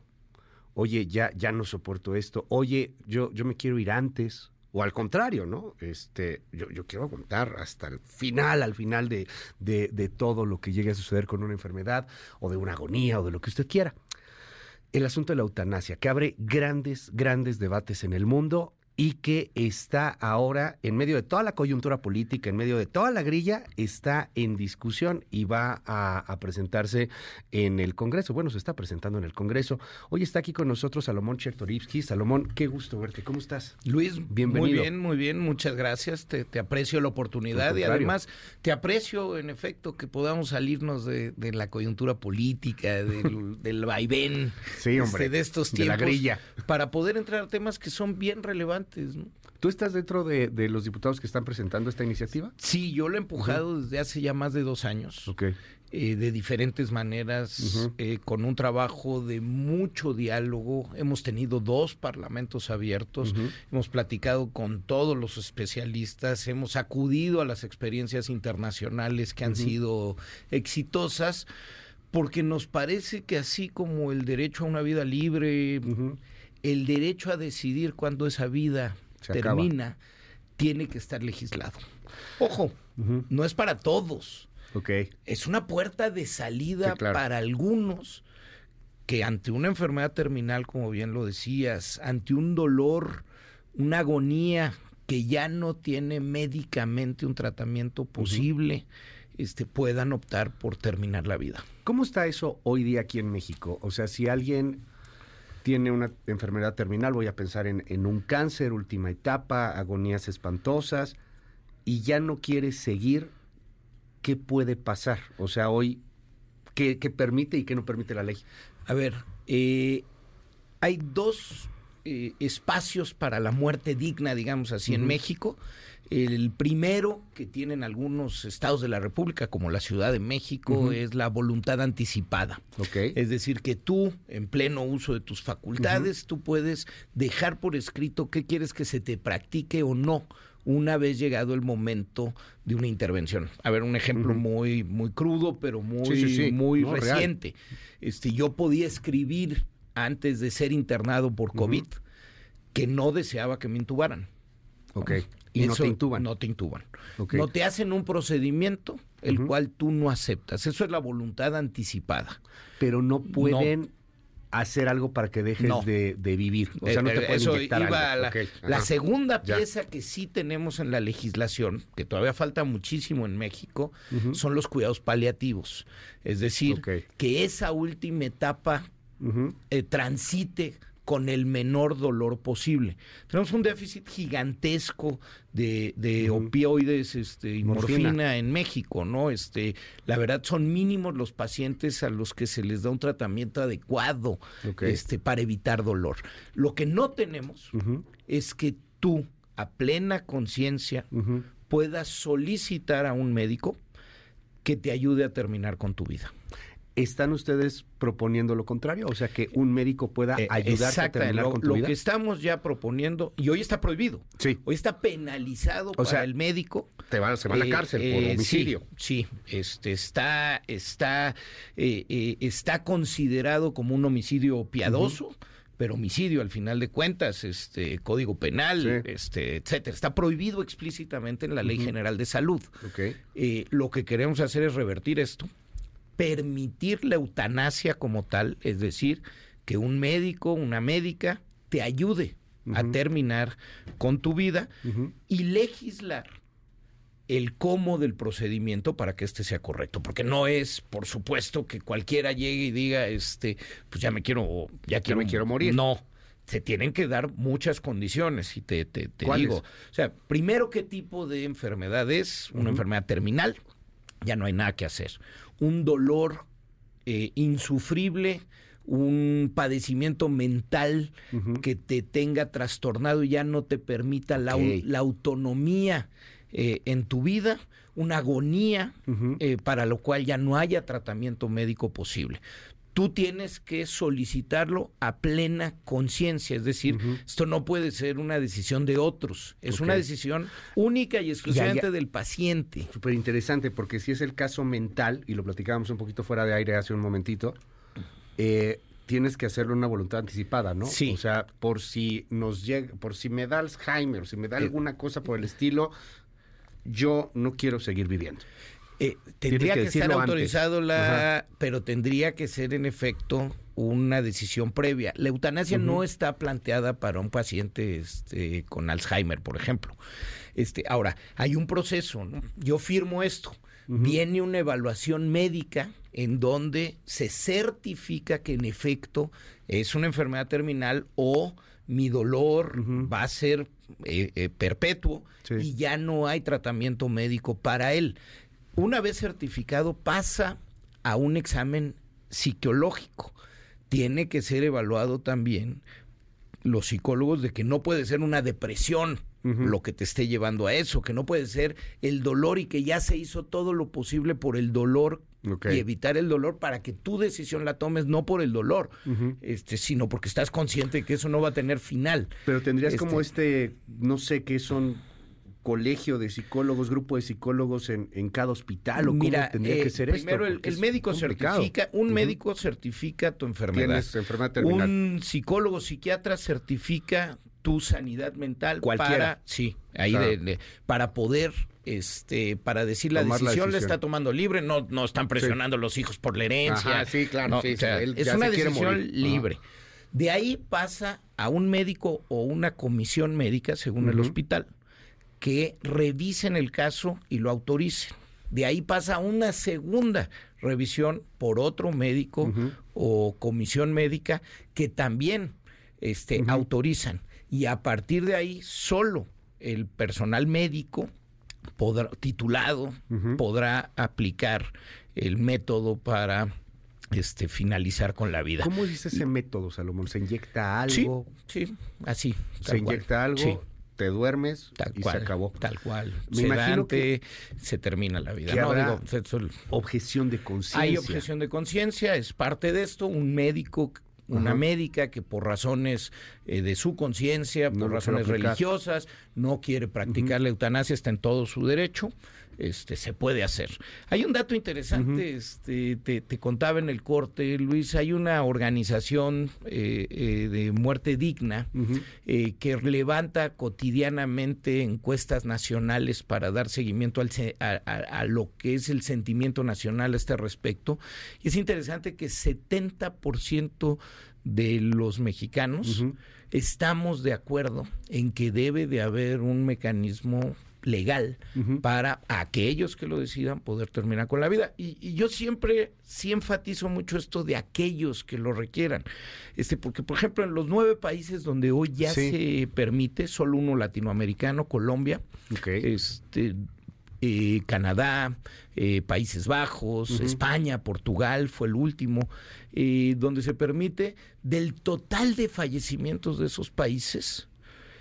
Oye, ya, ya no soporto esto. Oye, yo, yo me quiero ir antes. O al contrario, ¿no? Este, yo, quiero contar hasta el final, al final de, de, de, todo lo que llegue a suceder con una enfermedad, o de una agonía, o de lo que usted quiera. El asunto de la eutanasia, que abre grandes, grandes debates en el mundo y que está ahora en medio de toda la coyuntura política, en medio de toda la grilla, está en discusión y va a, a, presentarse en el Congreso. Bueno, se está presentando en el Congreso. Hoy está aquí con nosotros Salomón Chertorivsky. Salomón, qué gusto verte. ¿Cómo estás? Luis, bienvenido. Muy bien, muy bien. Muchas gracias. Te, te aprecio la oportunidad y además te aprecio, en efecto, que podamos salirnos de, de la coyuntura política, del, del vaivén sí, hombre, este, de estos tiempos. De la grilla. Para poder entrar a temas que son bien relevantes. ¿No? ¿Tú estás dentro de, de, los diputados que están presentando esta iniciativa? Sí, yo lo he empujado uh -huh. desde hace ya más de dos años. Okay. Eh, de diferentes maneras, uh -huh. eh, con un trabajo de mucho diálogo. Hemos tenido dos parlamentos abiertos, uh -huh. hemos platicado con todos los especialistas, hemos acudido a las experiencias internacionales que han sido exitosas, porque nos parece que así como el derecho a una vida libre, el derecho a decidir cuándo esa vida Se termina acaba. tiene que estar legislado. Ojo, uh -huh. no es para todos. Okay. Es una puerta de salida sí, claro. para algunos que ante una enfermedad terminal, como bien lo decías, ante un dolor, una agonía que ya no tiene médicamente un tratamiento posible, uh -huh. este, puedan optar por terminar la vida. ¿Cómo está eso hoy día aquí en México? O sea, si alguien tiene una enfermedad terminal, voy a pensar en, en, un cáncer, última etapa, agonías espantosas, y ya no quiere seguir, ¿qué puede pasar? O sea, hoy, ¿qué, qué permite y qué no permite la ley? A ver, eh, hay dos eh, espacios para la muerte digna, digamos así, uh -huh. en México. El primero que tienen algunos estados de la República, como la Ciudad de México, uh -huh. es la voluntad anticipada. Okay. Es decir, que tú, en pleno uso de tus facultades, uh -huh. tú puedes dejar por escrito qué quieres que se te practique o no una vez llegado el momento de una intervención. A ver, un ejemplo uh -huh. muy, muy crudo, pero muy, sí, sí, sí. muy no, reciente. Este, yo podía escribir antes de ser internado por COVID que no deseaba que me intubaran. Ok. Y no te intuban. No te intuban. Okay. No te hacen un procedimiento el uh -huh. cual tú no aceptas. Eso es la voluntad anticipada. Pero no pueden no. hacer algo para que dejes no. de, de, vivir. O sea, no te pueden Eso iba algo. La, okay. la, segunda ya. pieza que sí tenemos en la legislación, que todavía falta muchísimo en México, uh -huh. son los cuidados paliativos. Es decir, okay. que esa última etapa uh -huh. eh, transite con el menor dolor posible. Tenemos un déficit gigantesco de, opioides este, y morfina. en México, ¿no? Este, la verdad son mínimos los pacientes a los que se les da un tratamiento adecuado este, para evitar dolor. Lo que no tenemos es que tú, a plena conciencia, puedas solicitar a un médico que te ayude a terminar con tu vida. ¿Están ustedes proponiendo lo contrario? O sea, que un médico pueda eh, ayudar a terminar lo, con tu lo que estamos ya proponiendo, y hoy está prohibido. Sí. Hoy está penalizado para el médico. Te va, se va a la eh, cárcel por eh, homicidio. Sí, este, está, está, está considerado como un homicidio piadoso. pero homicidio al final de cuentas, este código penal, este, etcétera, está prohibido explícitamente en la Ley General de Salud. lo que queremos hacer es revertir esto permitir la eutanasia como tal, es decir, que un médico, una médica te ayude a terminar con tu vida y legislar el cómo del procedimiento para que este sea correcto, porque no es, por supuesto, que cualquiera llegue y diga, este, pues ya me quiero, ya quiero, me quiero morir. No, se tienen que dar muchas condiciones y te, te, digo, o sea, primero qué tipo de enfermedad es, una enfermedad terminal, ya no hay nada que hacer un dolor eh, insufrible, un padecimiento mental que te tenga trastornado y ya no te permita la, autonomía eh, en tu vida, una agonía eh, para lo cual ya no haya tratamiento médico posible tú tienes que solicitarlo a plena conciencia, es decir, esto no puede ser una decisión de otros, es una decisión única y exclusivamente del paciente. Súper interesante, porque si es el caso mental, y lo platicábamos un poquito fuera de aire hace un momentito, eh, tienes que hacerlo una voluntad anticipada, ¿no? Sí. O sea, por si nos llega, por si me da Alzheimer, si me da eh. alguna cosa por el estilo, yo no quiero seguir viviendo. Eh, tendría que, estar autorizado la, pero tendría que ser en efecto una decisión previa. La eutanasia no está planteada para un paciente este, con Alzheimer, por ejemplo. Este, ahora, hay un proceso, ¿no? Yo firmo esto. Viene una evaluación médica en donde se certifica que en efecto es una enfermedad terminal o mi dolor va a ser eh, eh, perpetuo y ya no hay tratamiento médico para él una vez certificado pasa a un examen psicológico. Tiene que ser evaluado también los psicólogos de que no puede ser una depresión lo que te esté llevando a eso, que no puede ser el dolor y que ya se hizo todo lo posible por el dolor y evitar el dolor para que tu decisión la tomes no por el dolor, este, sino porque estás consciente de que eso no va a tener final. Pero tendrías como este, este no sé qué son colegio de psicólogos, grupo de psicólogos en, en cada hospital o Mira, cómo tendría que eh, ser primero esto? el, médico certifica, un médico certifica tu enfermedad. Un psicólogo psiquiatra certifica tu sanidad mental Cualquiera. para sí, ahí para poder este para decir la decisión, la está tomando libre, no no están presionando los hijos por la herencia. sí, claro, sí, es una decisión libre. De ahí pasa a un médico o una comisión médica según el hospital que revisen el caso y lo autoricen. De ahí pasa una segunda revisión por otro médico o comisión médica que también este, autorizan. Y a partir de ahí, solo el personal médico podrá, titulado podrá aplicar el método para este, finalizar con la vida. ¿Cómo dice ese método, Salomón? ¿Se inyecta algo? Sí, así. ¿Se inyecta algo? Te duermes y se acabó. Tal cual. Me imagino que se termina la vida. no, objeción de conciencia. Hay objeción de conciencia, es parte de esto. Un médico una médica que por razones eh, de su conciencia, por razones religiosas, no quiere practicar la eutanasia, está en todo su derecho este, se puede hacer. Hay un dato interesante, este, te, contaba en el corte, Luis, hay una organización eh, eh, de muerte digna eh, que levanta cotidianamente encuestas nacionales para dar seguimiento al, a, lo que es el sentimiento nacional a este respecto. Y es interesante que 70% de los mexicanos estamos de acuerdo en que debe de haber un mecanismo legal para aquellos que lo decidan poder terminar con la vida. Y, yo siempre sí enfatizo mucho esto de aquellos que lo requieran. Este, porque, por ejemplo, en los nueve países donde hoy ya se permite, solo uno latinoamericano, Colombia, este, eh, Canadá, eh, Países Bajos, España, Portugal fue el último, eh, donde se permite del total de fallecimientos de esos países,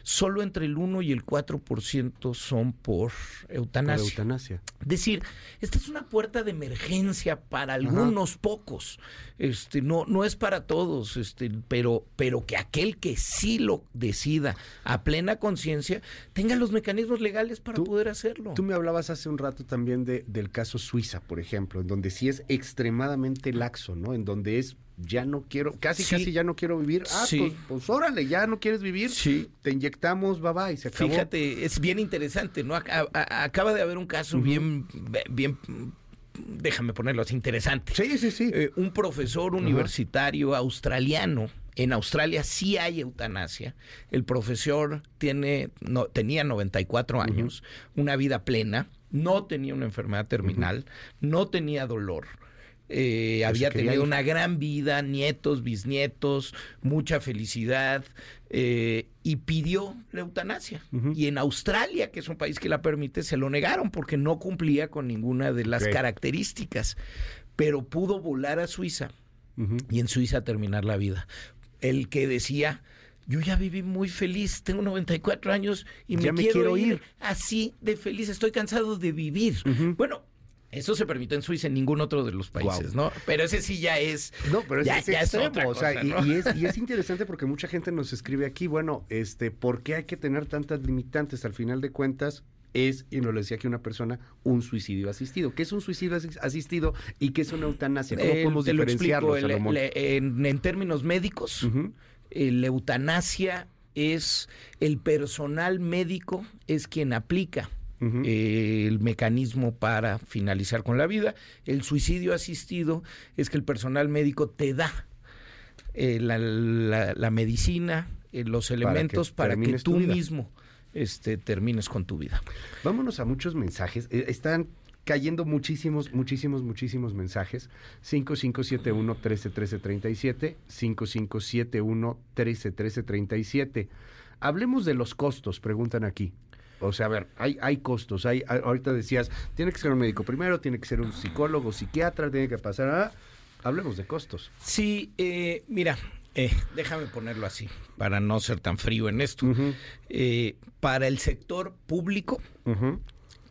solo entre el 1 y el 4% son por eutanasia. Por eutanasia. Es decir, esta es una puerta de emergencia para algunos pocos. Este, no, no es para todos, este, pero, pero que aquel que sí lo decida a plena conciencia tenga los mecanismos legales para poder hacerlo. Tú me hablabas hace un rato también de, del caso Suiza, por ejemplo, en donde sí es extremadamente laxo, ¿no? En donde es ya no quiero, casi casi ya no quiero vivir. Ah, pues, pues, órale, ya no quieres vivir. Sí. Te inyectamos, bye y se acabó. Fíjate, es bien interesante, ¿no? Acaba de haber un caso bien, bien déjame ponerlo así, interesante. Sí, sí, sí. Eh, un profesor universitario australiano. En Australia sí hay eutanasia. El profesor tiene, no, tenía 94 años, una vida plena, no tenía una enfermedad terminal, no tenía dolor eh, había tenido una gran vida, nietos, bisnietos, mucha felicidad, eh, y pidió la eutanasia. Y en Australia, que es un país que la permite, se lo negaron porque no cumplía con ninguna de las características. Pero pudo volar a Suiza y en Suiza terminar la vida. El que decía, yo ya viví muy feliz, tengo 94 años y me, quiero, ir. así de feliz, estoy cansado de vivir. Bueno, eso se permite en Suiza, en ningún otro de los países, ¿no? Pero ese sí ya es. No, pero ya, es, extremo, o sea, y, es, y, es, interesante porque mucha gente nos escribe aquí, bueno, este, ¿por qué hay que tener tantas limitantes? Al final de cuentas, es, y nos lo decía aquí una persona, un suicidio asistido. ¿Qué es un suicidio asistido y qué es una eutanasia? ¿Cómo podemos diferenciarlo, en, términos médicos, la eutanasia es el personal médico es quien aplica eh, el mecanismo para finalizar con la vida. El suicidio asistido es que el personal médico te da eh, la, medicina, eh, los elementos para que, tú mismo este, termines con tu vida. Vámonos a muchos mensajes. están cayendo muchísimos, muchísimos, muchísimos mensajes. 5571 131337, 5571 131337. Hablemos de los costos, preguntan aquí. O sea, a ver, hay, hay costos. Hay, ahorita decías, tiene que ser un médico primero, tiene que ser un psicólogo, psiquiatra, tiene que pasar a... Hablemos de costos. Sí, eh, mira, eh, déjame ponerlo así, para no ser tan frío en esto. Eh, para el sector público,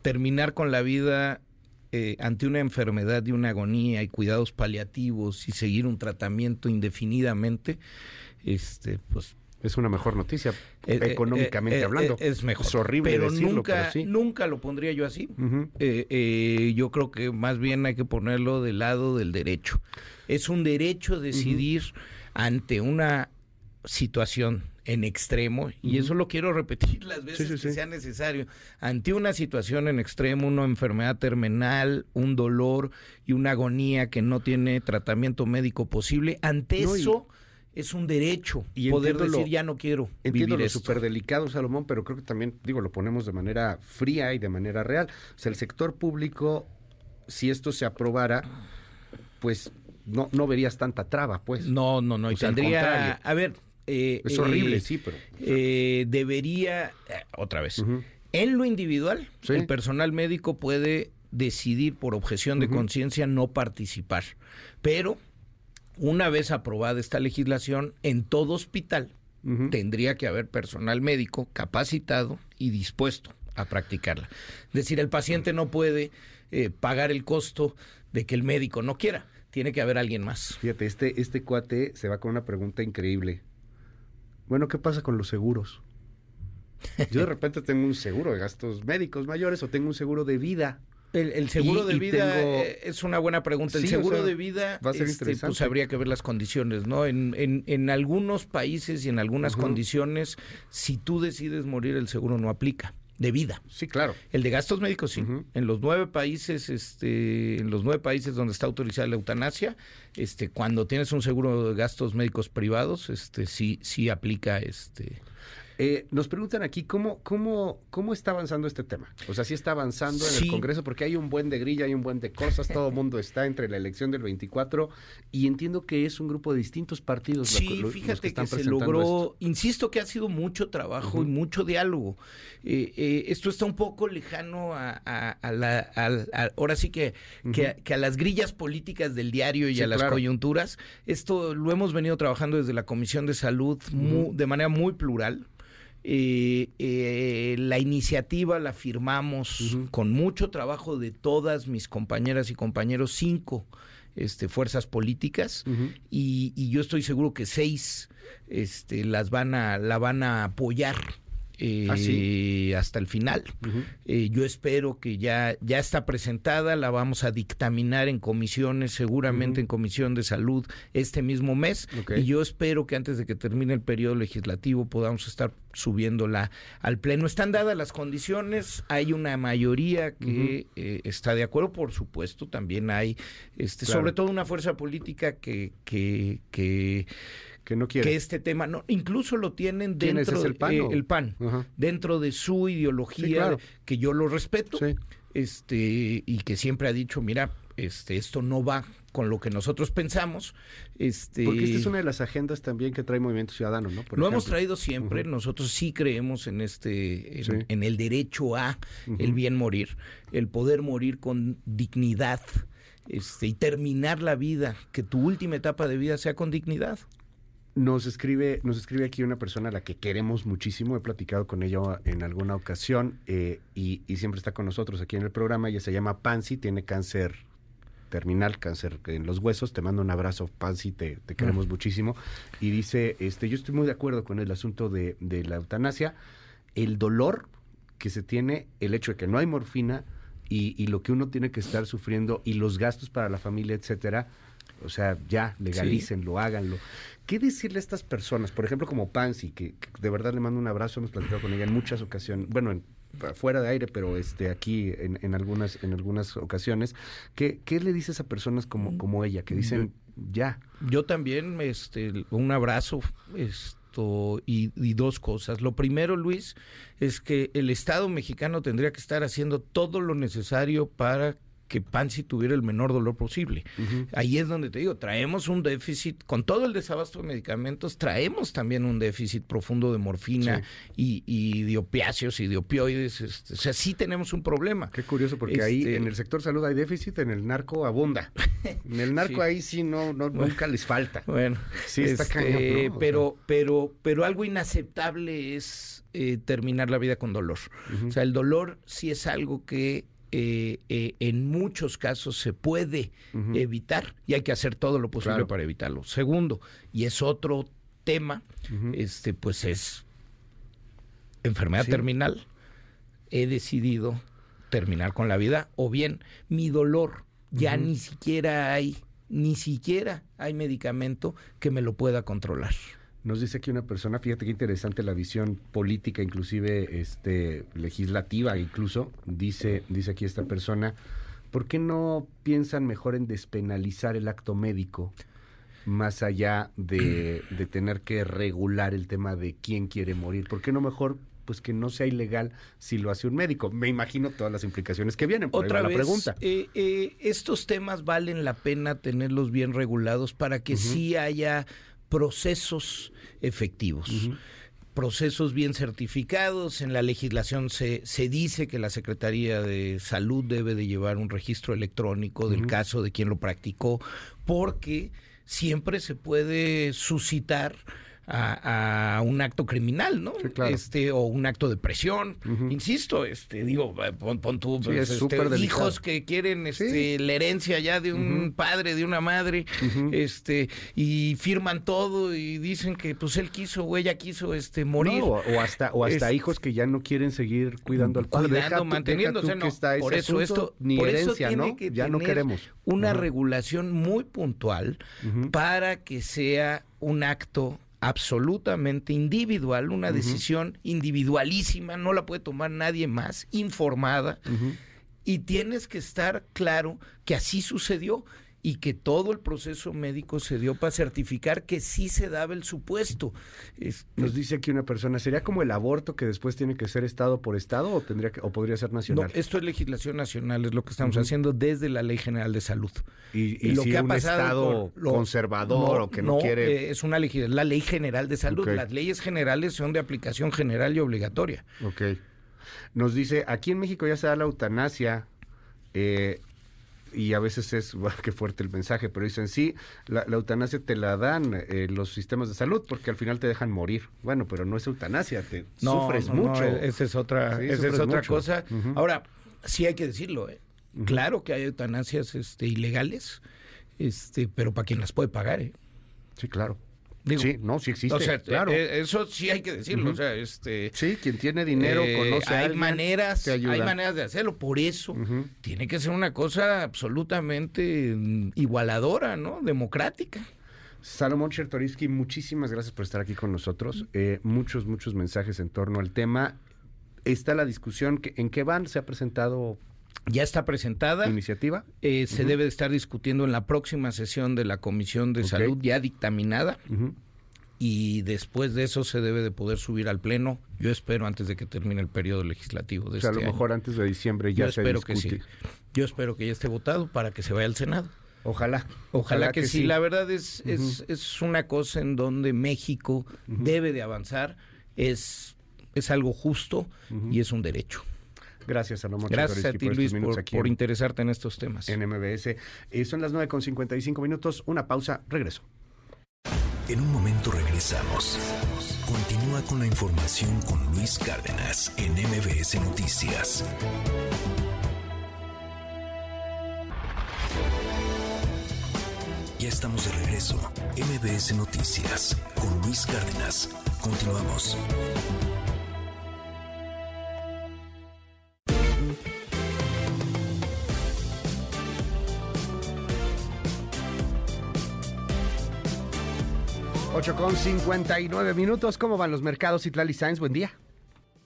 terminar con la vida ante una enfermedad de una agonía y cuidados paliativos y seguir un tratamiento indefinidamente, este, pues es una mejor noticia, eh, eh, económicamente eh, hablando. Es mejor. Es horrible pero decirlo, nunca, pero nunca lo pondría yo así. yo creo que más bien hay que ponerlo del lado del derecho. Es un derecho decidir ante una situación en extremo, y eso lo quiero repetir las veces que sea necesario, ante una situación en extremo, una enfermedad terminal, un dolor y una agonía que no tiene tratamiento médico posible, ante eso es un derecho y poder decir ya no quiero entiendo vivir lo súper delicado, Salomón, pero creo que también, digo, lo ponemos de manera fría y de manera real. O sea, el sector público, si esto se aprobara, pues no, no verías tanta traba, pues. No, no, no, y tendría, a ver... Eh, es horrible, eh, sí, pero... Eh, debería, otra vez, en lo individual, el personal médico puede decidir por objeción de conciencia no participar, pero una vez aprobada esta legislación, en todo hospital tendría que haber personal médico capacitado y dispuesto a practicarla. Es decir, el paciente no puede eh, pagar el costo de que el médico no quiera. Tiene que haber alguien más. Fíjate, este, este cuate se va con una pregunta increíble. Bueno, ¿qué pasa con los seguros? Yo de repente tengo un seguro de gastos médicos mayores o tengo un seguro de vida. El, seguro de vida eh, es una buena pregunta. El seguro de vida, va a ser este, pues habría que ver las condiciones, ¿no? En, en, en algunos países y en algunas condiciones, si tú decides morir, el seguro no aplica de vida. Sí, claro. El de gastos médicos sí. En los nueve países, este, en los nueve países donde está autorizada la eutanasia, este, cuando tienes un seguro de gastos médicos privados, este, sí, sí aplica, este, Eh, nos preguntan aquí cómo, cómo, cómo está avanzando este tema. O sea, sí está avanzando en el Congreso porque hay un buen de grilla, hay un buen de cosas, todo el mundo está entre la elección del 24 y entiendo que es un grupo de distintos partidos. Sí, fíjate que, se logró, insisto que ha sido mucho trabajo y mucho diálogo. Eh, eh, esto está un poco lejano a, la, ahora sí que, que, a las grillas políticas del diario y a las coyunturas. Esto lo hemos venido trabajando desde la Comisión de Salud de manera muy plural. Eh, eh, la iniciativa la firmamos con mucho trabajo de todas mis compañeras y compañeros, cinco este, fuerzas políticas, y, yo estoy seguro que seis este, las van a, la van a apoyar eh, hasta el final. Eh, yo espero que ya, ya está presentada, la vamos a dictaminar en comisiones, seguramente en comisión de salud este mismo mes. Y yo espero que antes de que termine el periodo legislativo podamos estar subiéndola al pleno. Están dadas las condiciones, hay una mayoría que eh, está de acuerdo, por supuesto, también hay, este, sobre todo una fuerza política que, que, que que no quiere. Que este tema, no, incluso lo tienen dentro del PAN, el PAN dentro de su ideología, que yo lo respeto, este, y que siempre ha dicho, mira, este, esto no va con lo que nosotros pensamos. Este, Porque esta es una de las agendas también que trae Movimiento Ciudadano, ¿no? lo hemos traído siempre, nosotros sí creemos en este, en, el derecho a el bien morir, el poder morir con dignidad. Este, y terminar la vida, que tu última etapa de vida sea con dignidad. Nos escribe, nos escribe aquí una persona a la que queremos muchísimo. He platicado con ella en alguna ocasión eh, y, siempre está con nosotros aquí en el programa. Ella se llama Pansy, tiene cáncer terminal, cáncer en los huesos. Te mando un abrazo, Pansy, te, queremos mm. muchísimo. Y dice, este, yo estoy muy de acuerdo con el asunto de, de la eutanasia. El dolor que se tiene, el hecho de que no hay morfina y, y lo que uno tiene que estar sufriendo y los gastos para la familia, etcétera o sea, ya, legalícenlo, háganlo. ¿Qué decirle a estas personas? Por ejemplo, como Pansy, que, de verdad le mando un abrazo, hemos platicado con ella en muchas ocasiones, bueno, fuera de aire, pero este aquí en, en, algunas en algunas ocasiones. ¿Qué, ¿Qué le dices a personas como, mm. como ella que dicen ya? Yo también, este, un abrazo, esto y, y, dos cosas. Lo primero, Luis, es que el Estado mexicano tendría que estar haciendo todo lo necesario para que Pansy tuviera el menor dolor posible. Ahí es donde te digo, traemos un déficit, con todo el desabasto de medicamentos, traemos también un déficit profundo de morfina y, de opiáceos y de opioides. Este, o sea, sí tenemos un problema. Qué curioso, porque ahí este en el sector salud hay déficit, en el narco abunda. En el narco ahí sí no, no nunca les falta. Bueno, sí está este, Pero, pero, pero algo inaceptable es eh, terminar la vida con dolor. O sea, el dolor sí es algo que eh, eh, en muchos casos se puede evitar y hay que hacer todo lo posible para evitarlo. Segundo, y es otro tema, este, pues es enfermedad terminal. He decidido terminar con la vida o bien mi dolor ya ni siquiera hay, ni siquiera hay medicamento que me lo pueda controlar. Nos dice aquí una persona, fíjate qué interesante la visión política, inclusive este legislativa, incluso dice dice aquí esta persona, ¿por qué no piensan mejor en despenalizar el acto médico más allá de, tener que regular el tema de quién quiere morir? ¿Por qué no mejor pues que no sea ilegal si lo hace un médico. Me imagino todas las implicaciones que vienen. Por Otra la pregunta. Eh, eh, estos temas valen la pena tenerlos bien regulados para que sí haya procesos efectivos. Procesos bien certificados. En la legislación se, se dice que la Secretaría de Salud debe de llevar un registro electrónico del caso de quien lo practicó, porque siempre se puede suscitar a, un acto criminal, ¿no? Este, o un acto de presión. Insisto, este, digo, pon, pon tú, pues, este, hijos que quieren este, la herencia ya de un padre, de una madre, este, y firman todo y dicen que pues él quiso o ella quiso este morir. o, hasta, o hasta hijos que ya no quieren seguir cuidando al padre. Cuidando, manteniendo, por eso esto, ni herencia, ¿no? ya no queremos. Una regulación muy puntual para que sea un acto absolutamente individual, una decisión individualísima, no la puede tomar nadie más, informada, y tienes que estar claro que así sucedió y que todo el proceso médico se dio para certificar que sí se daba el supuesto. Nos dice aquí una persona, ¿sería como el aborto que después tiene que ser estado por estado o tendría que, o podría ser nacional? No, esto es legislación nacional, es lo que estamos haciendo desde la Ley General de Salud. Y, lo que ha pasado estado conservador o que no, quiere eh, es una la Ley General de Salud. Las leyes generales son de aplicación general y obligatoria. Ok. Nos dice, aquí en México ya se da la eutanasia. Eh, y a veces es, qué fuerte el mensaje, pero dicen, sí, la, eutanasia te la dan eh, los sistemas de salud porque al final te dejan morir. Bueno, pero no es eutanasia, te sufres mucho. esa es otra, esa es otra cosa. Ahora, sí hay que decirlo, ¿eh? claro que hay eutanasias este, ilegales, este, pero para quien las puede pagar. ¿eh? Sí, claro sí, no, sí existe. claro. Eh, eso sí hay que decirlo. O sea, este, sí, quien tiene dinero eh, conoce hay maneras, hay maneras de hacerlo. Por eso tiene que ser una cosa absolutamente mm, igualadora, ¿no? Democrática. Salomón Chertoriski, muchísimas gracias por estar aquí con nosotros. Eh, muchos, muchos mensajes en torno al tema. Está la discusión, ¿en qué van? ¿Se ha presentado ya está presentada. ¿Iniciativa? Eh, se debe de estar discutiendo en la próxima sesión de la Comisión de Salud, ya dictaminada. Y después de eso se debe de poder subir al Pleno. Yo espero antes de que termine el periodo legislativo de o sea, a lo este mejor antes de diciembre ya Yo se espero que sí. Yo espero que ya esté votado para que se vaya al Senado. Ojalá. Ojalá, que, sí. La verdad es, es, es, una cosa en donde México debe de avanzar. Es, es algo justo y es un derecho. Gracias, Salomón. Gracias a ti, Luis, por, interesarte en estos temas. En MBS. Eh, son las 9 con 55 minutos. Una pausa. Regreso. En un momento regresamos. Continúa con la información con Luis Cárdenas en MBS Noticias. Ya estamos de regreso. MBS Noticias con Luis Cárdenas. Continuamos. 8 con 59 minutos. ¿Cómo van los mercados? Itlali Sainz, buen día.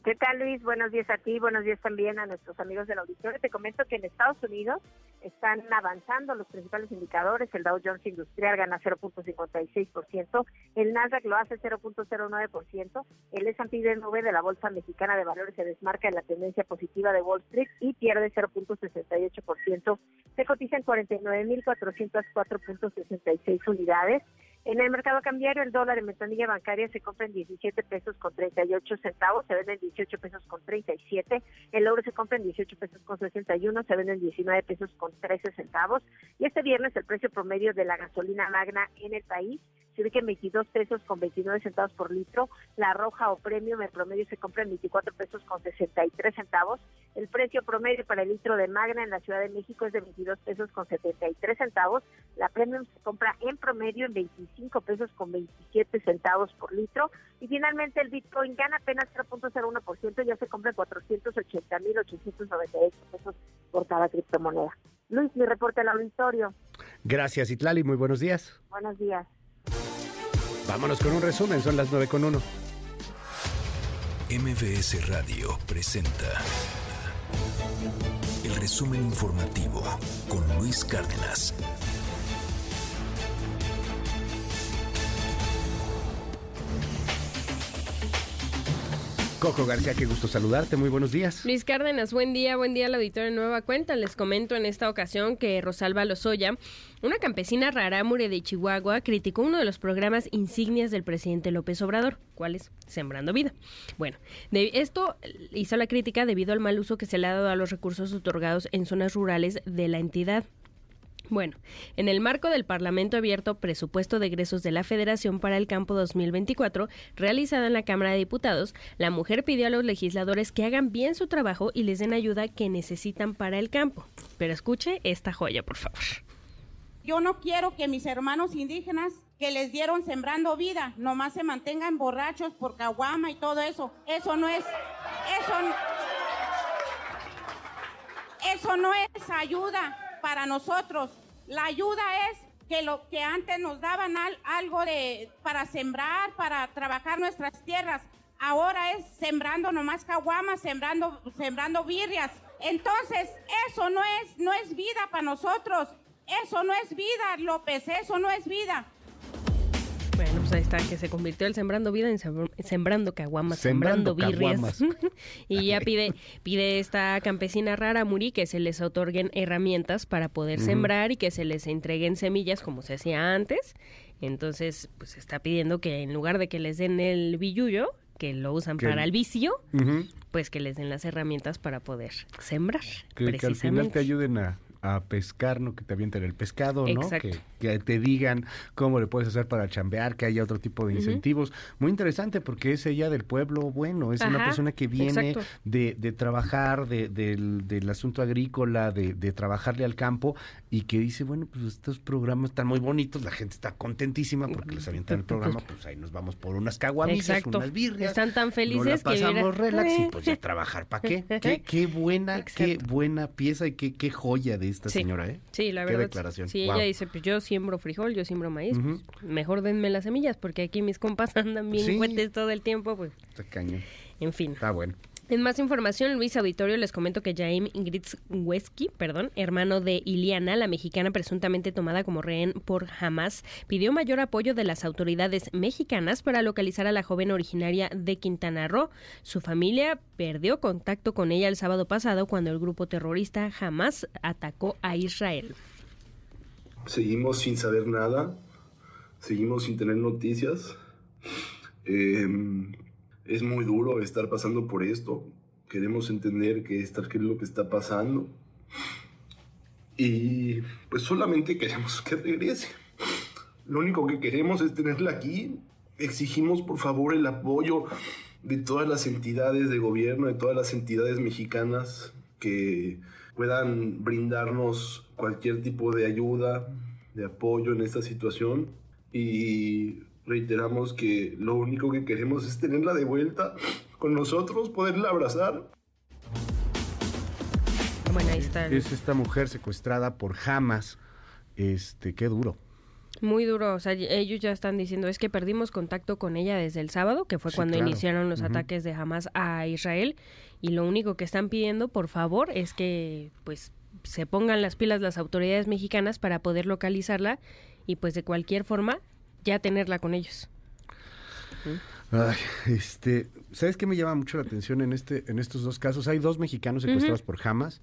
¿Qué tal, Luis? Buenos días a ti, buenos días también a nuestros amigos del auditorio. Te comento que en Estados Unidos están avanzando los principales indicadores. El Dow Jones Industrial gana 0.56%, el Nasdaq lo hace 0.09%, el S&P nube de la Bolsa Mexicana de Valores se desmarca en la tendencia positiva de Wall Street y pierde 0.68%. Se cotiza en 49.404.66 unidades. En el mercado cambiario, el dólar en ventanilla bancaria se compra en 17 pesos con 38 centavos, se vende en 18 pesos con 37. El euro se compra en 18 pesos con 61, se vende en 19 pesos con 13 centavos. Y este viernes el precio promedio de la gasolina magna en el país se ubica en 22 pesos con 29 centavos por litro. La roja o premium en promedio se compra en 24 pesos con 63 centavos. El precio promedio para el litro de magna en la Ciudad de México es de 22 pesos con 73 centavos. La premium se compra en promedio en 25 pesos con 27 centavos por litro. Y finalmente el Bitcoin gana apenas 0.01%, ya se compra en 480.898 pesos por cada criptomoneda. Luis, mi reporte al auditorio. Gracias, Itlali. Muy buenos días. Buenos días. Vámonos con un resumen, son las 9 con 1. MBS Radio presenta el resumen informativo con Luis Cárdenas. Coco García, qué gusto saludarte. Muy buenos días. Luis Cárdenas, buen día, buen día al auditorio de Nueva Cuenta. Les comento en esta ocasión que Rosalba Lozoya, una campesina rarámure de Chihuahua, criticó uno de los programas insignias del presidente López Obrador. ¿Cuál es? Sembrando Vida. Bueno, de esto hizo la crítica debido al mal uso que se le ha dado a los recursos otorgados en zonas rurales de la entidad. Bueno, en el marco del Parlamento Abierto Presupuesto de Egresos de la Federación para el Campo 2024, realizada en la Cámara de Diputados, la mujer pidió a los legisladores que hagan bien su trabajo y les den ayuda que necesitan para el campo. Pero escuche esta joya, por favor. Yo no quiero que mis hermanos indígenas que les dieron sembrando vida, nomás se mantengan borrachos por caguama y todo eso. Eso no es, eso, eso no es ayuda para nosotros. La ayuda es que lo que antes nos daban algo de para sembrar, para trabajar nuestras tierras, ahora es sembrando nomás caguamas, sembrando sembrando birrias. Entonces, eso no es no es vida para nosotros. Eso no es vida, López, eso no es vida. Bueno, pues ahí está, que se convirtió el Sembrando Vida en Sembrando Caguamas, Sembrando, Birrias. y ya pide, pide esta campesina rara Muri que se les otorguen herramientas para poder sembrar y que se les entreguen semillas como se hacía antes. Entonces, pues está pidiendo que en lugar de que les den el billullo, que lo usan para el vicio, pues que les den las herramientas para poder sembrar. Que, que al final te ayuden a, a pescar, ¿no? Que te avienten el pescado, ¿no? Que, que, te digan cómo le puedes hacer para chambear, que haya otro tipo de incentivos. Muy interesante porque es ella del pueblo bueno, es una persona que viene de, de, trabajar, de, del, del, asunto agrícola, de, de, trabajarle al campo y que dice, bueno, pues estos programas están muy bonitos, la gente está contentísima porque les avientan el programa, pues ahí nos vamos por unas caguamisas, unas birrias. Están tan felices que pasamos relax y pues ya trabajar, ¿para qué? qué? Qué buena, qué buena pieza y qué, qué joya de esta señora, ¿eh? Sí, la verdad. Qué declaración. Sí, ella dice, pues yo siembro frijol, yo siembro maíz, pues, mejor denme las semillas, porque aquí mis compas andan bien sí. todo el tiempo, pues. Está cañón. En fin. Está bueno. En más información, Luis Auditorio, les comento que Jaime Ingritzweski, perdón, hermano de Iliana, la mexicana presuntamente tomada como rehén por Hamas, pidió mayor apoyo de las autoridades mexicanas para localizar a la joven originaria de Quintana Roo. Su familia perdió contacto con ella el sábado pasado cuando el grupo terrorista Hamas atacó a Israel. Seguimos sin saber nada, seguimos sin tener noticias. Eh, es muy duro estar pasando por esto. Queremos entender qué es, qué es lo que está pasando. Y pues solamente queremos que regrese. Lo único que queremos es tenerla aquí. Exigimos por favor el apoyo de todas las entidades de gobierno, de todas las entidades mexicanas que puedan brindarnos cualquier tipo de ayuda, de apoyo en esta situación. Y reiteramos que lo único que queremos es tenerla de vuelta con nosotros, poderla abrazar. Bueno, ahí está. Es esta mujer secuestrada por Hamas. Este, qué duro. Muy duro, o sea, ellos ya están diciendo, es que perdimos contacto con ella desde el sábado, que fue cuando iniciaron los ataques de Hamas a Israel, y lo único que están pidiendo, por favor, es que pues se pongan las pilas las autoridades mexicanas para poder localizarla y pues de cualquier forma ya tenerla con ellos. Ay, este, ¿sabes qué me llama mucho la atención en este, en estos dos casos? Hay dos mexicanos secuestrados por Hamas.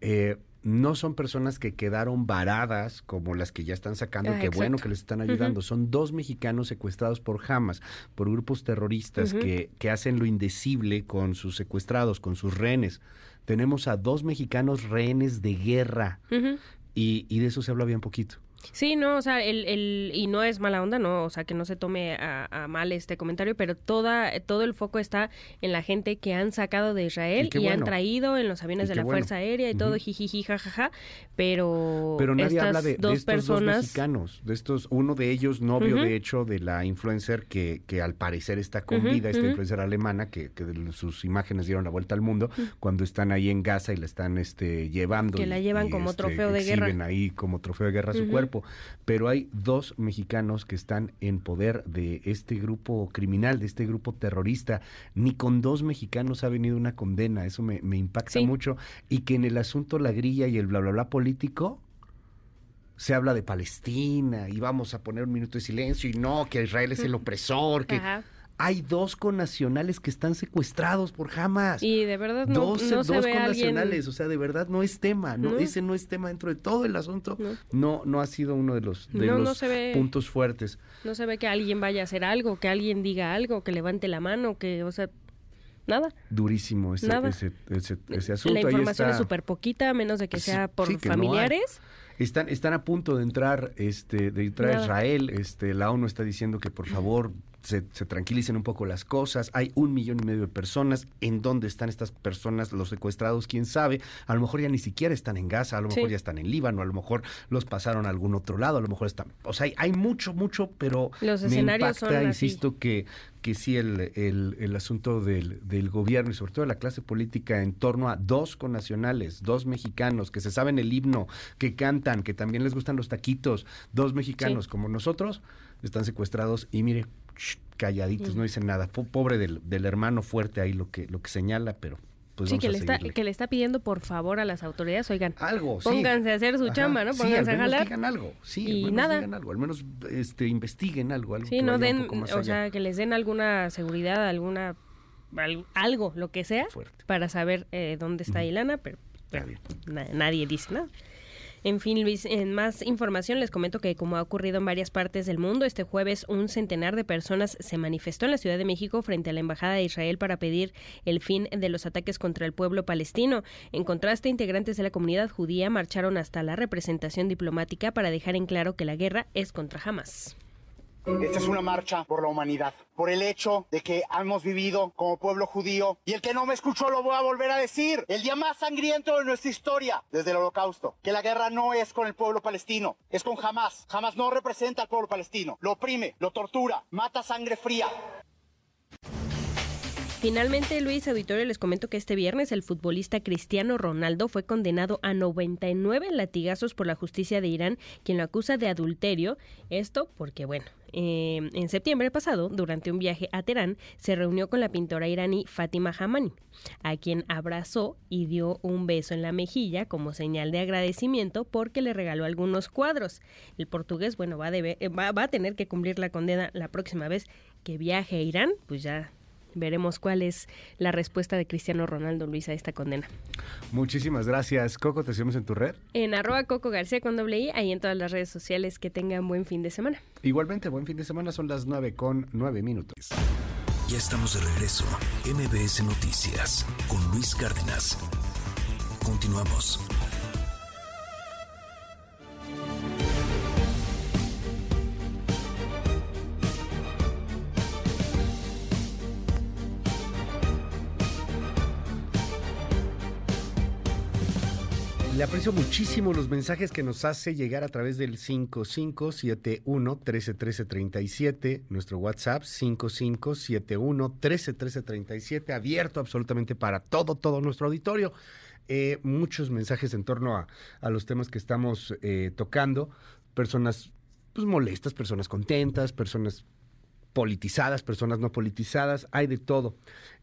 Eh, no son personas que quedaron varadas como las que ya están sacando, ah, qué bueno que les están ayudando. Son dos mexicanos secuestrados por Hamas, por grupos terroristas que, que, hacen lo indecible con sus secuestrados, con sus rehenes. Tenemos a dos mexicanos rehenes de guerra y, y de eso se habla bien poquito. Sí, no, o sea, el, el, y no es mala onda, no, o sea, que no se tome a, mal este comentario, pero toda, todo el foco está en la gente que han sacado de Israel y, han traído en los aviones de la Fuerza Aérea y todo, jijiji, jajaja, pero, pero nadie estas habla de, dos estos personas... dos mexicanos, de estos, uno de ellos novio, de hecho, de la influencer que, que al parecer está con vida, esta influencer alemana, que, que sus imágenes dieron la vuelta al mundo, cuando están ahí en Gaza y la están este, llevando. Que la llevan como este, trofeo de guerra. ahí como trofeo de guerra su cuerpo pero hay dos mexicanos que están en poder de este grupo criminal, de este grupo terrorista. Ni con dos mexicanos ha venido una condena, eso me, impacta mucho. Y que en el asunto la grilla y el bla, bla, bla político se habla de Palestina y vamos a poner un minuto de silencio y no, que Israel es el opresor, que hay dos connacionales que están secuestrados por Hamas. Y de verdad no, dos, no dos se ve connacionales, o sea, de verdad no es tema, no, ese no es tema dentro de todo el asunto. No, no, ha sido uno de los, de los puntos fuertes. No se ve que alguien vaya a hacer algo, que alguien diga algo, que levante la mano, que, o sea, nada. Durísimo ese, ese, ese, asunto. La información es súper poquita, a menos de que sea por familiares. Están, están a punto de entrar, este, de entrar a Israel. Este, la ONU está diciendo que por favor se, tranquilicen un poco las cosas. Hay un millón y medio de personas. ¿En dónde están estas personas, los secuestrados? ¿Quién sabe? A lo mejor ya ni siquiera están en Gaza, a lo mejor ya están en Líbano, a lo mejor los pasaron a algún otro lado, a lo mejor están... O sea, hay, mucho, mucho, pero los me impacta, insisto, que que sí el, el, el asunto del, del, gobierno y sobre todo de la clase política en torno a dos connacionales, dos mexicanos que se saben el himno, que cantan, que también les gustan los taquitos, dos mexicanos como nosotros, están secuestrados y mire, calladitos, no dicen nada. Pobre del, del, hermano fuerte ahí lo que, lo que señala, pero pues sí, que a le, está, que le está pidiendo por favor a las autoridades, oigan, Algo, sí. pónganse a hacer su Ajá, chamba, ¿no? sí, Pónganse al a menos jalar. digan algo, sí, al y menos nada. digan algo, al menos este, investiguen algo, algo Sí, que no un den, poco más o allá. sea, que les den alguna seguridad, alguna al- algo, lo que sea, para saber eh, dónde está Ilana, pero, pero na- nadie dice nada. En fin, Luis, en más información les comento que como ha ocurrido en varias partes del mundo, este jueves un centenar de personas se manifestó en la Ciudad de México frente a la Embajada de Israel para pedir el fin de los ataques contra el pueblo palestino. En contraste, integrantes de la comunidad judía marcharon hasta la representación diplomática para dejar en claro que la guerra es contra Hamas. Esta es una marcha por la humanidad, por el hecho de que hemos vivido como pueblo judío y el que no me escuchó lo voy a volver a decir, el día más sangriento de nuestra historia desde el holocausto, que la guerra no es con el pueblo palestino, es con Hamas. Hamas no representa al pueblo palestino, lo oprime, lo tortura, mata sangre fría. Finalmente, Luis Auditorio, les comento que este viernes el futbolista Cristiano Ronaldo fue condenado a 99 latigazos por la justicia de Irán, quien lo acusa de adulterio. Esto porque, bueno, eh, en septiembre pasado, durante un viaje a Teherán, se reunió con la pintora iraní Fatima Hamani, a quien abrazó y dio un beso en la mejilla como señal de agradecimiento porque le regaló algunos cuadros. El portugués, bueno, va a, va a tener que cumplir la condena la próxima vez que viaje a Irán, pues ya veremos cuál es la respuesta de Cristiano Ronaldo Luis a esta condena. Muchísimas gracias. Coco, te seguimos en tu red. En arroba Coco García con doble I, ahí en todas las redes sociales que tengan buen fin de semana. Igualmente, buen fin de semana, son las 9 con 9 minutos. Ya estamos de regreso. MBS Noticias con Luis Cárdenas. Continuamos. Le aprecio muchísimo los mensajes que nos hace llegar a través del 5571-131337, nuestro WhatsApp 5571-131337, abierto absolutamente para todo, todo nuestro auditorio. Eh, muchos mensajes en torno a, a los temas que estamos eh, tocando, personas pues, molestas, personas contentas, personas politizadas, personas no politizadas, hay de todo.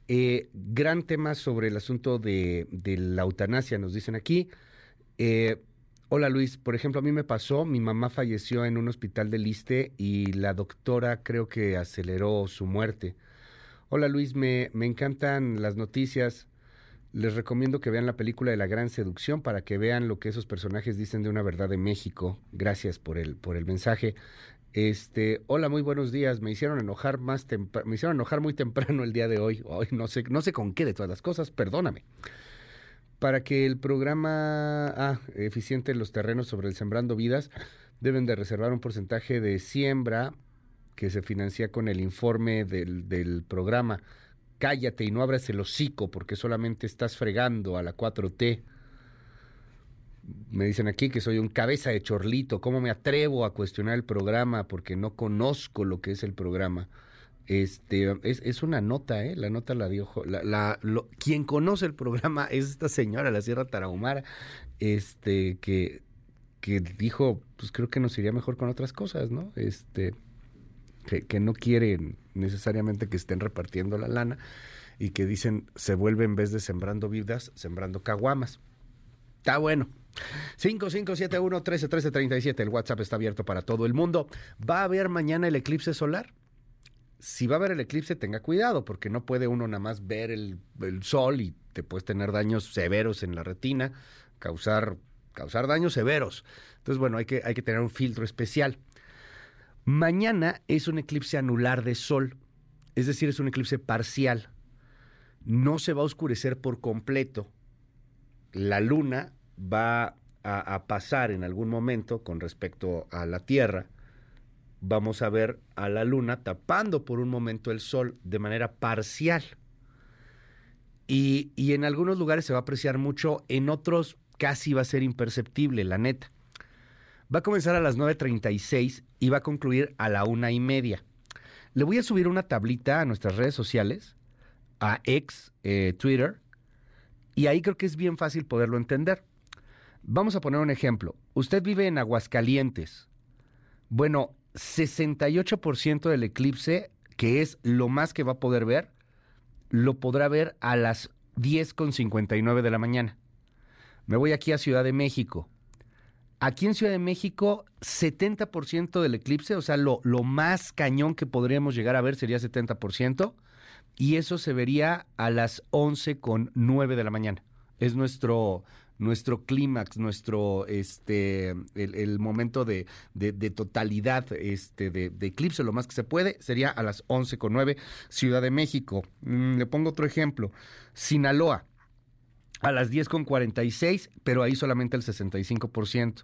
Eh, gran tema sobre el asunto de, de la eutanasia, nos dicen aquí. Eh, hola Luis, por ejemplo, a mí me pasó, mi mamá falleció en un hospital del Liste y la doctora creo que aceleró su muerte. Hola Luis, me, me encantan las noticias. Les recomiendo que vean la película de La Gran Seducción para que vean lo que esos personajes dicen de una verdad de México. Gracias por el, por el mensaje. Este, hola, muy buenos días. Me hicieron enojar más me hicieron enojar muy temprano el día de hoy. Hoy no sé, no sé con qué de todas las cosas, perdóname. Para que el programa ah, eficiente los terrenos sobre el Sembrando Vidas deben de reservar un porcentaje de siembra que se financia con el informe del, del programa. Cállate y no abras el hocico porque solamente estás fregando a la 4T. Me dicen aquí que soy un cabeza de chorlito. ¿Cómo me atrevo a cuestionar el programa? Porque no conozco lo que es el programa. Este, es, es una nota, ¿eh? La nota la dio. La, la- lo- quien conoce el programa es esta señora, la Sierra Tarahumara, este, que, que dijo, pues creo que nos iría mejor con otras cosas, ¿no? Este, que, que no quieren necesariamente que estén repartiendo la lana y que dicen se vuelve en vez de sembrando vidas, sembrando caguamas. Está bueno. 5571-131337, el WhatsApp está abierto para todo el mundo. ¿Va a haber mañana el eclipse solar? Si va a haber el eclipse, tenga cuidado, porque no puede uno nada más ver el, sol y te puedes tener daños severos en la retina, causar, causar daños severos. Entonces, bueno, hay que, hay que tener un filtro especial. Mañana es un eclipse anular de sol, es decir, es un eclipse parcial. No se va a oscurecer por completo. La luna va a pasar en algún momento con respecto a la Tierra. Vamos a ver a la luna tapando por un momento el sol de manera parcial. Y, y en algunos lugares se va a apreciar mucho, en otros casi va a ser imperceptible, la neta. Va a comenzar a las 9.36 y va a concluir a la una y media. Le voy a subir una tablita a nuestras redes sociales, a ex, eh, Twitter, y ahí creo que es bien fácil poderlo entender. Vamos a poner un ejemplo. Usted vive en Aguascalientes. Bueno, 68% del eclipse, que es lo más que va a poder ver, lo podrá ver a las 10.59 de la mañana. Me voy aquí a Ciudad de México. Aquí en Ciudad de México, 70% del eclipse, o sea, lo, lo, más cañón que podríamos llegar a ver sería 70%, y eso se vería a las 11.09 de la mañana. Es nuestro, nuestro clímax, nuestro, este, el, momento de, totalidad este, de, eclipse, lo más que se puede, sería a las 11.09, Ciudad de México. Mm, le pongo otro ejemplo, Sinaloa, a las 10.46, pero ahí solamente el 65%.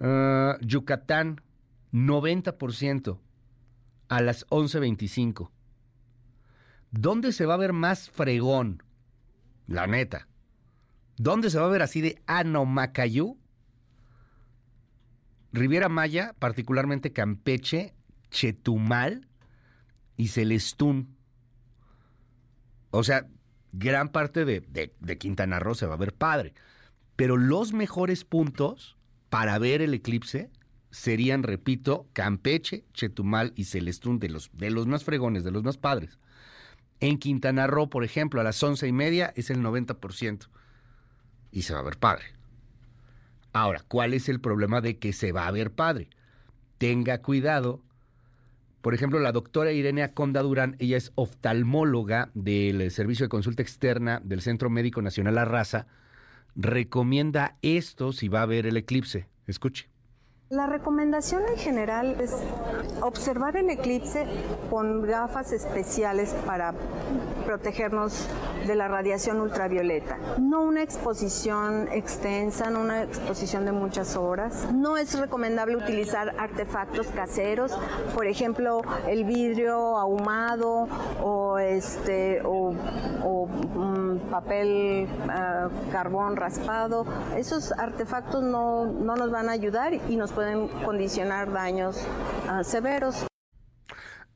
Uh, Yucatán, 90% a las 11.25. ¿Dónde se va a ver más fregón? La neta. ¿Dónde se va a ver así de Anomacayú? Riviera Maya, particularmente Campeche, Chetumal y Celestún. O sea, gran parte de, de, Quintana Roo se va a ver padre. Pero los mejores puntos para ver el eclipse serían, repito, Campeche, Chetumal y Celestún, de los, de los más fregones, de los más padres. En Quintana Roo, por ejemplo, a las once y media es el 90% y se va a ver padre. Ahora, ¿cuál es el problema de que se va a ver padre? Tenga cuidado. Por ejemplo, la doctora Irene Aconda Durán, ella es oftalmóloga del Servicio de Consulta Externa del Centro Médico Nacional La Raza, recomienda esto si va a ver el eclipse. Escuche. La recomendación en general es observar el eclipse con gafas especiales para protegernos de la radiación ultravioleta. No una exposición extensa, no una exposición de muchas horas. No es recomendable utilizar artefactos caseros, por ejemplo, el vidrio ahumado o este o, mm, papel ah, carbón raspado. Esos artefactos no, no nos van a ayudar y nos pueden condicionar daños ah, severos.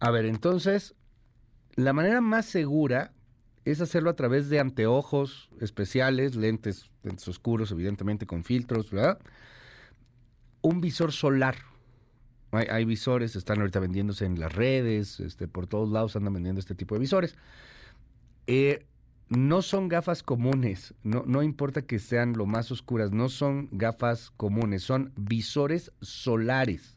A ver, entonces, la manera más segura es hacerlo a través de anteojos especiales, lentes, lentes oscuros, evidentemente con filtros, ¿verdad? Un visor solar. Hay, visores, están ahorita vendiéndose en las redes, este, por todos lados andan vendiendo este tipo de visores. Eh, no son gafas comunes, no, no importa que sean lo más oscuras, no son gafas comunes, son visores solares,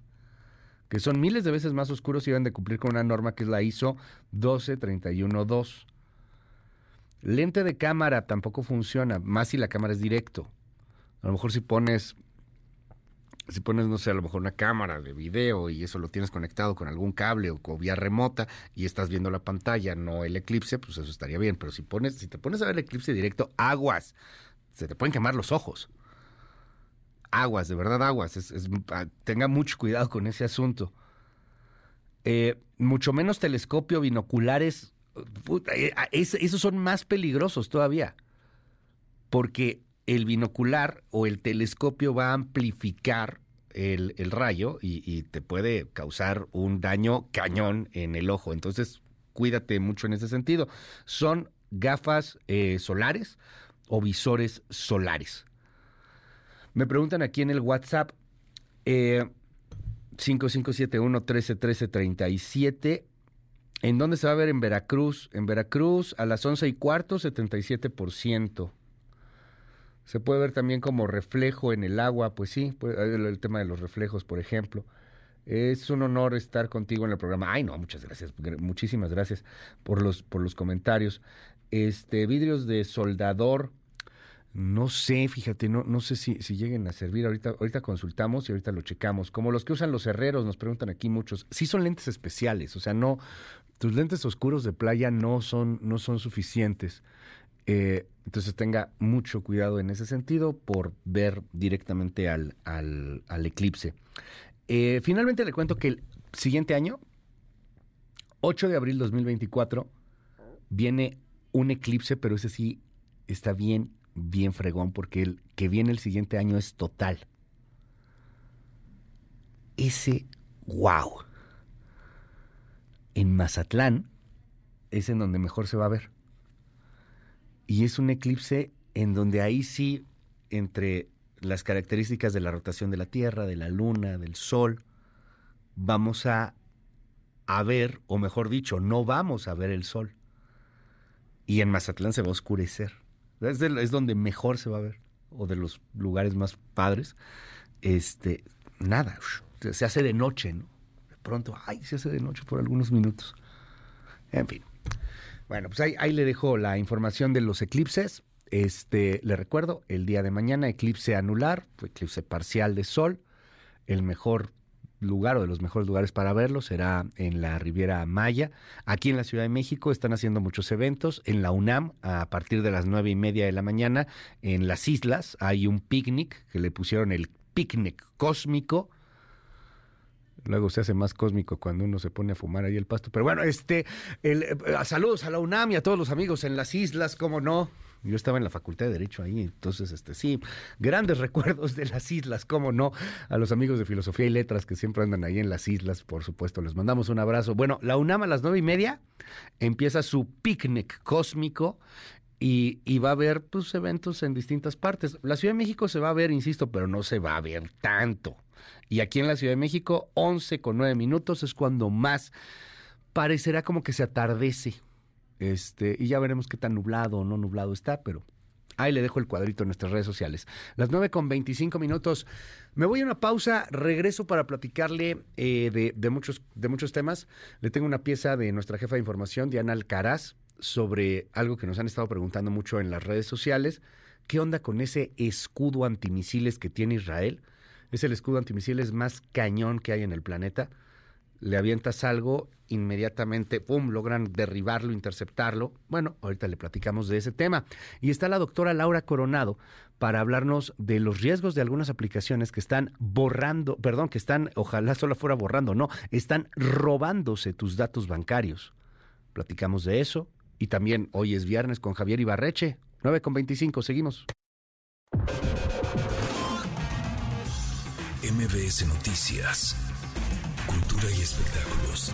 que son miles de veces más oscuros y deben de cumplir con una norma que es la ISO 12312. Lente de cámara tampoco funciona, más si la cámara es directo. A lo mejor si pones si pones, no sé, a lo mejor una cámara de video y eso lo tienes conectado con algún cable o con vía remota y estás viendo la pantalla, no el eclipse, pues eso estaría bien. Pero si pones, si te pones a ver el eclipse directo, aguas, se te pueden quemar los ojos. Aguas, de verdad aguas. Ah, tenga mucho cuidado con ese asunto. Eh, mucho menos telescopio, binoculares. Eh, ah, esos son más peligrosos todavía. Porque el binocular o el telescopio va a amplificar el, rayo y, te puede causar un daño cañón en el ojo. Entonces, cuídate mucho en ese sentido. Son gafas eh, solares o visores solares. Me preguntan aquí en el WhatsApp eh, 5571 131337 ¿En dónde se va a ver? En Veracruz. En Veracruz a las once y cuarto, 77%. Se puede ver también como reflejo en el agua, pues sí, el, tema de los reflejos, por ejemplo. Es un honor estar contigo en el programa. Ay, no, muchas gracias, muchísimas gracias por los, por los comentarios. Este, vidrios de soldador, no sé, fíjate, no, no sé si, si lleguen a servir. Ahorita, ahorita consultamos y ahorita lo checamos. Como los que usan los herreros, nos preguntan aquí muchos. Sí son lentes especiales, o sea, no, tus lentes oscuros de playa no son, no son suficientes. Eh, entonces tenga mucho cuidado en ese sentido por ver directamente al, al, eclipse. Eh, finalmente le cuento que el siguiente año, 8 de abril 2024, viene un eclipse, pero ese sí está bien, bien fregón, porque el que viene el siguiente año es total. Ese, wow. En Mazatlán es en donde mejor se va a ver. Y es un eclipse en donde ahí sí, entre las características de la rotación de la Tierra, de la Luna, del Sol, vamos a, a ver, o mejor dicho, no vamos a ver el Sol. Y en Mazatlán se va a oscurecer. es, es donde mejor se va a ver, o de los lugares más padres, este, nada, se hace de noche, ¿no? Pronto, ay, se hace de noche por algunos minutos. En fin. Bueno, pues ahí, ahí le dejo la información de los eclipses. Este, le recuerdo, el día de mañana, eclipse anular, eclipse parcial de sol. El mejor lugar o de los mejores lugares para verlo será en la Riviera Maya. Aquí en la Ciudad de México están haciendo muchos eventos. En la UNAM, a partir de las nueve y media de la mañana, en las islas hay un picnic que le pusieron el picnic cósmico. Luego se hace más cósmico cuando uno se pone a fumar ahí el pasto. Pero bueno, este, el, eh, saludos a la UNAM y a todos los amigos en las islas, cómo no. Yo estaba en la Facultad de Derecho ahí, entonces, este, sí, grandes recuerdos de las islas, cómo no, a los amigos de Filosofía y Letras que siempre andan ahí en las islas, por supuesto, les mandamos un abrazo. Bueno, la UNAM a las nueve y media empieza su picnic cósmico y, y, va a haber pues, eventos en distintas partes. La Ciudad de México se va a ver, insisto, pero no se va a ver tanto. Y aquí en la Ciudad de México, 11 con 9 minutos es cuando más parecerá como que se atardece. Este, y ya veremos qué tan nublado o no nublado está, pero ahí le dejo el cuadrito en nuestras redes sociales. Las 9 con 25 minutos. Me voy a una pausa, regreso para platicarle eh, de, muchos, de muchos temas. Le tengo una pieza de nuestra jefa de información, Diana Alcaraz, sobre algo que nos han estado preguntando mucho en las redes sociales. ¿Qué onda con ese escudo antimisiles que tiene Israel? Es el escudo antimisiles más cañón que hay en el planeta. Le avientas algo, inmediatamente, ¡pum!, logran derribarlo, interceptarlo. Bueno, ahorita le platicamos de ese tema. Y está la doctora Laura Coronado para hablarnos de los riesgos de algunas aplicaciones que están borrando, perdón, que están, ojalá solo fuera borrando, no, están robándose tus datos bancarios. Platicamos de eso. Y también hoy es viernes con Javier Ibarreche, 9 con 25, seguimos. MBS Noticias, Cultura y Espectáculos.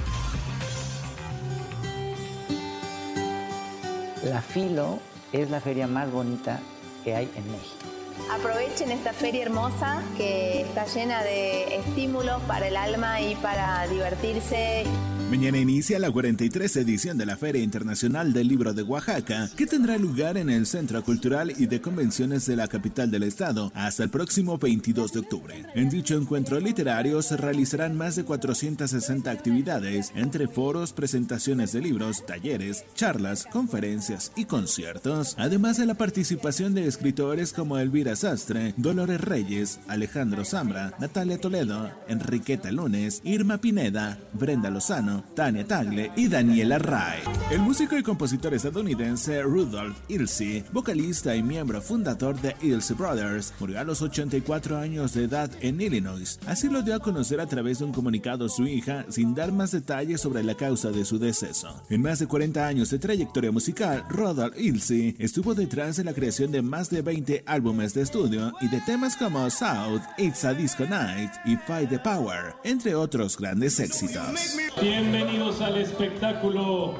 La Filo es la feria más bonita que hay en México. Aprovechen esta feria hermosa que está llena de estímulos para el alma y para divertirse. Mañana inicia la 43 edición de la Feria Internacional del Libro de Oaxaca, que tendrá lugar en el Centro Cultural y de Convenciones de la capital del estado hasta el próximo 22 de octubre. En dicho encuentro literario se realizarán más de 460 actividades, entre foros, presentaciones de libros, talleres, charlas, conferencias y conciertos, además de la participación de escritores como Elvira Sastre, Dolores Reyes, Alejandro Zambra, Natalia Toledo, Enriqueta Lunes, Irma Pineda, Brenda Lozano, Tania Tagle y Daniela Ray. El músico y compositor estadounidense Rudolph Ilse, vocalista y miembro fundador de Ilse Brothers, murió a los 84 años de edad en Illinois. Así lo dio a conocer a través de un comunicado su hija, sin dar más detalles sobre la causa de su deceso. En más de 40 años de trayectoria musical, Rudolph Ilse estuvo detrás de la creación de más de 20 álbumes de estudio y de temas como South, It's a Disco Night y Fight the Power, entre otros grandes éxitos. Bienvenidos al espectáculo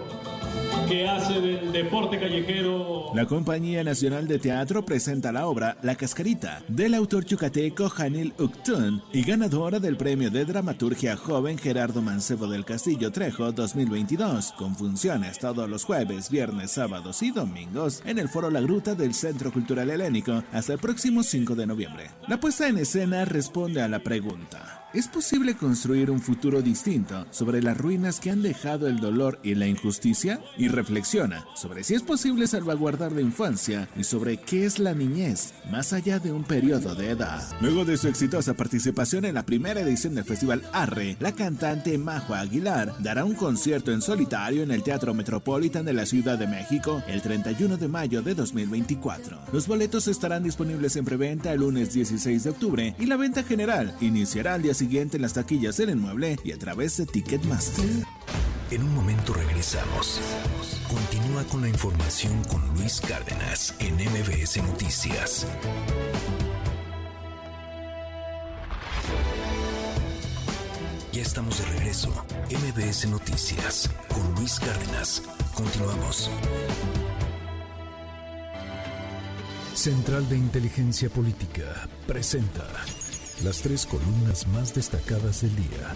que hace del deporte callejero. La Compañía Nacional de Teatro presenta la obra La Cascarita del autor yucateco Janil Uctún y ganadora del premio de dramaturgia joven Gerardo Mancebo del Castillo Trejo 2022, con funciones todos los jueves, viernes, sábados y domingos en el Foro La Gruta del Centro Cultural Helénico hasta el próximo 5 de noviembre. La puesta en escena responde a la pregunta. ¿Es posible construir un futuro distinto sobre las ruinas que han dejado el dolor y la injusticia? Y reflexiona sobre si es posible salvaguardar la infancia y sobre qué es la niñez más allá de un periodo de edad. Luego de su exitosa participación en la primera edición del Festival Arre, la cantante Majo Aguilar dará un concierto en solitario en el Teatro Metropolitan de la Ciudad de México el 31 de mayo de 2024. Los boletos estarán disponibles en preventa el lunes 16 de octubre y la venta general iniciará al día siguiente en las taquillas del inmueble y a través de Ticketmaster. En un momento regresamos. Continúa con la información con Luis Cárdenas en MBS Noticias. Ya estamos de regreso. MBS Noticias con Luis Cárdenas. Continuamos. Central de Inteligencia Política presenta. Las tres columnas más destacadas del día.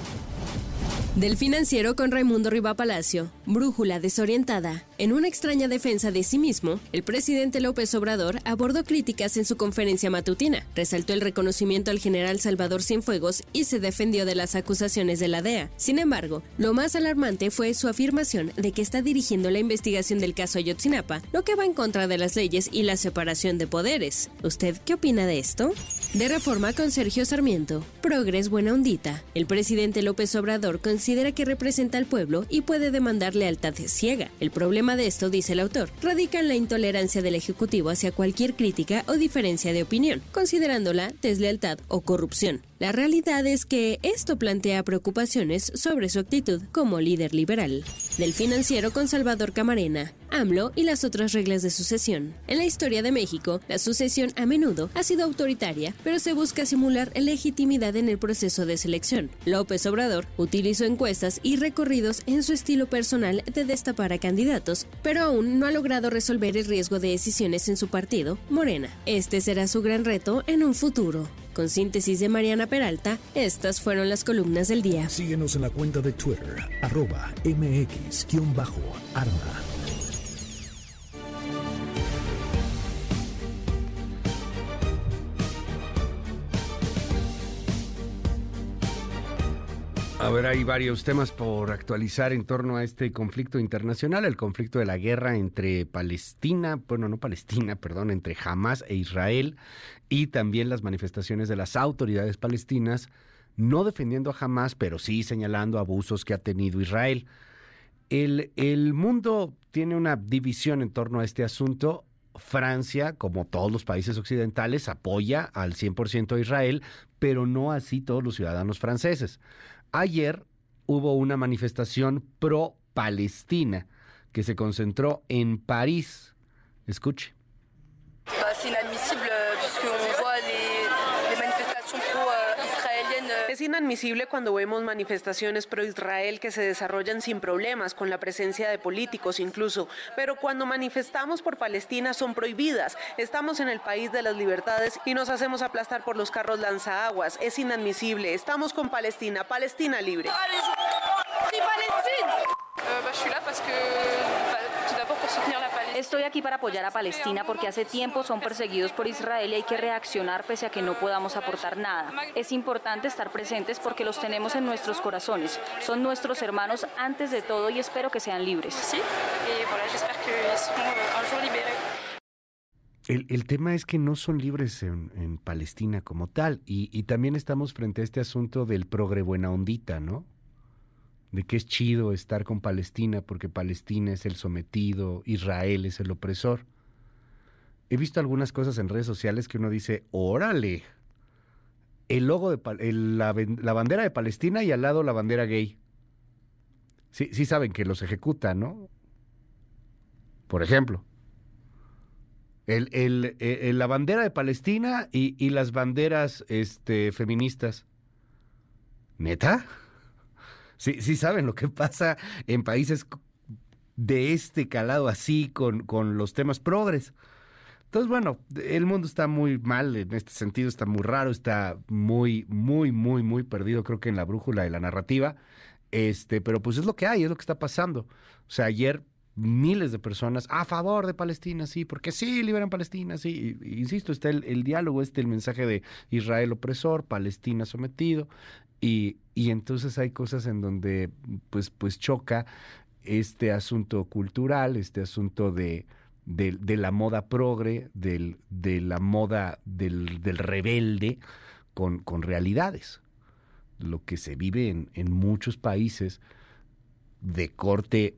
Del financiero con Raimundo Riva Palacio, brújula desorientada. En una extraña defensa de sí mismo, el presidente López Obrador abordó críticas en su conferencia matutina, resaltó el reconocimiento al general Salvador Cienfuegos y se defendió de las acusaciones de la DEA. Sin embargo, lo más alarmante fue su afirmación de que está dirigiendo la investigación del caso Ayotzinapa, lo que va en contra de las leyes y la separación de poderes. ¿Usted qué opina de esto? De reforma con Sergio Sarmiento. Progres buena ondita. El presidente López Obrador considera que representa al pueblo y puede demandar lealtad ciega. El problema de esto, dice el autor, radica en la intolerancia del Ejecutivo hacia cualquier crítica o diferencia de opinión, considerándola deslealtad o corrupción. La realidad es que esto plantea preocupaciones sobre su actitud como líder liberal. Del financiero con Salvador Camarena, AMLO y las otras reglas de sucesión. En la historia de México, la sucesión a menudo ha sido autoritaria, pero se busca simular legitimidad en el proceso de selección. López Obrador utilizó encuestas y recorridos en su estilo personal de destapar a candidatos, pero aún no ha logrado resolver el riesgo de decisiones en su partido, Morena. Este será su gran reto en un futuro. Con síntesis de Mariana Peralta, estas fueron las columnas del día. Síguenos en la cuenta de Twitter, arroba mx-arma. A ver, hay varios temas por actualizar en torno a este conflicto internacional, el conflicto de la guerra entre Palestina, bueno, no Palestina, perdón, entre Hamas e Israel, y también las manifestaciones de las autoridades palestinas, no defendiendo a Hamas, pero sí señalando abusos que ha tenido Israel. El, el mundo tiene una división en torno a este asunto. Francia, como todos los países occidentales, apoya al 100% a Israel, pero no así todos los ciudadanos franceses. Ayer hubo una manifestación pro-Palestina que se concentró en París. Escuche. Es inadmisible cuando vemos manifestaciones pro-Israel que se desarrollan sin problemas, con la presencia de políticos incluso, pero cuando manifestamos por Palestina son prohibidas. Estamos en el país de las libertades y nos hacemos aplastar por los carros lanzaguas. Es inadmisible. Estamos con Palestina. Palestina libre. Estoy aquí para apoyar a Palestina porque hace tiempo son perseguidos por Israel y hay que reaccionar pese a que no podamos aportar nada. Es importante estar presentes porque los tenemos en nuestros corazones. Son nuestros hermanos antes de todo y espero que sean libres. El, el, tema es que no son libres en, en Palestina como tal y, y, también estamos frente a este asunto del progre buena ondita, ¿no? De que es chido estar con Palestina porque Palestina es el sometido, Israel es el opresor. He visto algunas cosas en redes sociales que uno dice, órale, el logo de la, la, bandera de Palestina y al lado la bandera gay. Sí, sí saben que los ejecutan, ¿no? Por ejemplo. El, el, el, la bandera de Palestina y, y las banderas este, feministas. ¿Neta? Sí, sí saben lo que pasa en países de este calado así con, con los temas progres. Entonces, bueno, el mundo está muy mal en este sentido, está muy raro, está muy, muy, muy, muy perdido, creo que en la brújula de la narrativa. Este, pero pues es lo que hay, es lo que está pasando. O sea, ayer miles de personas a favor de Palestina, sí, porque sí, liberan Palestina, sí. insisto, está el, diálogo, este, el mensaje de Israel opresor, Palestina sometido, y, y entonces hay cosas en donde pues, pues choca este asunto cultural, este asunto de, de, la moda progre, del, de la moda del, del rebelde con, con, realidades. Lo que se vive en, en muchos países de corte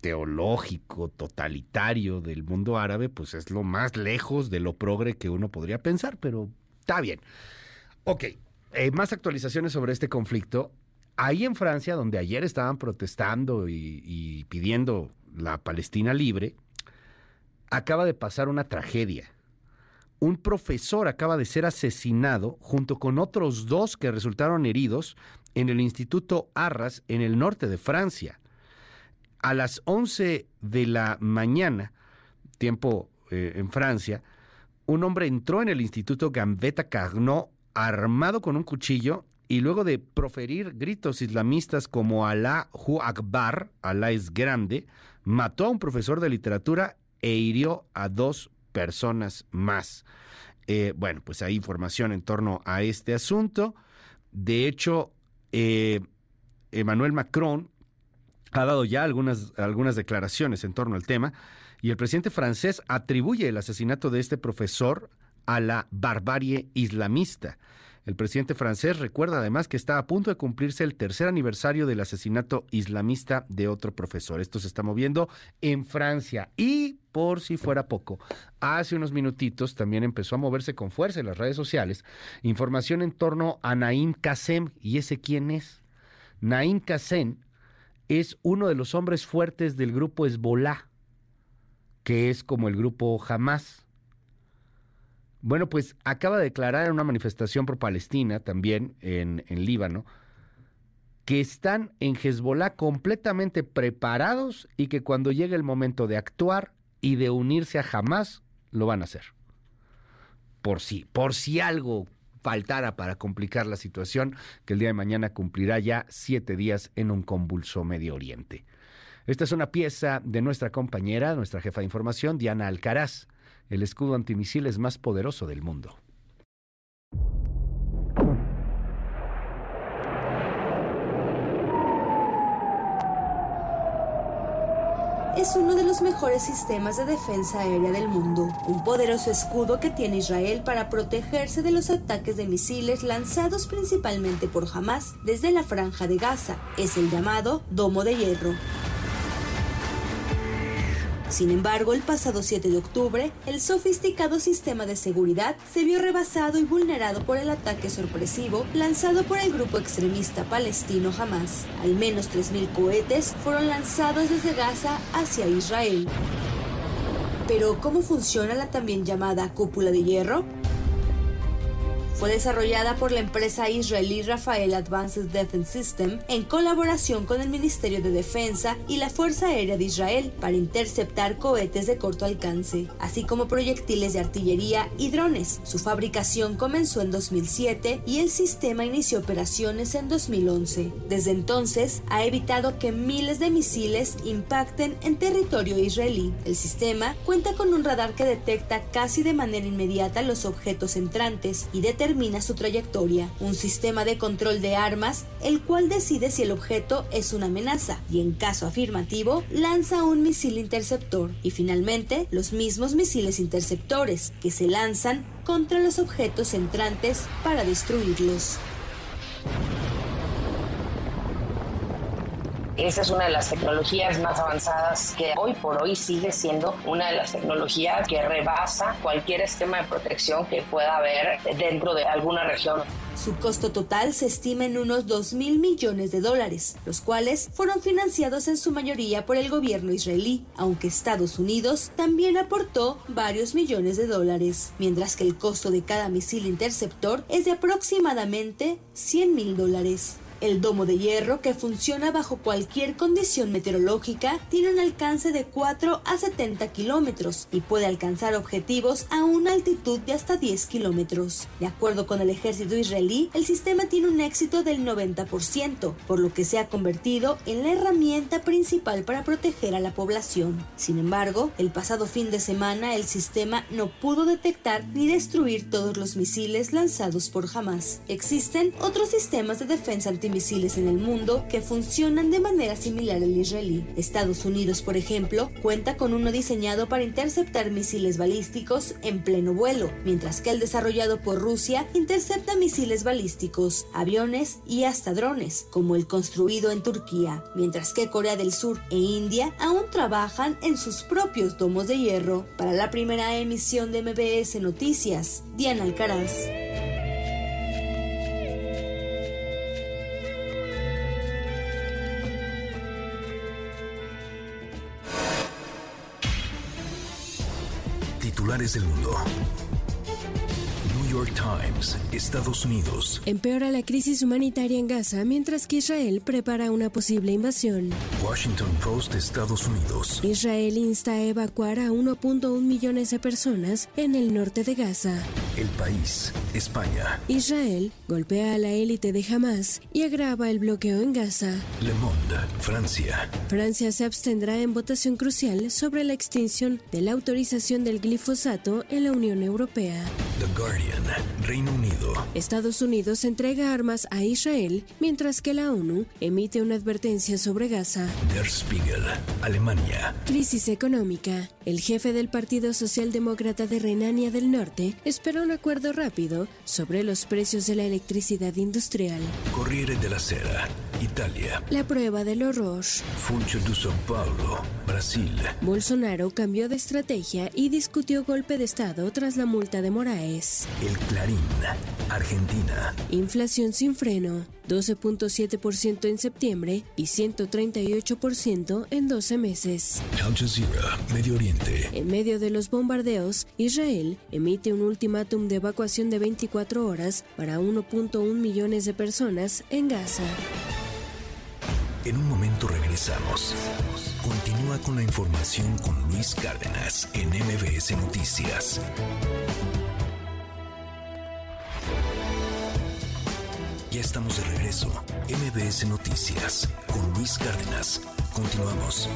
teológico, totalitario del mundo árabe, pues es lo más lejos de lo progre que uno podría pensar, pero está bien. Ok, eh, más actualizaciones sobre este conflicto. Ahí en Francia, donde ayer estaban protestando y, pidiendo la Palestina libre, acaba de pasar una tragedia. Un profesor acaba de ser asesinado junto con otros dos que resultaron heridos en el Instituto Arras en el norte de Francia. A las 11 de la mañana, tiempo eh, en Francia, un hombre entró en el Instituto Gambetta Carnot armado con un cuchillo y luego de proferir gritos islamistas como Alá Hu Akbar, Alá es grande, mató a un profesor de literatura e hirió a dos personas más. Eh, bueno, pues hay información en torno a este asunto. De hecho, eh, Emmanuel Macron ha dado ya algunas, algunas declaraciones en torno al tema y el presidente francés atribuye el asesinato de este profesor a la barbarie islamista. El presidente francés recuerda además que está a punto de cumplirse el tercer aniversario del asesinato islamista de otro profesor. Esto se está moviendo en Francia. Y por si fuera poco, hace unos minutitos también empezó a moverse con fuerza en las redes sociales información en torno a Naim Kassem. ¿Y ese quién es? Naim Kassem es uno de los hombres fuertes del grupo Hezbollah, que es como el grupo Hamas. Bueno, pues acaba de declarar en una manifestación por Palestina, también en, en Líbano, que están en Hezbollah completamente preparados y que cuando llegue el momento de actuar y de unirse a Hamas, lo van a hacer. Por si, por si algo faltara para complicar la situación, que el día de mañana cumplirá ya siete días en un convulso Medio Oriente. Esta es una pieza de nuestra compañera, nuestra jefa de información, Diana Alcaraz el escudo antimisiles más poderoso del mundo. es uno de los mejores sistemas de defensa aérea del mundo, un poderoso escudo que tiene Israel para protegerse de los ataques de misiles lanzados principalmente por Hamas desde la franja de Gaza. Es el llamado Domo de Hierro. Sin embargo, el pasado 7 de octubre, el sofisticado sistema de seguridad se vio rebasado y vulnerado por el ataque sorpresivo lanzado por el grupo extremista palestino Hamas. Al menos 3.000 cohetes fueron lanzados desde Gaza hacia Israel. Pero, ¿cómo funciona la también llamada cúpula de hierro? Fue desarrollada por la empresa israelí Rafael Advanced Defense System en colaboración con el Ministerio de Defensa y la Fuerza Aérea de Israel para interceptar cohetes de corto alcance, así como proyectiles de artillería y drones. Su fabricación comenzó en 2007 y el sistema inició operaciones en 2011. Desde entonces ha evitado que miles de misiles impacten en territorio israelí. El sistema cuenta con un radar que detecta casi de manera inmediata los objetos entrantes y determina termina su trayectoria, un sistema de control de armas, el cual decide si el objeto es una amenaza y en caso afirmativo lanza un misil interceptor y finalmente los mismos misiles interceptores que se lanzan contra los objetos entrantes para destruirlos. Esa es una de las tecnologías más avanzadas que hoy por hoy sigue siendo una de las tecnologías que rebasa cualquier esquema de protección que pueda haber dentro de alguna región. Su costo total se estima en unos 2 mil millones de dólares, los cuales fueron financiados en su mayoría por el gobierno israelí, aunque Estados Unidos también aportó varios millones de dólares, mientras que el costo de cada misil interceptor es de aproximadamente 100 mil dólares. El domo de hierro, que funciona bajo cualquier condición meteorológica, tiene un alcance de 4 a 70 kilómetros y puede alcanzar objetivos a una altitud de hasta 10 kilómetros. De acuerdo con el ejército israelí, el sistema tiene un éxito del 90%, por lo que se ha convertido en la herramienta principal para proteger a la población. Sin embargo, el pasado fin de semana el sistema no pudo detectar ni destruir todos los misiles lanzados por Hamas. Existen otros sistemas de defensa anti misiles en el mundo que funcionan de manera similar al israelí. Estados Unidos, por ejemplo, cuenta con uno diseñado para interceptar misiles balísticos en pleno vuelo, mientras que el desarrollado por Rusia intercepta misiles balísticos, aviones y hasta drones, como el construido en Turquía, mientras que Corea del Sur e India aún trabajan en sus propios domos de hierro. Para la primera emisión de MBS Noticias, Diana Alcaraz. Del mundo. New York Times, Estados Unidos. Empeora la crisis humanitaria en Gaza mientras que Israel prepara una posible invasión. Washington Post, Estados Unidos. Israel insta a evacuar a 1.1 millones de personas en el norte de Gaza. El país, España. Israel golpea a la élite de Hamas y agrava el bloqueo en Gaza. Le Monde, Francia. Francia se abstendrá en votación crucial sobre la extinción de la autorización del glifosato en la Unión Europea. The Guardian, Reino Unido. Estados Unidos entrega armas a Israel mientras que la ONU emite una advertencia sobre Gaza. Der Spiegel, Alemania. Crisis económica. El jefe del Partido Socialdemócrata de Renania del Norte espera un acuerdo rápido sobre los precios de la electricidad industrial. Corriere della Sera, Italia. La prueba del horror. Funcho de São Paulo, Brasil. Bolsonaro cambió de estrategia y discutió golpe de Estado tras la multa de Moraes. El Clarín, Argentina. Inflación sin freno. 12.7% en septiembre y 138% en 12 meses. Al Jazeera, Medio Oriente. En medio de los bombardeos, Israel emite un ultimátum de evacuación de 24 horas para 1.1 millones de personas en Gaza. En un momento regresamos. Continúa con la información con Luis Cárdenas en MBS Noticias. Ya estamos de regreso. MBS Noticias con Luis Cárdenas. Continuamos.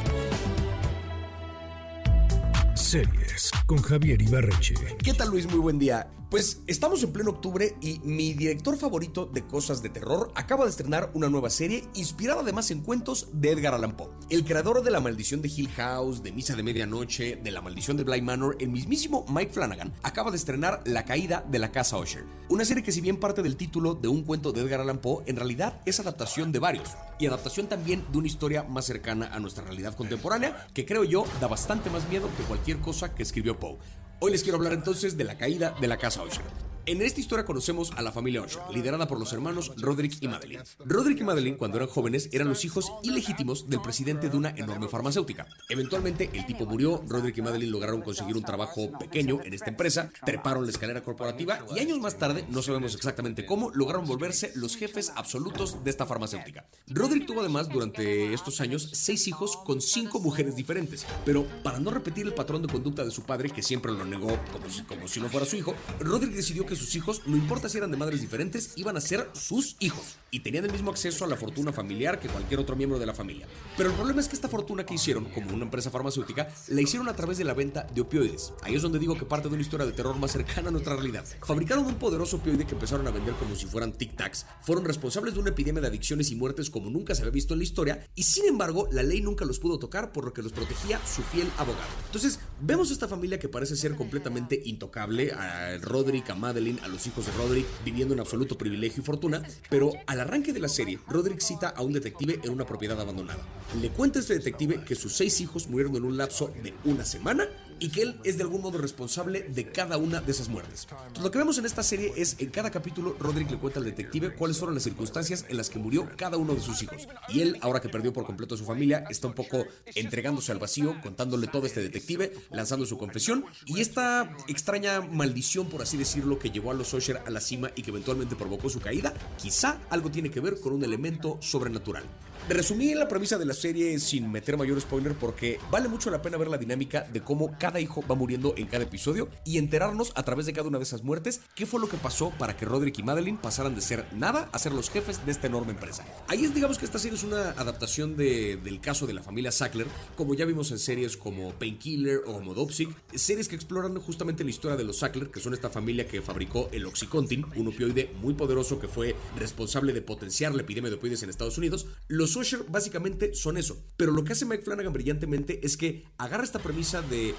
Series con Javier Ibarreche. ¿Qué tal Luis? Muy buen día. Pues estamos en pleno octubre y mi director favorito de cosas de terror acaba de estrenar una nueva serie inspirada además en cuentos de Edgar Allan Poe. El creador de La Maldición de Hill House, de Misa de Medianoche, de La Maldición de Bly Manor, el mismísimo Mike Flanagan acaba de estrenar La Caída de la Casa Usher. Una serie que si bien parte del título de un cuento de Edgar Allan Poe, en realidad es adaptación de varios. Y adaptación también de una historia más cercana a nuestra realidad contemporánea, que creo yo da bastante más miedo que cualquier cosa que escribió Poe. Hoy les quiero hablar entonces de la caída de la casa Usher. En esta historia conocemos a la familia Usher, liderada por los hermanos Roderick y Madeline. Roderick y Madeline, cuando eran jóvenes, eran los hijos ilegítimos del presidente de una enorme farmacéutica. Eventualmente, el tipo murió, Roderick y Madeline lograron conseguir un trabajo pequeño en esta empresa, treparon la escalera corporativa y años más tarde, no sabemos exactamente cómo, lograron volverse los jefes absolutos de esta farmacéutica. Roderick tuvo además durante estos años seis hijos con cinco mujeres diferentes, pero para no repetir el patrón de conducta de su padre, que siempre lo negó como si, como si no fuera su hijo, Roderick decidió que sus hijos, no importa si eran de madres diferentes, iban a ser sus hijos y tenían el mismo acceso a la fortuna familiar que cualquier otro miembro de la familia. Pero el problema es que esta fortuna que hicieron, como una empresa farmacéutica, la hicieron a través de la venta de opioides. Ahí es donde digo que parte de una historia de terror más cercana a nuestra realidad. Fabricaron un poderoso opioide que empezaron a vender como si fueran tic-tacs. Fueron responsables de una epidemia de adicciones y muertes como nunca se había visto en la historia y sin embargo la ley nunca los pudo tocar por lo que los protegía su fiel abogado. Entonces vemos esta familia que parece ser completamente intocable, a Roderick, a A los hijos de Roderick viviendo en absoluto privilegio y fortuna, pero al arranque de la serie, Roderick cita a un detective en una propiedad abandonada. Le cuenta a este detective que sus seis hijos murieron en un lapso de una semana y que él es de algún modo responsable de cada una de esas muertes. Lo que vemos en esta serie es en cada capítulo Roderick le cuenta al detective cuáles fueron las circunstancias en las que murió cada uno de sus hijos. Y él, ahora que perdió por completo a su familia, está un poco entregándose al vacío, contándole todo a este detective, lanzando su confesión y esta extraña maldición, por así decirlo, que llevó a los Usher a la cima y que eventualmente provocó su caída, quizá algo tiene que ver con un elemento sobrenatural. Resumí la premisa de la serie sin meter mayor spoiler porque vale mucho la pena ver la dinámica de cómo cada hijo va muriendo en cada episodio y enterarnos a través de cada una de esas muertes qué fue lo que pasó para que Roderick y Madeline pasaran de ser nada a ser los jefes de esta enorme empresa. Ahí es digamos que esta serie es una adaptación de, del caso de la familia Sackler, como ya vimos en series como Painkiller o como Dopsic, series que exploran justamente la historia de los Sackler, que son esta familia que fabricó el Oxycontin, un opioide muy poderoso que fue responsable de potenciar la epidemia de opioides en Estados Unidos. Los Usher básicamente son eso. Pero lo que hace Mike Flanagan brillantemente es que agarra esta premisa de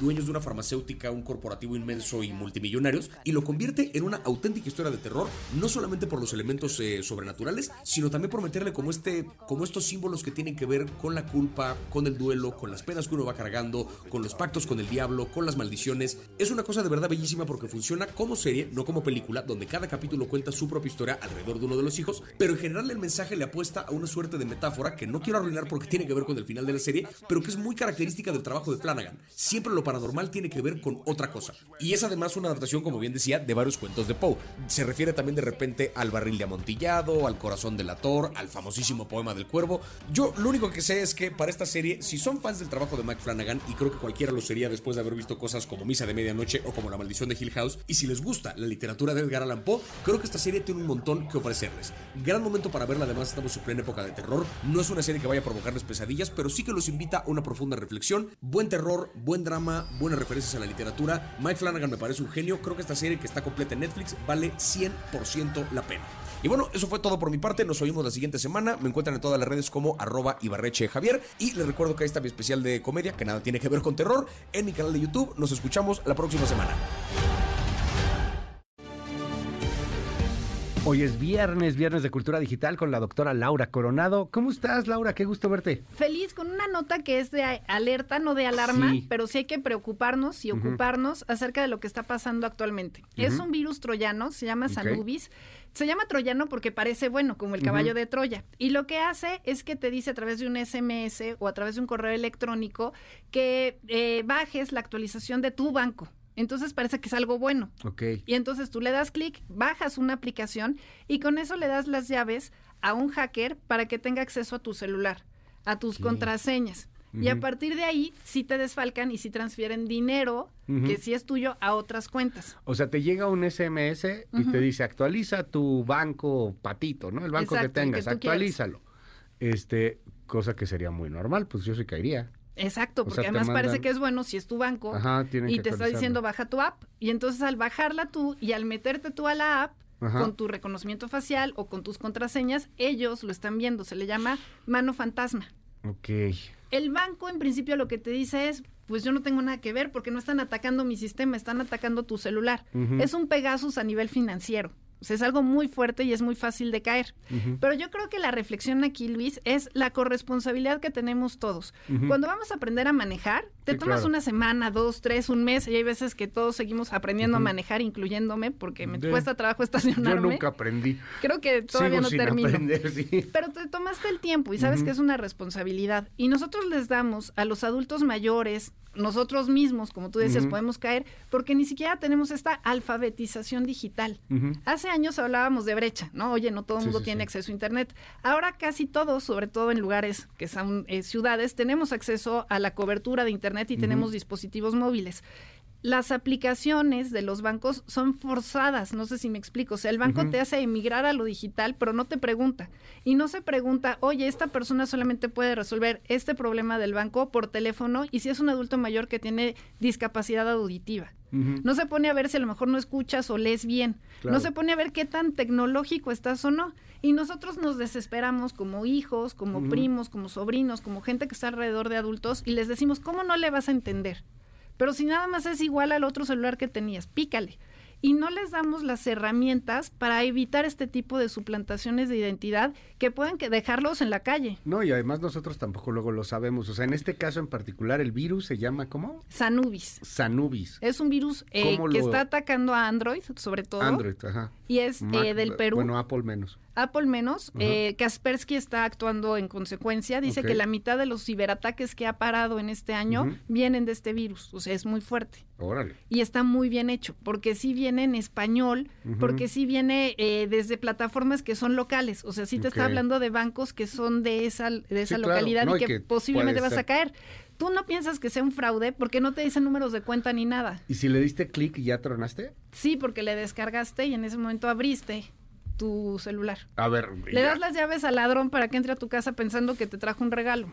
dueños de una farmacéutica, un corporativo inmenso y multimillonarios, y lo convierte en una auténtica historia de terror, no solamente por los elementos eh, sobrenaturales, sino también por meterle como, este, como estos símbolos que tienen que ver con la culpa, con el duelo, con las penas que uno va cargando, con los pactos con el diablo, con las maldiciones. Es una cosa de verdad bellísima porque funciona como serie, no como película, donde cada capítulo cuenta su propia historia alrededor de uno de los hijos, pero en general el mensaje le apuesta a una suerte suerte de metáfora que no quiero arruinar porque tiene que ver con el final de la serie, pero que es muy característica del trabajo de Flanagan. Siempre lo paranormal tiene que ver con otra cosa. Y es además una adaptación, como bien decía, de varios cuentos de Poe. Se refiere también de repente al barril de amontillado, al corazón del ator, al famosísimo poema del cuervo. Yo lo único que sé es que para esta serie, si son fans del trabajo de Mike Flanagan, y creo que cualquiera lo sería después de haber visto cosas como Misa de Medianoche o como La Maldición de Hill House, y si les gusta la literatura de Edgar Allan Poe, creo que esta serie tiene un montón que ofrecerles. Gran momento para verla, además estamos en plena época de terror. No es una serie que vaya a provocarles pesadillas, pero sí que los invita a una profunda reflexión. Buen terror, buen drama, buenas referencias a la literatura. Mike Flanagan me parece un genio. Creo que esta serie que está completa en Netflix vale 100% la pena. Y bueno, eso fue todo por mi parte. Nos oímos la siguiente semana. Me encuentran en todas las redes como arroba Ibarreche Javier. Y les recuerdo que ahí está mi especial de comedia, que nada tiene que ver con terror, en mi canal de YouTube. Nos escuchamos la próxima semana. Hoy es viernes, viernes de Cultura Digital con la doctora Laura Coronado. ¿Cómo estás, Laura? Qué gusto verte. Feliz con una nota que es de alerta, no de alarma, Sí. pero sí hay que preocuparnos y ocuparnos acerca de lo que está pasando actualmente. Es un virus troyano, se llama. Sanubis. Se llama troyano porque parece bueno, como el caballo de Troya. Y lo que hace es que te dice a través de un SMS o a través de un correo electrónico que eh, bajes la actualización de tu banco. Entonces parece que es algo bueno. Ok. Y entonces tú le das clic, bajas una aplicación y con eso le das las llaves a un hacker para que tenga acceso a tu celular, a tus contraseñas. Y a partir de ahí sí te desfalcan y sí transfieren dinero que sí es tuyo a otras cuentas. O sea, te llega un SMS y te dice, actualiza tu banco patito, ¿no? El banco Exacto, que tengas, actualízalo. Este, cosa que sería muy normal, pues yo sí caería. Exacto, O porque sea, además parece que es bueno si es tu banco Ajá, y te está diciendo baja tu app y entonces al bajarla tú y al meterte tú a la app Ajá. con tu reconocimiento facial o con tus contraseñas, ellos lo están viendo, se le llama mano fantasma. Ok. El banco en principio lo que te dice es, pues yo no tengo nada que ver porque no están atacando mi sistema, están atacando tu celular. Es un Pegasus a nivel financiero. O sea, es algo muy fuerte y es muy fácil de caer. Pero yo creo que la reflexión aquí, Luis, es la corresponsabilidad que tenemos todos. Cuando vamos a aprender a manejar, te Sí, tomas claro. una semana, dos, tres, un mes, y hay veces que todos seguimos aprendiendo a manejar, incluyéndome, porque me De- cuesta trabajo Yo estacionarme. nunca aprendí. Creo que todavía Sigo no sin termino. aprender, sí. Pero te tomaste el tiempo y sabes que es una responsabilidad. Y nosotros les damos a los adultos mayores, nosotros mismos, como tú decías, podemos caer porque ni siquiera tenemos esta alfabetización digital. Hace años hablábamos de brecha, ¿no? Oye, no todo el Sí, mundo sí, tiene sí. acceso a Internet. Ahora casi todos, sobre todo en lugares que son eh, ciudades, tenemos acceso a la cobertura de Internet y tenemos dispositivos móviles. Las aplicaciones de los bancos son forzadas, no sé si me explico. O sea, el banco te hace emigrar a lo digital, pero no te pregunta. Y no se pregunta, oye, esta persona solamente puede resolver este problema del banco por teléfono y si es un adulto mayor que tiene discapacidad auditiva. No se pone a ver si a lo mejor no escuchas o lees bien. Claro. No se pone a ver qué tan tecnológico estás o no. Y nosotros nos desesperamos como hijos, como primos, como sobrinos, como gente que está alrededor de adultos y les decimos, ¿cómo no le vas a entender? Pero si nada más es igual al otro celular que tenías, pícale. Y no les damos las herramientas para evitar este tipo de suplantaciones de identidad que pueden que dejarlos en la calle. No, y además nosotros tampoco luego lo sabemos. O sea, en este caso en particular, el virus se llama, ¿cómo? Sanubis. Sanubis. Es un virus eh, ¿Cómo que lo- está atacando a Android, sobre todo. Android, ajá. Y es Mac- eh, del Perú. Bueno, Apple menos. Apple menos. Eh, Kaspersky está actuando en consecuencia. Dice que la mitad de los ciberataques que ha parado en este año vienen de este virus. O sea, es muy fuerte. Órale. Y está muy bien hecho, porque sí viene en español, porque sí viene eh, desde plataformas que son locales. O sea, sí te está hablando de bancos que son de esa, de esa Sí, claro. localidad No, y que, que posiblemente vas a caer. Tú no piensas que sea un fraude porque no te dicen números de cuenta ni nada. ¿Y si le diste clic y ya tronaste? Sí, porque le descargaste y en ese momento abriste tu celular. A ver, Le ya, das las llaves al ladrón para que entre a tu casa pensando que te trajo un regalo.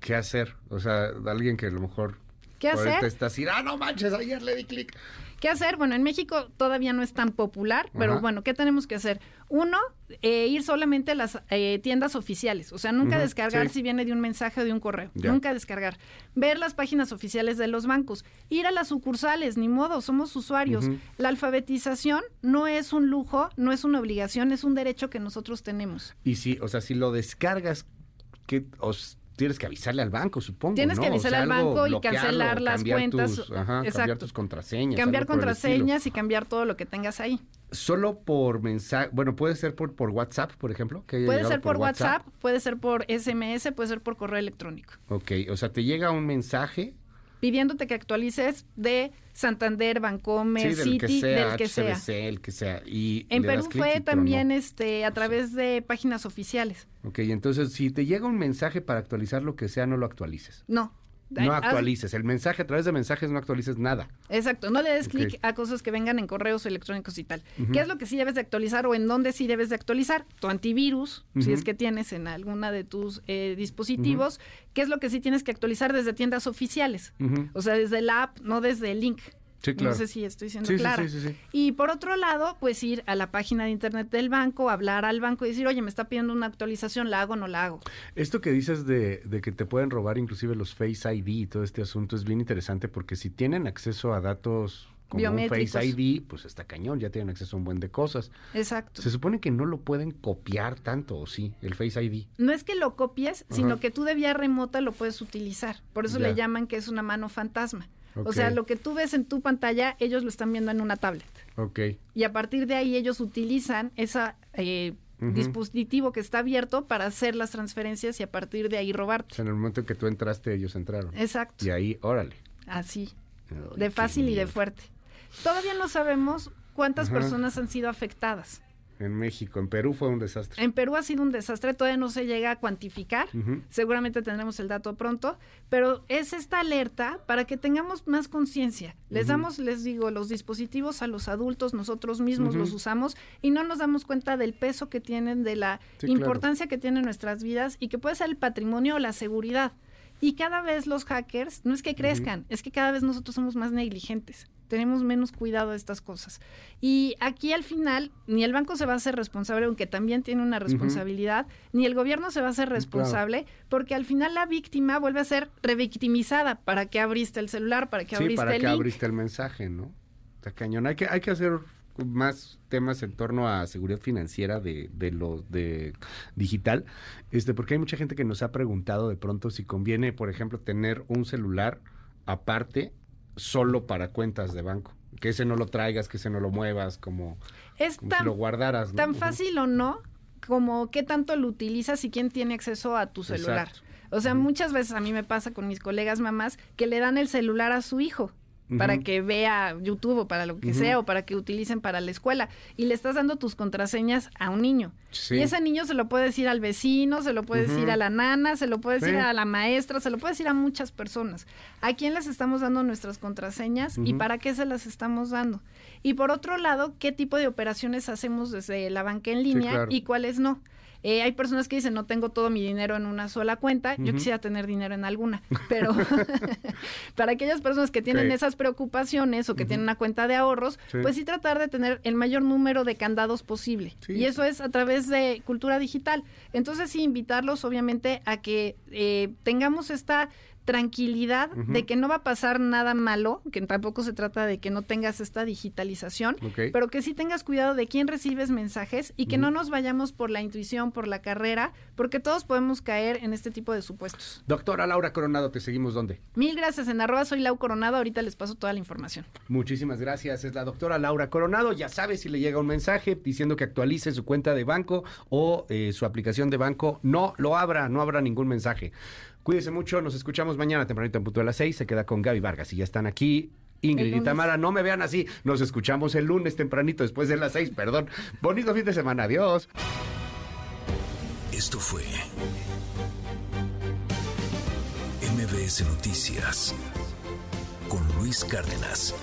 ¿qué hacer? O sea, alguien que a lo mejor... ¿Qué hacer? está así, ah, no manches, ayer le di clic. ¿Qué hacer? Bueno, en México todavía no es tan popular, pero Ajá. bueno, ¿qué tenemos que hacer? Uno, eh, ir solamente a las eh, tiendas oficiales, o sea, nunca descargar sí. si viene de un mensaje o de un correo, Ya. nunca descargar. Ver las páginas oficiales de los bancos, ir a las sucursales, ni modo, somos usuarios. La alfabetización no es un lujo, no es una obligación, es un derecho que nosotros tenemos. Y si, o sea, si lo descargas, ¿qué, os, tienes que avisarle al banco, supongo, Tienes ¿no? que O avisarle sea, al banco y cancelar las cuentas. tus- ajá, cambiar tus contraseñas. Cambiar contraseñas y cambiar todo lo que tengas ahí. solo por mensaje, bueno, puede ser por, por WhatsApp, por ejemplo. Que puede ser por, WhatsApp, puede ser por SMS, puede ser por correo electrónico. Ok, o sea, te llega un mensaje pidiéndote que actualices de Santander, Bancomer, City, que sea, del que sea. el que sea. Y en Perú fue también este a través de páginas oficiales. Ok, entonces si te llega un mensaje para actualizar lo que sea, no lo actualices. No, no actualices. El mensaje, a través de mensajes no actualices nada. Exacto. No le des clic a cosas que vengan en correos electrónicos y tal. ¿Qué es lo que sí debes de actualizar o en dónde sí debes de actualizar? Tu antivirus, si es que tienes en alguna de tus eh, dispositivos. ¿Qué es lo que sí tienes que actualizar desde tiendas oficiales? O sea, desde la app, no desde el link. No sé si estoy siendo clara. y por otro lado, pues ir a la página de internet del banco, hablar al banco y decir, oye, me está pidiendo una actualización, ¿la hago o no la hago? Esto que dices de, que te pueden robar inclusive los Face ID y todo este asunto es bien interesante porque si tienen acceso a datos como un Face ID, pues está cañón, ya tienen acceso a un buen de cosas. Exacto. Se supone que no lo pueden copiar tanto, ¿o sí? El Face ID. No es que lo copies, sino que tú de vía remota lo puedes utilizar. Por eso le llaman que es una mano fantasma. O sea, lo que tú ves en tu pantalla, ellos lo están viendo en una tablet. Ok. Y a partir de ahí ellos utilizan ese eh, dispositivo que está abierto para hacer las transferencias y a partir de ahí robarte. O sea, en el momento en que tú entraste, ellos entraron. Exacto. Y ahí, órale. Así. de fácil y de fuerte. Todavía no sabemos cuántas personas han sido afectadas en México. En Perú fue un desastre. En Perú ha sido un desastre, todavía no se llega a cuantificar, seguramente tendremos el dato pronto, pero es esta alerta para que tengamos más conciencia. Les damos, les digo, los dispositivos a los adultos, nosotros mismos los usamos y no nos damos cuenta del peso que tienen, de la importancia que tienen nuestras vidas y que puede ser el patrimonio o la seguridad. Y cada vez los hackers, no es que crezcan, es que cada vez nosotros somos más negligentes tenemos menos cuidado de estas cosas. Y aquí al final, ni el banco se va a hacer responsable, aunque también tiene una responsabilidad, ni el gobierno se va a hacer responsable, porque al final la víctima vuelve a ser revictimizada. ¿Para qué abriste el celular? ¿Para qué abriste sí, para qué abriste el mensaje, ¿no? Está cañón. Hay que, hay que hacer más temas en torno a seguridad financiera de, de lo de digital, este, porque hay mucha gente que nos ha preguntado de pronto si conviene, por ejemplo, tener un celular aparte solo para cuentas de banco. Que ese no lo traigas, que ese no lo muevas, como, es tan, si lo guardaras. Tan fácil o no, como qué tanto lo utilizas y quién tiene acceso a tu celular. O sea, muchas veces a mí me pasa con mis colegas mamás que le dan el celular a su hijo para que vea YouTube o para lo que sea o para que utilicen para la escuela y le estás dando tus contraseñas a un niño. Y ese niño se lo puede decir al vecino, se lo puede decir a la nana, se lo puede decir a la maestra, se lo puede decir a muchas personas. ¿A quién les estamos dando nuestras contraseñas y para qué se las estamos dando? Y por otro lado, ¿qué tipo de operaciones hacemos desde la banca en línea y cuáles no? Eh, hay personas que dicen, no tengo todo mi dinero en una sola cuenta, yo quisiera tener dinero en alguna, pero para aquellas personas que tienen esas preocupaciones o que tienen una cuenta de ahorros, pues sí tratar de tener el mayor número de candados posible. Y eso es a través de cultura digital. Entonces sí, invitarlos obviamente a que eh, tengamos esta tranquilidad de que no va a pasar nada malo, que tampoco se trata de que no tengas esta digitalización, pero que sí tengas cuidado de quién recibes mensajes y que no nos vayamos por la intuición, por la carrera, porque todos podemos caer en este tipo de supuestos. Doctora Laura Coronado, ¿te seguimos dónde? Mil gracias, en arroba soy Lau Coronado, ahorita les paso toda la información. Muchísimas gracias, es la doctora Laura Coronado, ya sabe si le llega un mensaje diciendo que actualice su cuenta de banco o eh, su aplicación de banco, no lo abra, no habrá ningún mensaje. Cuídense mucho, nos escuchamos mañana tempranito en punto de las seis. Se queda con Gaby Vargas y ya están aquí. Ingrid y Tamara, no me vean así. Nos escuchamos el lunes tempranito después de las seis, perdón. Bonito fin de semana, adiós. Esto fue MBS Noticias con Luis Cárdenas.